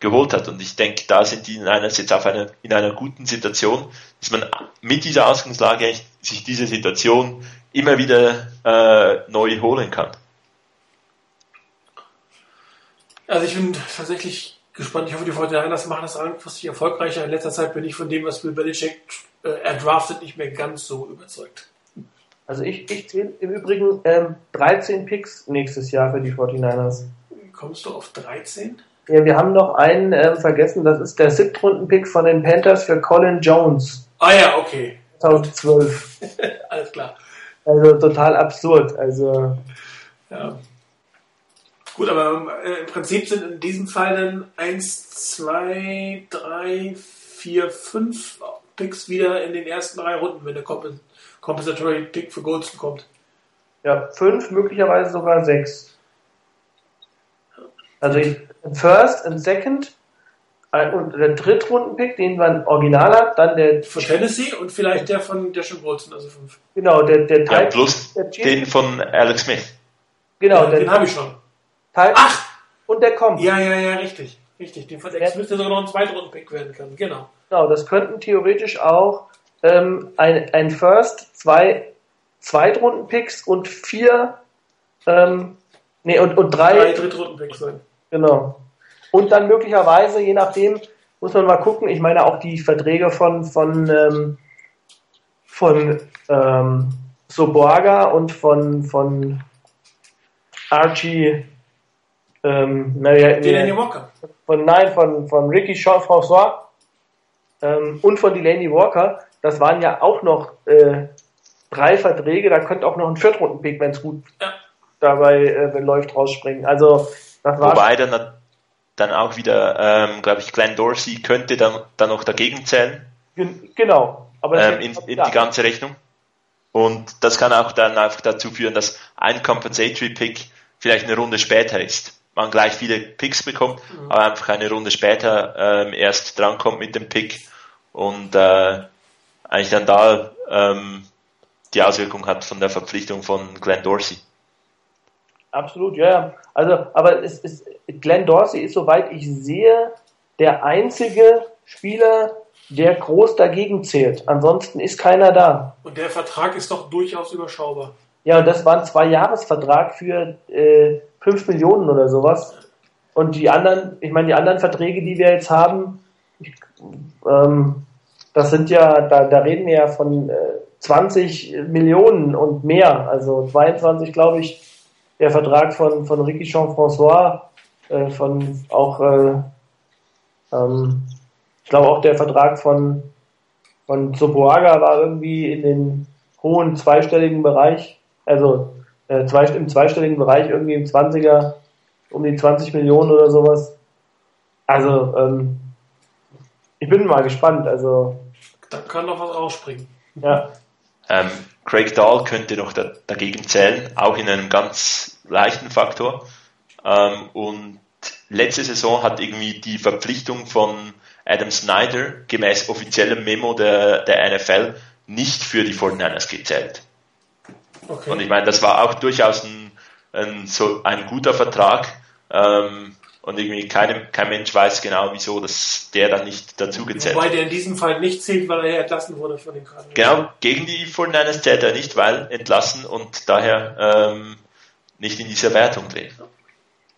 geholt hat. Und ich denke, da sind die in einer, jetzt auf einer, in einer guten Situation, dass man mit dieser Ausgangslage eigentlich sich diese Situation immer wieder äh, neu holen kann. Also ich bin tatsächlich gespannt. Ich hoffe, die Fortinanders machen das langfristig erfolgreicher. In letzter Zeit bin ich von dem, was Bill Belichick äh, er draftet, nicht mehr ganz so überzeugt. Also ich, ich zähle im Übrigen ähm, 13 Picks nächstes Jahr für die 49ers. Kommst du auf 13? Ja, wir haben noch einen ähm, vergessen, das ist der Siebtrunden-Pick von den Panthers für Colin Jones Ah ja, okay. 2012. Alles klar. Also total absurd. Also Ja. Gut, aber äh, im Prinzip sind in diesem Fall dann 1, 2, 3, 4, 5 Picks wieder in den ersten drei Runden, wenn der Compen Compensatory Pick für Goldston kommt. ja, fünf, möglicherweise sogar sechs. Also ich, ein First, ein Second und der Drittrunden-Pick, den man original hat, dann der Von Tennessee und vielleicht der von der schon Goldston, also 5. genau der der Ja, plus der den von Alex Smith. genau den der habe ich schon. Teil Ach! und der kommt. Ja, ja, ja, richtig. Richtig. Den von X müsste sogar noch ein Zweitrunden-Pick werden können. Genau. Genau, das könnten theoretisch auch ähm, ein, ein First, zwei Zweitrunden-Picks und vier, ähm, nee, und, und Drei drei, Drittrunden-Picks sein. genau. Und dann möglicherweise, je nachdem, muss man mal gucken, ich meine auch die Verträge von, von, ähm, von ähm, Soborga und von, von Archie, ähm, naja, Den Andy Walker. von nein, von, von Ricky Shaw François ähm, und von Delaney Walker, das waren ja auch noch äh, drei Verträge, da könnte auch noch ein Viertrunden-Pick, wenn es gut Ja. dabei äh, läuft, rausspringen. Also das war Wobei dann, dann auch wieder, ähm, glaube ich, Glenn Dorsey könnte dann, dann noch dagegen zählen gen- genau. Aber ähm, in, in die ganze Rechnung. Und das kann auch dann einfach dazu führen, dass ein Compensatory Pick vielleicht eine Runde später ist. Man gleich viele Picks bekommt, aber einfach eine Runde später ähm, erst drankommt mit dem Pick und äh, eigentlich dann da ähm, die Auswirkung hat von der Verpflichtung von Glenn Dorsey. Absolut, ja. ja. Also, aber es ist, Glenn Dorsey ist, soweit ich sehe, der einzige Spieler, der groß dagegen zählt. Ansonsten ist keiner da. Und der Vertrag ist doch durchaus überschaubar. Ja, und das war ein Zwei-Jahres-Vertrag für äh, 5 Millionen oder sowas. Und die anderen, ich meine, die anderen Verträge, die wir jetzt haben, ich, ähm, das sind ja, da, da reden wir ja von äh, 20 Millionen und mehr. Also 22, glaube ich, der Vertrag von, von Ricky Jean-François, äh, von auch, äh, ähm, ich glaube auch der Vertrag von, von Soboaga war irgendwie in den hohen zweistelligen Bereich also äh, zwei, im zweistelligen Bereich, irgendwie im 20er, um die 20 Millionen oder sowas. Also, ähm, ich bin mal gespannt. Also, da kann noch was rausspringen. Ja. Ähm, Craig Dahl könnte noch da, dagegen zählen, auch in einem ganz leichten Faktor. Ähm, und letzte Saison hat irgendwie die Verpflichtung von Adam Snyder gemäß offiziellem Memo der, der NFL nicht für die 49ers gezählt. Okay. Und ich meine, das war auch durchaus ein, ein, so ein guter Vertrag. Ähm, und irgendwie keine, kein Mensch weiß genau, wieso dass der dann nicht dazu gezählt Wobei der in diesem Fall nicht zählt, weil er entlassen wurde von den Cardinals. Genau, gegen die 49ers zählt er nicht, weil entlassen und daher ähm, nicht in dieser Wertung drin.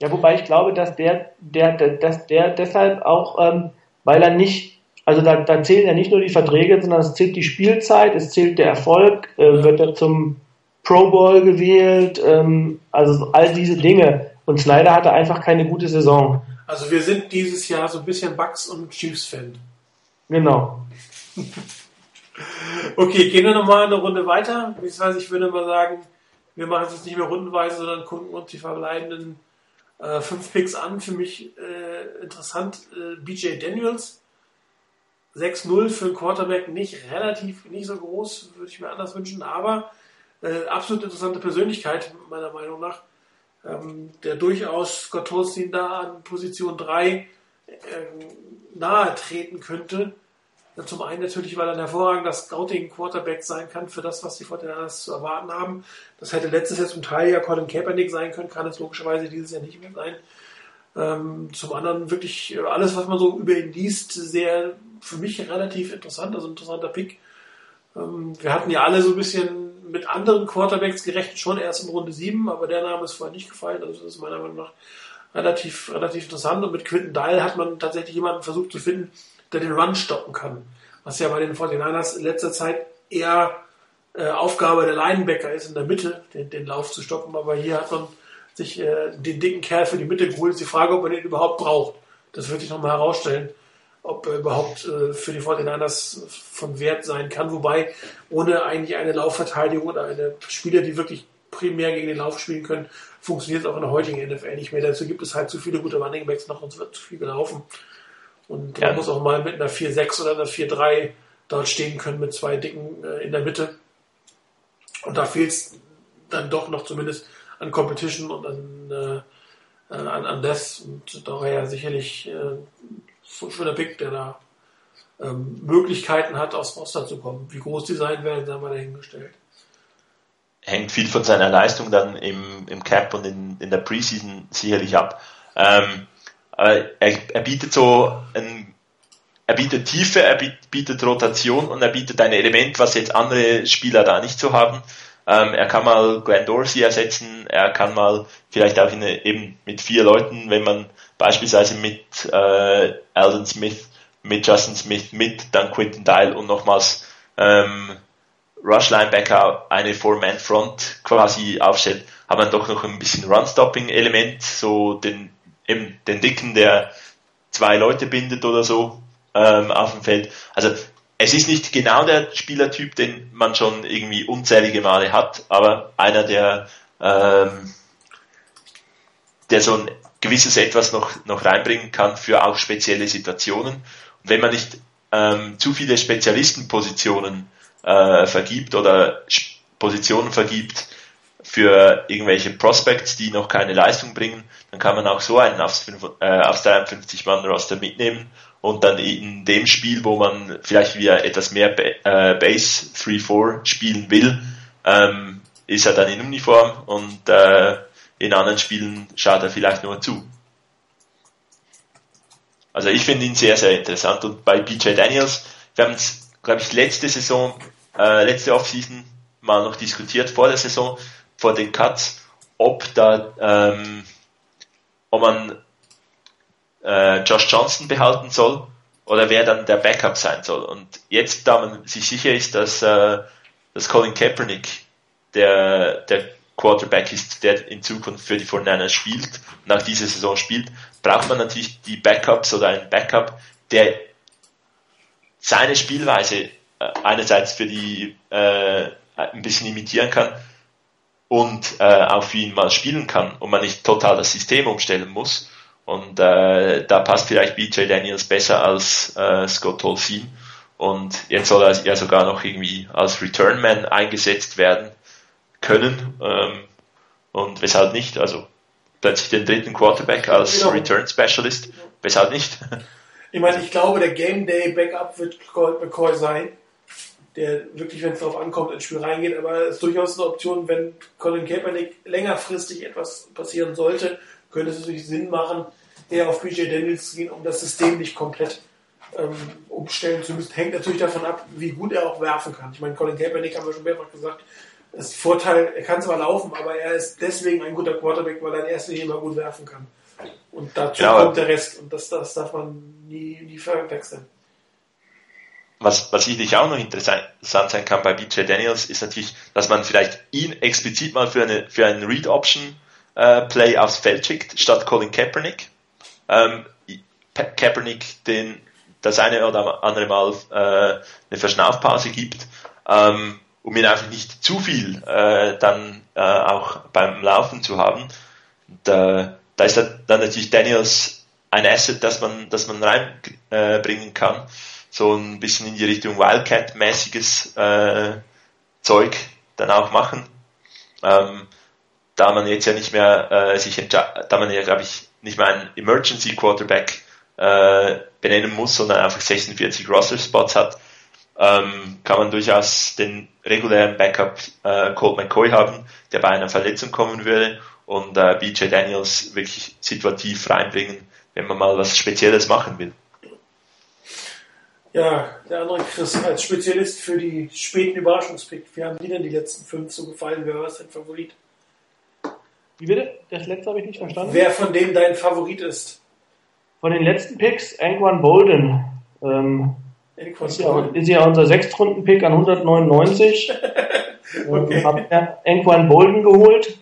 Ja, wobei ich glaube, dass der, der, der, dass der deshalb auch, ähm, weil er nicht, also da, da zählen ja nicht nur die Verträge, sondern es zählt die Spielzeit, es zählt der Erfolg, äh, wird er zum Pro Bowl gewählt, ähm, also all diese Dinge. Und Snyder hatte einfach keine gute Saison. Also wir sind dieses Jahr so ein bisschen Bucks und Chiefs-Fan. Genau. okay, gehen wir nochmal eine Runde weiter. Ich weiß, ich würde mal sagen, wir machen es jetzt nicht mehr rundenweise, sondern gucken uns die verbleibenden äh, fünf Picks an. Für mich äh, interessant, äh, BJ Daniels. 6-0 für einen Quarterback nicht relativ, nicht so groß, würde ich mir anders wünschen, aber äh, absolut interessante Persönlichkeit, meiner Meinung nach, ähm, der durchaus Scott Tolstein da an Position 3 äh, nahe treten könnte. Zum einen natürlich, weil er ein hervorragender Scouting-Quarterback sein kann für das, was die Fortinanders zu erwarten haben. Das hätte letztes Jahr zum Teil ja Colin Kaepernick sein können, kann es logischerweise dieses Jahr nicht mehr sein. Ähm, zum anderen wirklich alles, was man so über ihn liest, sehr für mich relativ interessant, also interessanter Pick. Ähm, wir hatten ja alle so ein bisschen mit anderen Quarterbacks gerechnet, schon erst in Runde 7, aber der Name ist vorher nicht gefallen. Also das ist meiner Meinung nach relativ, relativ interessant. Und mit Quinton Dial hat man tatsächlich jemanden versucht zu finden, der den Run stoppen kann. Was ja bei den 49ers in letzter Zeit eher äh, Aufgabe der Linebacker ist, in der Mitte den, den Lauf zu stoppen. Aber hier hat man sich äh, den dicken Kerl für die Mitte geholt. Ist die Frage, ob man den überhaupt braucht. Das würde ich nochmal herausstellen ob er überhaupt äh, für die 49ers von Wert sein kann. Wobei ohne eigentlich eine Laufverteidigung oder eine Spieler, die wirklich primär gegen den Lauf spielen können, funktioniert es auch in der heutigen NFL nicht mehr. Dazu gibt es halt zu viele gute Running Backs noch und es wird zu viel gelaufen. Und ja. man muss auch mal mit einer 4-6 oder einer 4-3 dort stehen können mit zwei Dicken äh, in der Mitte. Und da fehlt es dann doch noch zumindest an Competition und an, äh, an, an das. Und daher sicherlich äh, schöner Pick, der da ähm, Möglichkeiten hat, aus Roster zu kommen. Wie groß die sein werden, haben wir dahingestellt. Hängt viel von seiner Leistung dann im, im Cap und in, in der Preseason sicherlich ab. Ähm, er, er bietet so ein, er bietet Tiefe, er bietet Rotation und er bietet ein Element, was jetzt andere Spieler da nicht so haben. Ähm, er kann mal Glenn Dorsey ersetzen, er kann mal vielleicht auch in, eben mit vier Leuten, wenn man beispielsweise mit äh, Alden Smith, mit Justin Smith, mit dann Quinton Dial und nochmals ähm, Rush Linebacker eine Four-Man-Front quasi aufstellt, hat man doch noch ein bisschen Run-Stopping-Element, so den, eben den Dicken, der zwei Leute bindet oder so ähm, auf dem Feld. Also es ist nicht genau der Spielertyp, den man schon irgendwie unzählige Male hat, aber einer, der, ähm, der so ein gewisses Etwas noch, noch reinbringen kann für auch spezielle Situationen. Und wenn man nicht ähm, zu viele Spezialistenpositionen äh, vergibt oder Positionen vergibt für irgendwelche Prospects, die noch keine Leistung bringen, dann kann man auch so einen aufs, äh, aufs 53-Mann-Roster mitnehmen und dann in dem Spiel, wo man vielleicht wieder etwas mehr äh, Base 3-4 spielen will, ähm, ist er dann in Uniform und äh, in anderen Spielen schaut er vielleicht nur zu. Also ich finde ihn sehr, sehr interessant und bei BJ Daniels, wir haben es, glaube ich, letzte Saison, äh, letzte Offseason mal noch diskutiert vor der Saison, vor den Cuts, ob da, ähm, ob man äh, Josh Johnson behalten soll oder wer dann der Backup sein soll. Und jetzt, da man sich sicher ist, dass, äh, dass Colin Kaepernick der, der Quarterback ist, der in Zukunft für die 49ers spielt, nach dieser Saison spielt, braucht man natürlich die Backups oder einen Backup, der seine Spielweise äh, einerseits für die äh, ein bisschen imitieren kann und äh, auch für ihn mal spielen kann und man nicht total das System umstellen muss. Und äh, da passt vielleicht BJ Daniels besser als äh, Scott Tolfin. Und jetzt soll er ja sogar noch irgendwie als Returnman eingesetzt werden können. Ähm, und weshalb nicht? Also plötzlich den dritten Quarterback als genau. Return Specialist. Weshalb nicht? Ich meine, ich glaube, der Game Day Backup wird McCoy sein, der wirklich, wenn es darauf ankommt, ins Spiel reingeht. Aber es ist durchaus eine Option, wenn Colin Kaepernick längerfristig etwas passieren sollte, könnte es natürlich Sinn machen, eher auf BJ Daniels zu gehen, um das System nicht komplett ähm, umstellen zu müssen. Hängt natürlich davon ab, wie gut er auch werfen kann. Ich meine, Colin Kaepernick haben wir schon mehrfach gesagt, das Vorteil, er kann zwar laufen, aber er ist deswegen ein guter Quarterback, weil er in erster Linie immer gut werfen kann. Und dazu ja, kommt der Rest. Und das, das darf man nie, nie verwechseln. Was, was sicherlich auch noch interessant sein kann bei BJ Daniels, ist natürlich, dass man vielleicht ihn explizit mal für, eine, für einen Read-Option-Play äh, aufs Feld schickt, statt Colin Kaepernick. Ähm, Kaepernick den das eine oder andere Mal äh, eine Verschnaufpause gibt, ähm, um ihn einfach nicht zu viel äh, dann äh, auch beim Laufen zu haben. Und, da ist dann natürlich Daniels ein Asset, das man, das man reinbringen äh, kann. So ein bisschen in die Richtung Wildcat-mäßiges äh, Zeug dann auch machen. Ähm, da man jetzt ja nicht mehr äh, sich da man ja glaube ich nicht mehr einen Emergency Quarterback äh, benennen muss, sondern einfach 46 Roster Spots hat, ähm, kann man durchaus den regulären Backup äh, Colt McCoy haben, der bei einer Verletzung kommen würde und äh, BJ Daniels wirklich situativ reinbringen, wenn man mal was Spezielles machen will. Ja, der andere Chris als Spezialist für die späten Überraschungspicks. Wie haben die denn die letzten fünf so gefallen? Wer war dein Favorit? Wie bitte? Das letzte habe ich nicht verstanden. Wer von denen dein Favorit ist? Von den letzten Picks, Anquan Bolden. Ähm, ist, ja, ist ja unser Sechstrunden-Pick an 199. okay. Ähm, Habe ja Anquan Bolden geholt.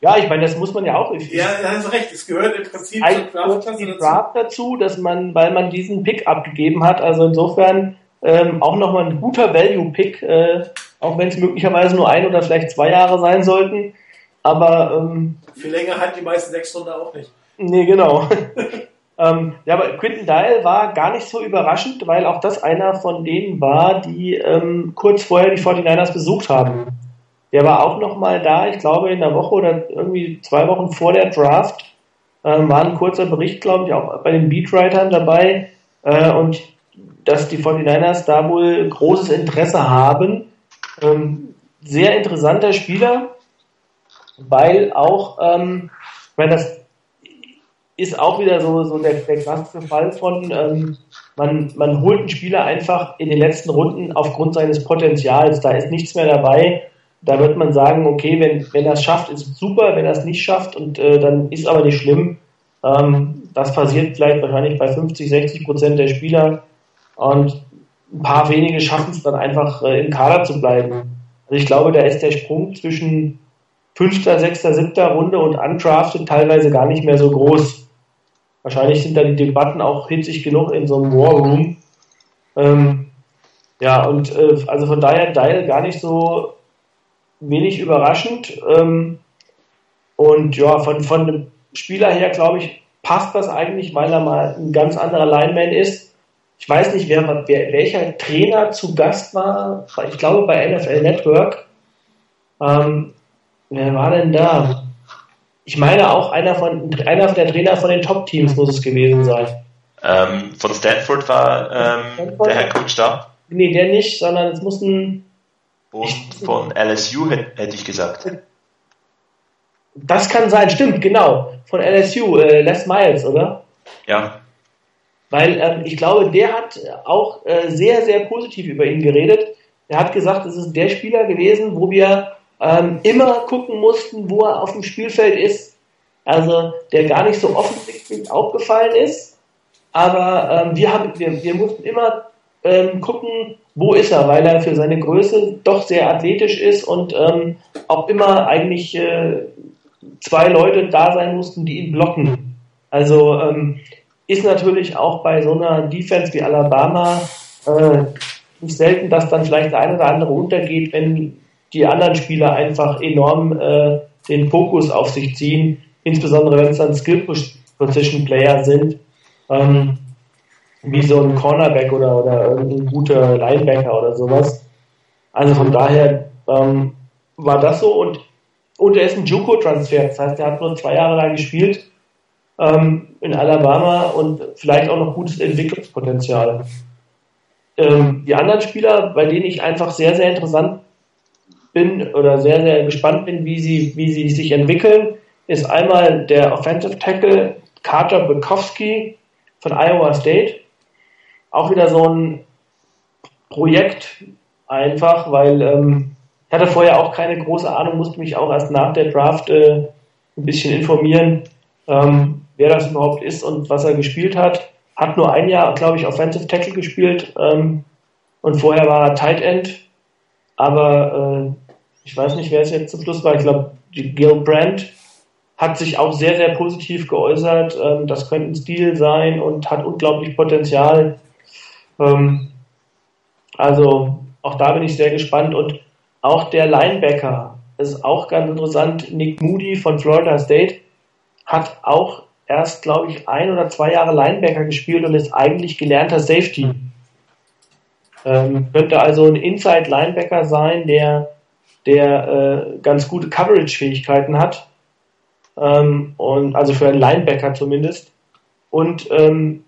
Ja, ich meine, das muss man ja auch. Ich, ja, da hast recht. Es gehört im Prinzip zum Draft, dazu. Draft dazu, dass man, weil man diesen Pick abgegeben hat. Also insofern ähm, auch nochmal ein guter Value-Pick, äh, auch wenn es möglicherweise nur ein oder vielleicht zwei Jahre sein sollten. Aber ähm, viel länger hat die meisten sechs Runde auch nicht. Nee, genau. ähm, ja, aber Quinton Dial war gar nicht so überraschend, weil auch das einer von denen war, die ähm, kurz vorher die 49ers besucht haben. Der war auch nochmal da, ich glaube in der Woche oder irgendwie zwei Wochen vor der Draft. Ähm, war ein kurzer Bericht, glaube ich, auch bei den Beatwritern dabei. Äh, und dass die 49ers da wohl großes Interesse haben. Ähm, sehr interessanter Spieler, weil auch, ähm, ich meine, das ist auch wieder so, so der, der klassische Fall von, ähm, man, man holt einen Spieler einfach in den letzten Runden aufgrund seines Potenzials. Da ist nichts mehr dabei, da wird man sagen, okay, wenn, wenn er es schafft, ist es super, wenn er es nicht schafft, und äh, dann ist aber nicht schlimm. Ähm, das passiert vielleicht wahrscheinlich bei 50, 60 Prozent der Spieler und ein paar wenige schaffen es dann einfach äh, im Kader zu bleiben. Also ich glaube, da ist der Sprung zwischen fünfter, sechster, siebter Runde und undrafted teilweise gar nicht mehr so groß. Wahrscheinlich sind da die Debatten auch hitzig genug in so einem War Room. Ähm, ja, und äh, also von daher Dial gar nicht so wenig überraschend. Ähm, und ja, von, von dem Spieler her, glaube ich, passt das eigentlich, weil er mal ein ganz anderer Lineman ist. Ich weiß nicht, wer, wer, welcher Trainer zu Gast war. Ich glaube bei NFL Network. Ähm, wer war denn da? Ich meine auch einer von einer der Trainer von den Top-Teams muss es gewesen sein. Ähm, von Stanford war ähm, Stanford? der Herr Coach da? Nee, der nicht, sondern es muss ein und von LSU hätte ich gesagt. Das kann sein, stimmt, genau. Von LSU, äh, Les Miles, oder? Ja. Weil ähm, ich glaube, der hat auch äh, sehr, sehr positiv über ihn geredet. Er hat gesagt, es ist der Spieler gewesen, wo wir ähm, immer gucken mussten, wo er auf dem Spielfeld ist. Also der gar nicht so offensichtlich aufgefallen ist, aber ähm, wir, haben, wir, wir mussten immer ähm, gucken, wo ist er, weil er für seine Größe doch sehr athletisch ist und ähm, auch immer eigentlich äh, zwei Leute da sein mussten, die ihn blocken. Also ähm, ist natürlich auch bei so einer Defense wie Alabama äh, nicht selten, dass dann vielleicht der eine oder andere untergeht, wenn die anderen Spieler einfach enorm äh, den Fokus auf sich ziehen, insbesondere wenn es dann Skill Position Player sind, ähm, wie so ein Cornerback oder, oder irgendein guter Linebacker oder sowas. Also von daher ähm, war das so und, und er ist ein Juco-Transfer, das heißt, er hat nur zwei Jahre lang gespielt ähm, in Alabama und vielleicht auch noch gutes Entwicklungspotenzial. Ähm, die anderen Spieler, bei denen ich einfach sehr, sehr interessant bin oder sehr, sehr gespannt bin, wie sie, wie sie sich entwickeln, ist einmal der Offensive Tackle Carter Bukowski von Iowa State. Auch wieder so ein Projekt einfach, weil ähm, ich hatte vorher auch keine große Ahnung, musste mich auch erst nach der Draft äh, ein bisschen informieren, ähm, wer das überhaupt ist und was er gespielt hat. Hat nur ein Jahr, glaube ich, Offensive Tackle gespielt ähm, und vorher war er Tight End. Aber äh, ich weiß nicht, wer es jetzt zum Schluss war. Ich glaube, Gil Brandt hat sich auch sehr, sehr positiv geäußert. Ähm, das könnte ein Stil sein und hat unglaublich Potenzial. Ähm, also auch da bin ich sehr gespannt. Und auch der Linebacker ist auch ganz interessant. Nick Moody von Florida State hat auch erst, glaube ich, ein oder zwei Jahre Linebacker gespielt und ist eigentlich gelernter Safety. Ähm, könnte also ein Inside-Linebacker sein, der, der äh, ganz gute Coverage-Fähigkeiten hat. Ähm, und also für einen Linebacker zumindest. Und ähm,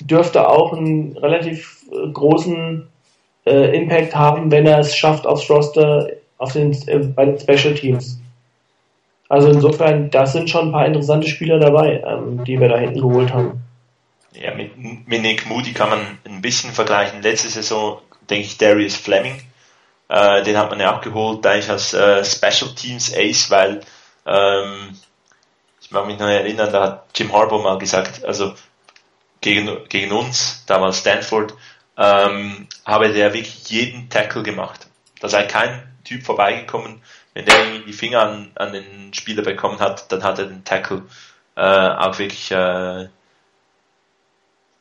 dürfte auch einen relativ äh, großen äh, Impact haben, wenn er es schafft aufs Roster auf den, äh, bei den Special Teams. Also insofern, das sind schon ein paar interessante Spieler dabei, ähm, die wir da hinten geholt haben. Ja, mit, mit Nick Moody kann man ein bisschen vergleichen. Letzte Saison, denke ich, Darius Fleming. Äh, den hat man ja auch geholt, eigentlich als äh, Special Teams Ace, weil ähm, ich mag mich noch erinnern, da hat Jim Harbaugh mal gesagt, also gegen, gegen uns, damals Stanford, ähm, habe der wirklich jeden Tackle gemacht. Da sei kein Typ vorbeigekommen, wenn der irgendwie die Finger an, an den Spieler bekommen hat, dann hat er den Tackle äh, auch wirklich äh,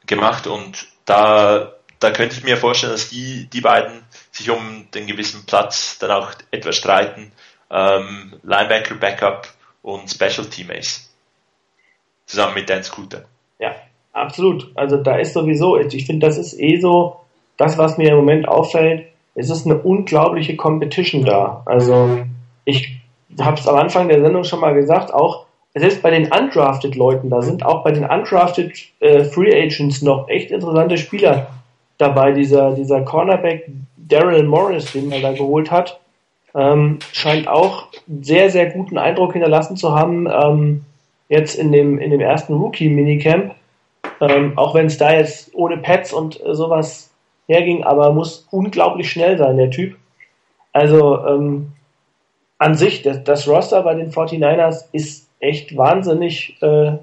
gemacht und da, da könnte ich mir vorstellen, dass die, die beiden sich um den gewissen Platz dann auch etwas streiten. Ähm, Linebacker, Backup und Special Teammates. Zusammen mit Dan Scooter. Ja, absolut. Also da ist sowieso, ich finde, das ist eh so, das, was mir im Moment auffällt, es ist eine unglaubliche Competition da. Also ich habe es am Anfang der Sendung schon mal gesagt, auch selbst bei den undrafted Leuten, da sind auch bei den undrafted äh, Free Agents noch echt interessante Spieler dabei. Dieser, dieser Cornerback Daryl Morris, den man da geholt hat, ähm, scheint auch sehr, sehr guten Eindruck hinterlassen zu haben, ähm, jetzt in dem, in dem ersten Rookie-Minicamp. Ähm, auch wenn es da jetzt ohne Pads und äh, sowas herging, aber muss unglaublich schnell sein, der Typ. Also ähm, an sich, das, das Roster bei den 49ers ist echt wahnsinnig äh,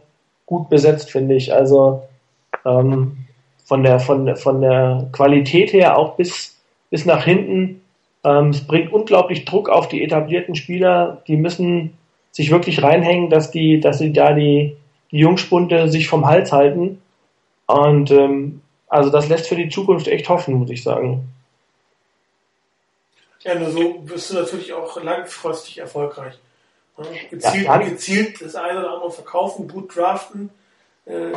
gut besetzt, finde ich. Also ähm, von der von von der Qualität her auch bis bis nach hinten. Ähm, es bringt unglaublich Druck auf die etablierten Spieler. Die müssen sich wirklich reinhängen, dass die dass sie da die die Jungspunde sich vom Hals halten. Und ähm, also das lässt für die Zukunft echt hoffen, muss ich sagen. Ja, nur so wirst du natürlich auch langfristig erfolgreich. Gezielt, ja, gezielt das eine oder andere verkaufen, gut draften, äh,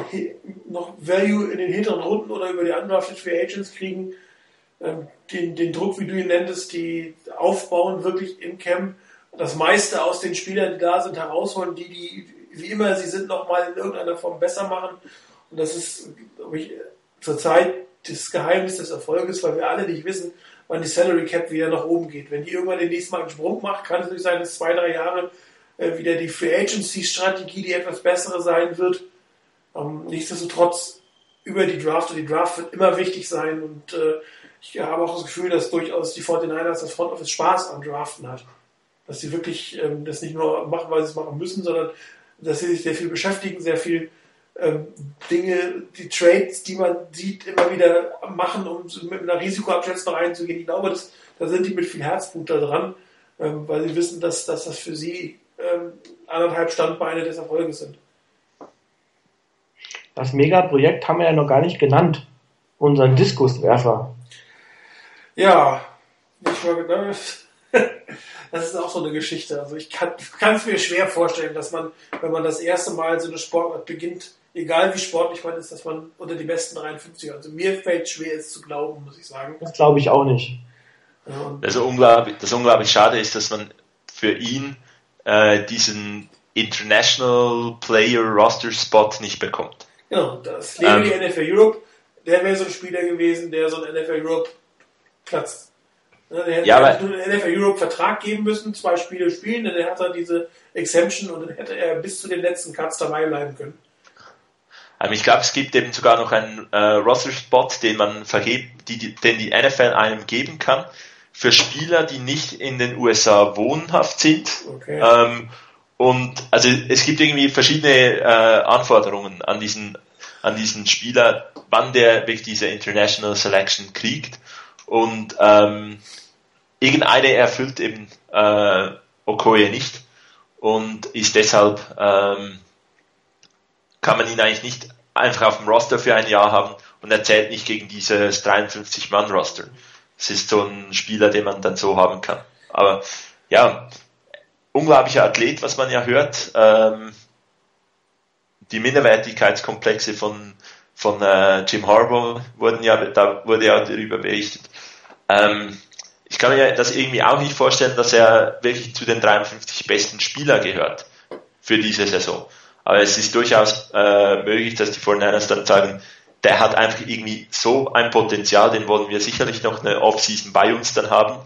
noch Value in den hinteren Runden oder über die undrafted Free Agents kriegen, den, den Druck, wie du ihn nenntest, die aufbauen wirklich im Camp, das meiste aus den Spielern, die da sind, herausholen, die, die wie immer sie sind, nochmal in irgendeiner Form besser machen. Und das ist, glaube ich, zurzeit das Geheimnis des Erfolges, weil wir alle nicht wissen, wann die Salary Cap wieder nach oben geht. Wenn die irgendwann den nächsten Mal einen Sprung macht, kann es natürlich sein, dass zwei, drei Jahre äh, wieder die Free Agency Strategie die etwas bessere sein wird. Ähm, nichtsdestotrotz über die Draft die Draft wird immer wichtig sein und äh, ich habe auch das Gefühl, dass durchaus die 49ers das Front Office Spaß am Draften hat. Dass sie wirklich ähm, das nicht nur machen, weil sie es machen müssen, sondern dass sie sich sehr viel beschäftigen, sehr viel ähm, Dinge, die Trades, die man sieht, immer wieder machen, um mit einer Risikoabschätzung reinzugehen. Ich glaube, das, da sind die mit viel Herzblut da dran, ähm, weil sie wissen, dass, dass das für sie ähm, anderthalb Standbeine des Erfolges sind. Das Megaprojekt haben wir ja noch gar nicht genannt. Unseren Diskuswerfer. Ja, ich war gedacht, das ist auch so eine Geschichte. Also ich kann es mir schwer vorstellen, dass man, wenn man das erste Mal so eine Sportart beginnt, egal wie sportlich man ist, dass man unter die besten 53, also mir fällt schwer, es zu glauben, muss ich sagen. Das glaube ich auch nicht. Ja, also unglaublich, das unglaublich schade ist, dass man für ihn äh, diesen International Player Roster Spot nicht bekommt. Genau, das Leben ähm, die NFL Europe, der wäre so ein Spieler gewesen, der so einen NFL Europe Platz. Ne, der hätte ja, nur einen NFL Europe Vertrag geben müssen, zwei Spiele spielen, dann hat er diese Exemption und dann hätte er bis zu den letzten Cuts dabei bleiben können. Ähm, ich glaube, es gibt eben sogar noch einen äh, Roster-Spot, den man verhebt, die, die, den die NFL einem geben kann, für Spieler, die nicht in den USA wohnhaft sind. Okay. Ähm, und also es gibt irgendwie verschiedene äh, Anforderungen an diesen, an diesen Spieler, wann der wirklich diese International Selection kriegt. Und ähm, irgendeine erfüllt eben äh, Okoye nicht und ist deshalb ähm, kann man ihn eigentlich nicht einfach auf dem Roster für ein Jahr haben und er zählt nicht gegen dieses 53-Mann-Roster. Es ist so ein Spieler, den man dann so haben kann. Aber ja, unglaublicher Athlet, was man ja hört. Ähm, die Minderwertigkeitskomplexe von, von äh, Jim Harbaugh wurden ja, da wurde ja darüber berichtet. Ähm, ich kann mir das irgendwie auch nicht vorstellen, dass er wirklich zu den 53 besten Spieler gehört für diese Saison. Aber es ist durchaus äh, möglich, dass die 49ers dann sagen, der hat einfach irgendwie so ein Potenzial, den wollen wir sicherlich noch eine Offseason bei uns dann haben,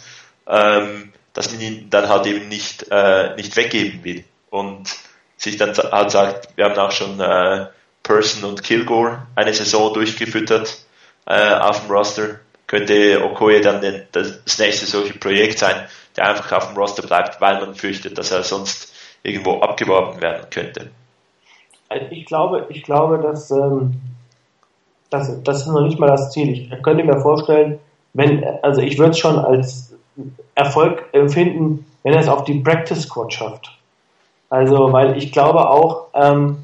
ähm, dass man ihn dann halt eben nicht, äh, nicht weggeben will. Und sich dann halt sagt, wir haben auch schon äh, Person und Kilgore eine Saison durchgefüttert äh, auf dem Roster. Könnte Okoye dann den, das nächste solche Projekt sein, der einfach auf dem Roster bleibt, weil man fürchtet, dass er sonst irgendwo abgeworben werden könnte. Also ich glaube, ich glaube, dass ähm, das, das ist noch nicht mal das Ziel. Ich könnte mir vorstellen, wenn, also ich würde es schon als Erfolg empfinden, wenn er es auf die Practice Squad schafft. Also, weil ich glaube auch, ähm,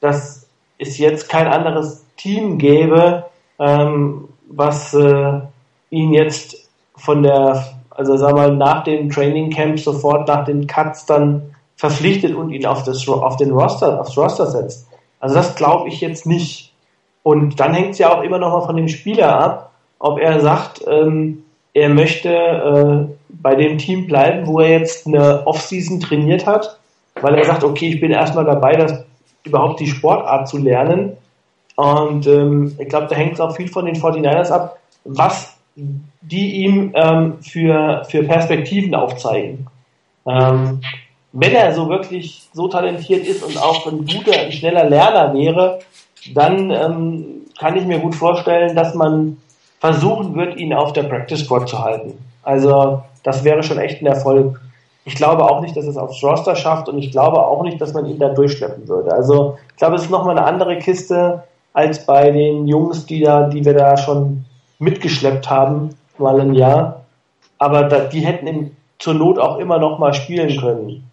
dass es jetzt kein anderes Team gäbe, ähm, was äh, ihn jetzt von der, also sag mal, nach dem Training Camp sofort nach den Cuts dann verpflichtet und ihn auf, das, auf den Roster, aufs Roster setzt. Also das glaube ich jetzt nicht. Und dann hängt es ja auch immer noch mal von dem Spieler ab, ob er sagt, ähm, er möchte äh, bei dem Team bleiben, wo er jetzt eine Offseason trainiert hat, weil er sagt, okay, ich bin erstmal dabei, das überhaupt die Sportart zu lernen. Und ähm, ich glaube, da hängt es auch viel von den 49ers ab, was die ihm ähm, für, für Perspektiven aufzeigen. Ähm, wenn er so wirklich so talentiert ist und auch ein guter, ein schneller Lerner wäre, dann ähm, kann ich mir gut vorstellen, dass man versuchen wird, ihn auf der Practice Squad zu halten. Also das wäre schon echt ein Erfolg. Ich glaube auch nicht, dass es aufs Roster schafft und ich glaube auch nicht, dass man ihn da durchschleppen würde. Also ich glaube, es ist nochmal eine andere Kiste als bei den Jungs, die da, die wir da schon mitgeschleppt haben, mal ein Jahr. Aber da, die hätten in, zur Not auch immer noch mal spielen können.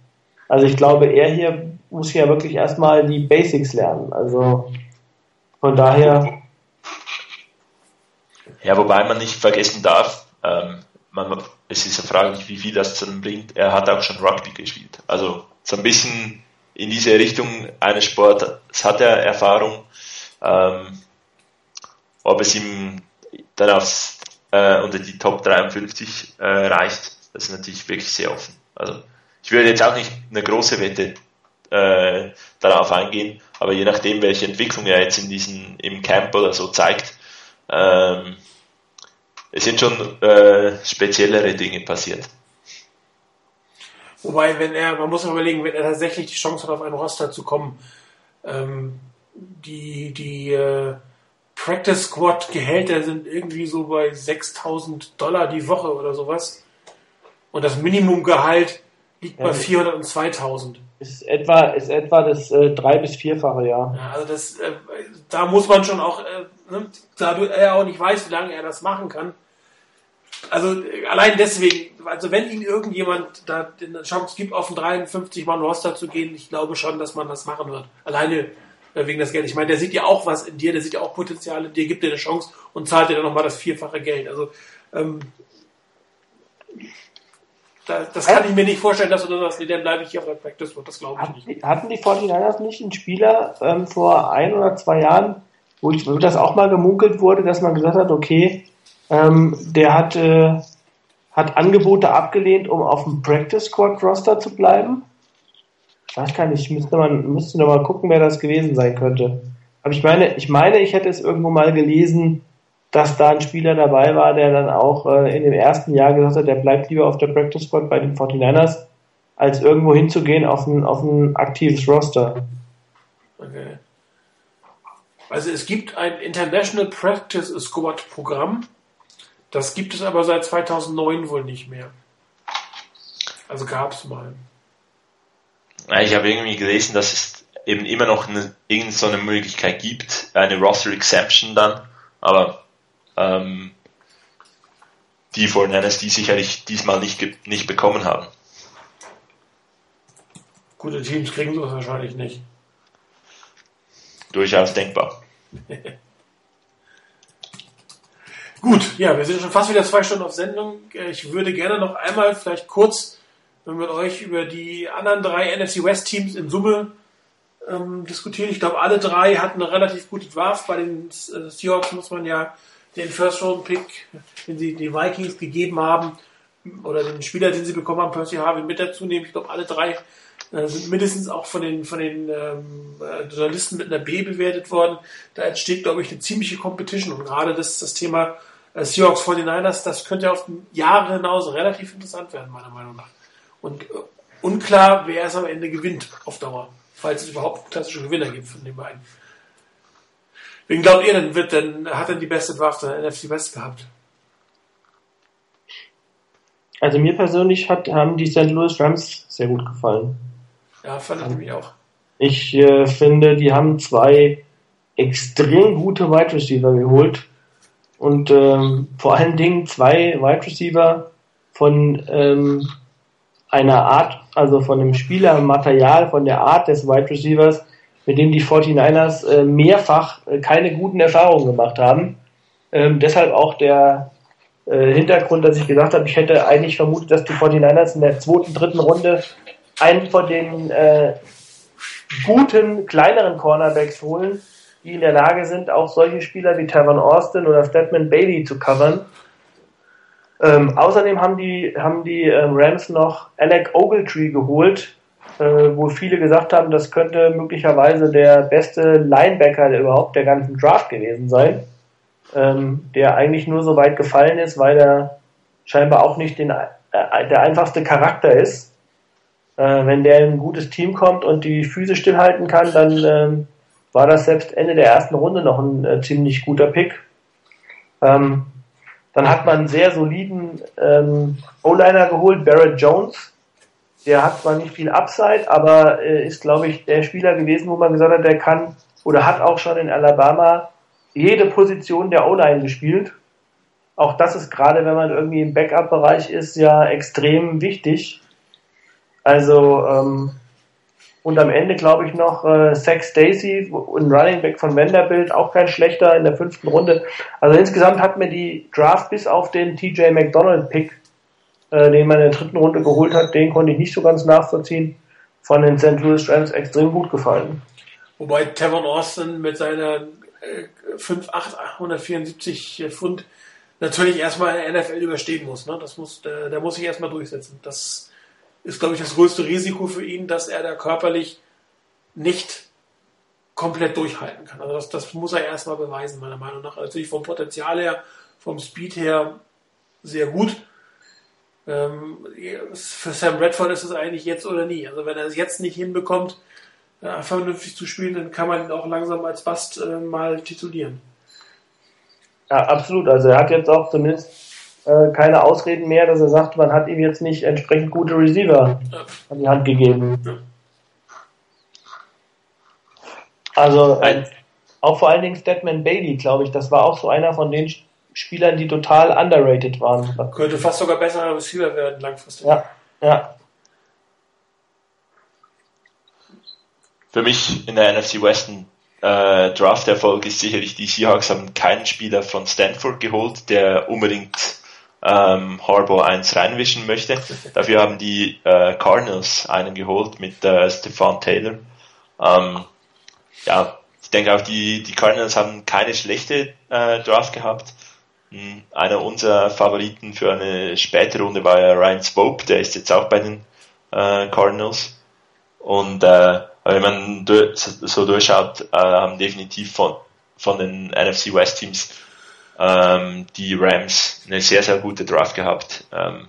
Also ich glaube, er hier muss ja wirklich erstmal die Basics lernen. Also von daher. Ja, wobei man nicht vergessen darf, ähm, man, es ist eine Frage, wie viel das dann bringt. Er hat auch schon Rugby gespielt. Also so ein bisschen in diese Richtung eines Sport, es hat er Erfahrung. Ähm, ob es ihm dann aufs, äh, unter die Top 53 äh, reicht, das ist natürlich wirklich sehr offen. Also ich würde jetzt auch nicht eine große Wette äh, darauf eingehen, aber je nachdem, welche Entwicklung er jetzt in diesen, im Camp oder so zeigt, ähm, es sind schon äh, speziellere Dinge passiert. Wobei, wenn er, man muss überlegen, wenn er tatsächlich die Chance hat, auf einen Roster zu kommen, ähm, die, die äh, Practice Squad Gehälter sind irgendwie so bei 6000 Dollar die Woche oder sowas. Und das Minimumgehalt liegt bei 400 und 2000. Ist etwa, ist etwa das äh, drei- bis vierfache, ja. Ja, also das, äh, da muss man schon auch, äh, ne, da er auch nicht weiß, wie lange er das machen kann. Also äh, allein deswegen, also wenn ihm irgendjemand da eine Chance gibt, auf einen 53-Mann-Roster zu gehen, ich glaube schon, dass man das machen wird. Alleine äh, wegen das Geld. Ich meine, der sieht ja auch was in dir, der sieht ja auch Potenzial in dir, gibt dir eine Chance und zahlt dir dann nochmal das vierfache Geld. Also ähm, da, das kann ich mir nicht vorstellen, dass du sagst, nee, dann bleibe ich hier auf der Practice Road. Das glaube ich Hatten nicht. die, hatten die 49ers nicht einen Spieler ähm, vor ein oder zwei Jahren, wo, ich, wo das auch mal gemunkelt wurde, dass man gesagt hat, okay, ähm, der hat, äh, hat Angebote abgelehnt, um auf dem Practice Squad Roster zu bleiben? Ich weiß gar nicht, müsste man müsste noch mal gucken, wer das gewesen sein könnte. Aber ich meine, ich meine, ich hätte es irgendwo mal gelesen, dass da ein Spieler dabei war, der dann auch äh, in dem ersten Jahr gesagt hat, der bleibt lieber auf der Practice Squad bei den 49ers, als irgendwo hinzugehen auf ein, auf ein aktives Roster. Okay. Also es gibt ein International Practice Squad Programm. Das gibt es aber seit 2009 wohl nicht mehr. Also gab es mal. Ich habe irgendwie gelesen, dass es eben immer noch eine, irgend so eine Möglichkeit gibt, eine Roster Exemption dann, aber ähm, die von NSD sicherlich diesmal nicht, nicht bekommen haben. Gute Teams kriegen sowas wahrscheinlich nicht. Durchaus denkbar. Gut, ja, wir sind schon fast wieder zwei Stunden auf Sendung. Ich würde gerne noch einmal vielleicht kurz mit euch über die anderen drei NFC West Teams in Summe ähm, diskutieren. Ich glaube, alle drei hatten eine relativ gute Draft. Bei den äh, Seahawks muss man ja den First Round Pick, den sie die Vikings gegeben haben, oder den Spieler, den sie bekommen haben, Percy Harvey, mit dazu nehmen. Ich glaube, alle drei äh, sind mindestens auch von den, von den ähm, äh, Journalisten mit einer B bewertet worden. Da entsteht, glaube ich, eine ziemliche Competition. Und gerade das, das Thema äh, Seahawks 49ers, das könnte auf Jahre hinaus relativ interessant werden, meiner Meinung nach. Und äh, unklar, wer es am Ende gewinnt auf Dauer, falls es überhaupt klassische Gewinner gibt von den beiden. Wen glaubt ihr denn, wird denn, hat denn die beste Draft der NFC West gehabt? Also mir persönlich hat, haben die St. Louis Rams sehr gut gefallen. Ja, fand ich nämlich auch. Ich äh, finde, die haben zwei extrem gute Wide Receiver geholt und ähm, vor allen Dingen zwei Wide Receiver von ähm, einer Art, also von dem Spielermaterial, von der Art des Wide Receivers, mit dem die 49ers äh, mehrfach äh, keine guten Erfahrungen gemacht haben. Ähm, deshalb auch der äh, Hintergrund, dass ich gesagt habe, ich hätte eigentlich vermutet, dass die 49ers in der zweiten, dritten Runde einen von den äh, guten, kleineren Cornerbacks holen, die in der Lage sind, auch solche Spieler wie Tavon Austin oder Stedman Bailey zu covern. Ähm, außerdem haben die, haben die ähm, Rams noch Alec Ogletree geholt, äh, wo viele gesagt haben, das könnte möglicherweise der beste Linebacker überhaupt der ganzen Draft gewesen sein, ähm, der eigentlich nur so weit gefallen ist, weil er scheinbar auch nicht den, äh, der einfachste Charakter ist. Äh, wenn der in ein gutes Team kommt und die Füße stillhalten kann, dann ähm, war das selbst Ende der ersten Runde noch ein äh, ziemlich guter Pick. Ähm, dann hat man einen sehr soliden ähm, O-Liner geholt, Barrett Jones. Der hat zwar nicht viel Upside, aber äh, ist, glaube ich, der Spieler gewesen, wo man gesagt hat, der kann oder hat auch schon in Alabama jede Position der O-Line gespielt. Auch das ist gerade, wenn man irgendwie im Backup-Bereich ist, ja extrem wichtig. Also, ähm, und am Ende glaube ich noch äh, Zach Stacy, ein Running Back von Vanderbilt, auch kein schlechter in der fünften Runde. Also insgesamt hat mir die Draft bis auf den TJ McDonald Pick, äh, den man in der dritten Runde geholt hat, den konnte ich nicht so ganz nachvollziehen, von den St. Louis Rams extrem gut gefallen. Wobei Tavon Austin mit seiner äh, 5'8", 174 Pfund natürlich erstmal in der NFL überstehen muss. Ne? Das muss der, der muss sich erstmal durchsetzen. Das ist, glaube ich, das größte Risiko für ihn, dass er da körperlich nicht komplett durchhalten kann. Also das, das muss er erstmal beweisen, meiner Meinung nach. Natürlich vom Potenzial her, vom Speed her sehr gut. Ähm, für Sam Redford ist es eigentlich jetzt oder nie. Also wenn er es jetzt nicht hinbekommt, äh, vernünftig zu spielen, dann kann man ihn auch langsam als Bast äh, mal titulieren. Ja, absolut. Also er hat jetzt auch zumindest äh, keine Ausreden mehr, dass er sagt, man hat ihm jetzt nicht entsprechend gute Receiver ja. an die Hand gegeben. Also äh, auch vor allen Dingen Statman Bailey, glaube ich, das war auch so einer von den Spielern, die total underrated waren. Könnte fast sogar besser Receiver werden langfristig. Ja, ja. Für mich in der NFC Western äh, Draft-Erfolg ist sicherlich, die Seahawks haben keinen Spieler von Stanford geholt, der unbedingt ähm, Harbour 1 reinwischen möchte. Dafür haben die äh, Cardinals einen geholt mit äh, Stefan Taylor. Ähm, ja, ich denke auch die, die Cardinals haben keine schlechte äh, Draft gehabt. Hm, einer unserer Favoriten für eine späte Runde war ja Ryan Swope, der ist jetzt auch bei den äh, Cardinals. Und äh, wenn man so durchschaut, äh, haben definitiv von, von den NFC West Teams ähm, die Rams eine sehr, sehr gute Draft gehabt. Ähm,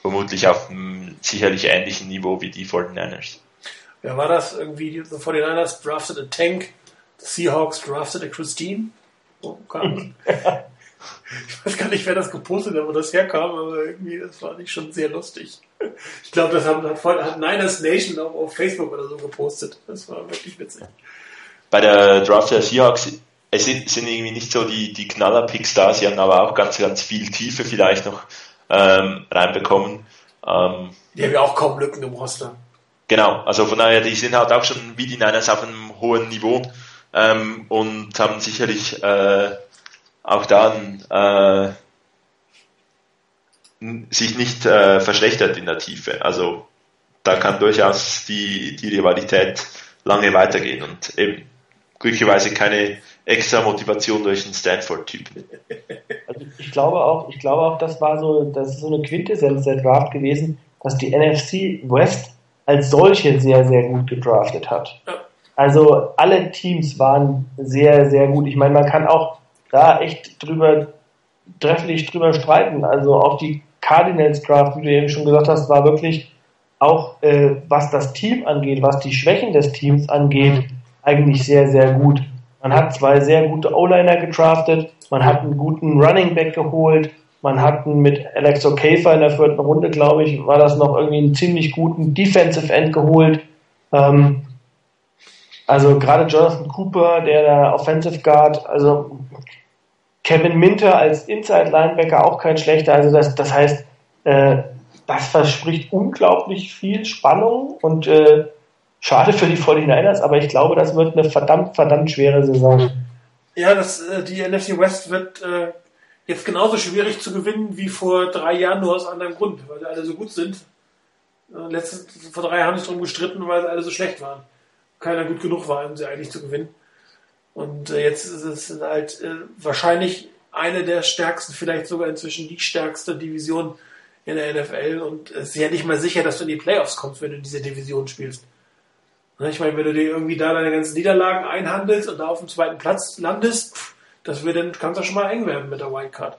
vermutlich auf einem sicherlich ähnlichen Niveau wie die 49ers. Wer war das? Irgendwie, die 49ers drafted a Tank, the Seahawks drafted a Christine. Oh, kam. ich weiß gar nicht, wer das gepostet hat, wo das herkam, aber irgendwie, das war nicht schon sehr lustig. Ich glaube, das hat, hat Niners Nation auch auf Facebook oder so gepostet. Das war wirklich witzig. Bei der Draft der Seahawks es sind, sind irgendwie nicht so die, die Knaller-Picks da, sie haben aber auch ganz, ganz viel Tiefe vielleicht noch ähm, reinbekommen. Ähm, die haben ja auch kaum Lücken im Roster. Genau, also von daher, die sind halt auch schon wie die Niners auf einem hohen Niveau ähm, und haben sicherlich äh, auch dann äh, sich nicht äh, verschlechtert in der Tiefe. Also da kann durchaus die, die Rivalität lange weitergehen und eben glücklicherweise keine extra Motivation durch einen Stanford-Typen. Also ich glaube auch, ich glaube auch, das war so, das ist so eine Quintessenz der Draft gewesen, dass die NFC West als solche sehr, sehr gut gedraftet hat. Also alle Teams waren sehr, sehr gut. Ich meine, man kann auch da echt drüber, trefflich drüber streiten. Also auch die Cardinals Draft, wie du eben schon gesagt hast, war wirklich auch, äh, was das Team angeht, was die Schwächen des Teams angeht, eigentlich sehr, sehr gut. Man hat zwei sehr gute O-Liner gedraftet, man hat einen guten Running Back geholt, man hat mit Alex O'Kafer in der vierten Runde, glaube ich, war das noch irgendwie einen ziemlich guten Defensive End geholt. Ähm, also gerade Jonathan Cooper, der der Offensive Guard, also Kevin Minter als Inside Linebacker auch kein schlechter. Also das, das heißt, äh, das verspricht unglaublich viel Spannung und äh, Schade für die 49ers, aber ich glaube, das wird eine verdammt, verdammt schwere Saison. Ja, das, äh, die NFC West wird äh, jetzt genauso schwierig zu gewinnen wie vor drei Jahren, nur aus anderem Grund, weil sie alle so gut sind. Äh, letzte, vor drei Jahren haben sie darum gestritten, weil sie alle so schlecht waren. Keiner gut genug war, um sie eigentlich zu gewinnen. Und äh, jetzt ist es halt äh, wahrscheinlich eine der stärksten, vielleicht sogar inzwischen die stärkste Division in der NFL. Und es ist ja nicht mal sicher, dass du in die Playoffs kommst, wenn du in dieser Division spielst. Ne, ich meine, wenn du dir irgendwie da deine ganzen Niederlagen einhandelst und da auf dem zweiten Platz landest, das wird dann, kann es schon mal eng werden mit der Wildcard.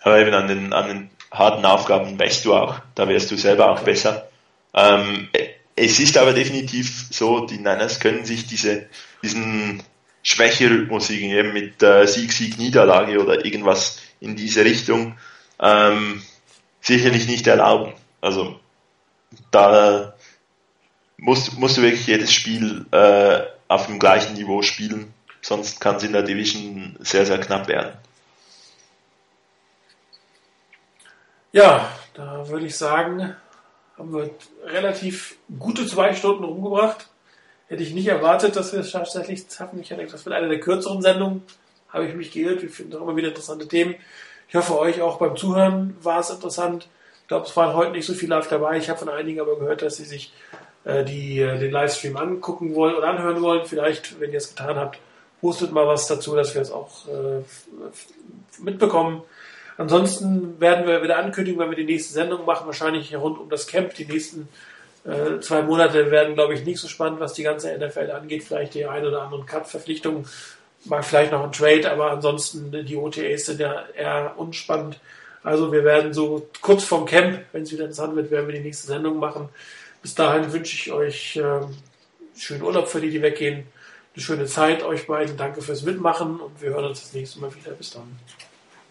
Aber eben an den, an den harten Aufgaben wächst du auch, da wirst du selber auch besser. Ähm, es ist aber definitiv so, die Niners können sich diese, diesen Schwächerhythmus eben mit äh, Sieg, Sieg, Niederlage oder irgendwas in diese Richtung ähm, sicherlich nicht erlauben. Also da musst, musst du wirklich jedes Spiel äh, auf dem gleichen Niveau spielen, sonst kann es in der Division sehr, sehr knapp werden. Ja, da würde ich sagen, haben wir relativ gute zwei Stunden rumgebracht. Hätte ich nicht erwartet, dass wir es tatsächlich schaffen. Ich hätte das wird eine der kürzeren Sendungen. Habe ich mich geirrt. Wir finden auch immer wieder interessante Themen. Ich hoffe, euch auch beim Zuhören war es interessant. Ich glaube, es waren heute nicht so viele live dabei. Ich habe von einigen aber gehört, dass sie sich die äh, den Livestream angucken wollen oder anhören wollen, vielleicht, wenn ihr es getan habt, postet mal was dazu, dass wir es auch äh, mitbekommen. Ansonsten werden wir wieder ankündigen, wenn wir die nächste Sendung machen, wahrscheinlich rund um das Camp. Die nächsten äh, zwei Monate werden, glaube ich, nicht so spannend, was die ganze NFL angeht. Vielleicht die ein oder anderen Cut-Verpflichtungen, mal vielleicht noch ein Trade, aber ansonsten die OTAs sind ja eher unspannend. Also wir werden so kurz vorm Camp, wenn es wieder interessant wird, werden wir die nächste Sendung machen. Bis dahin wünsche ich euch äh, schönen Urlaub für die, die weggehen. eine schöne Zeit euch beiden. Danke fürs Mitmachen und wir hören uns das nächste Mal wieder. Bis dann.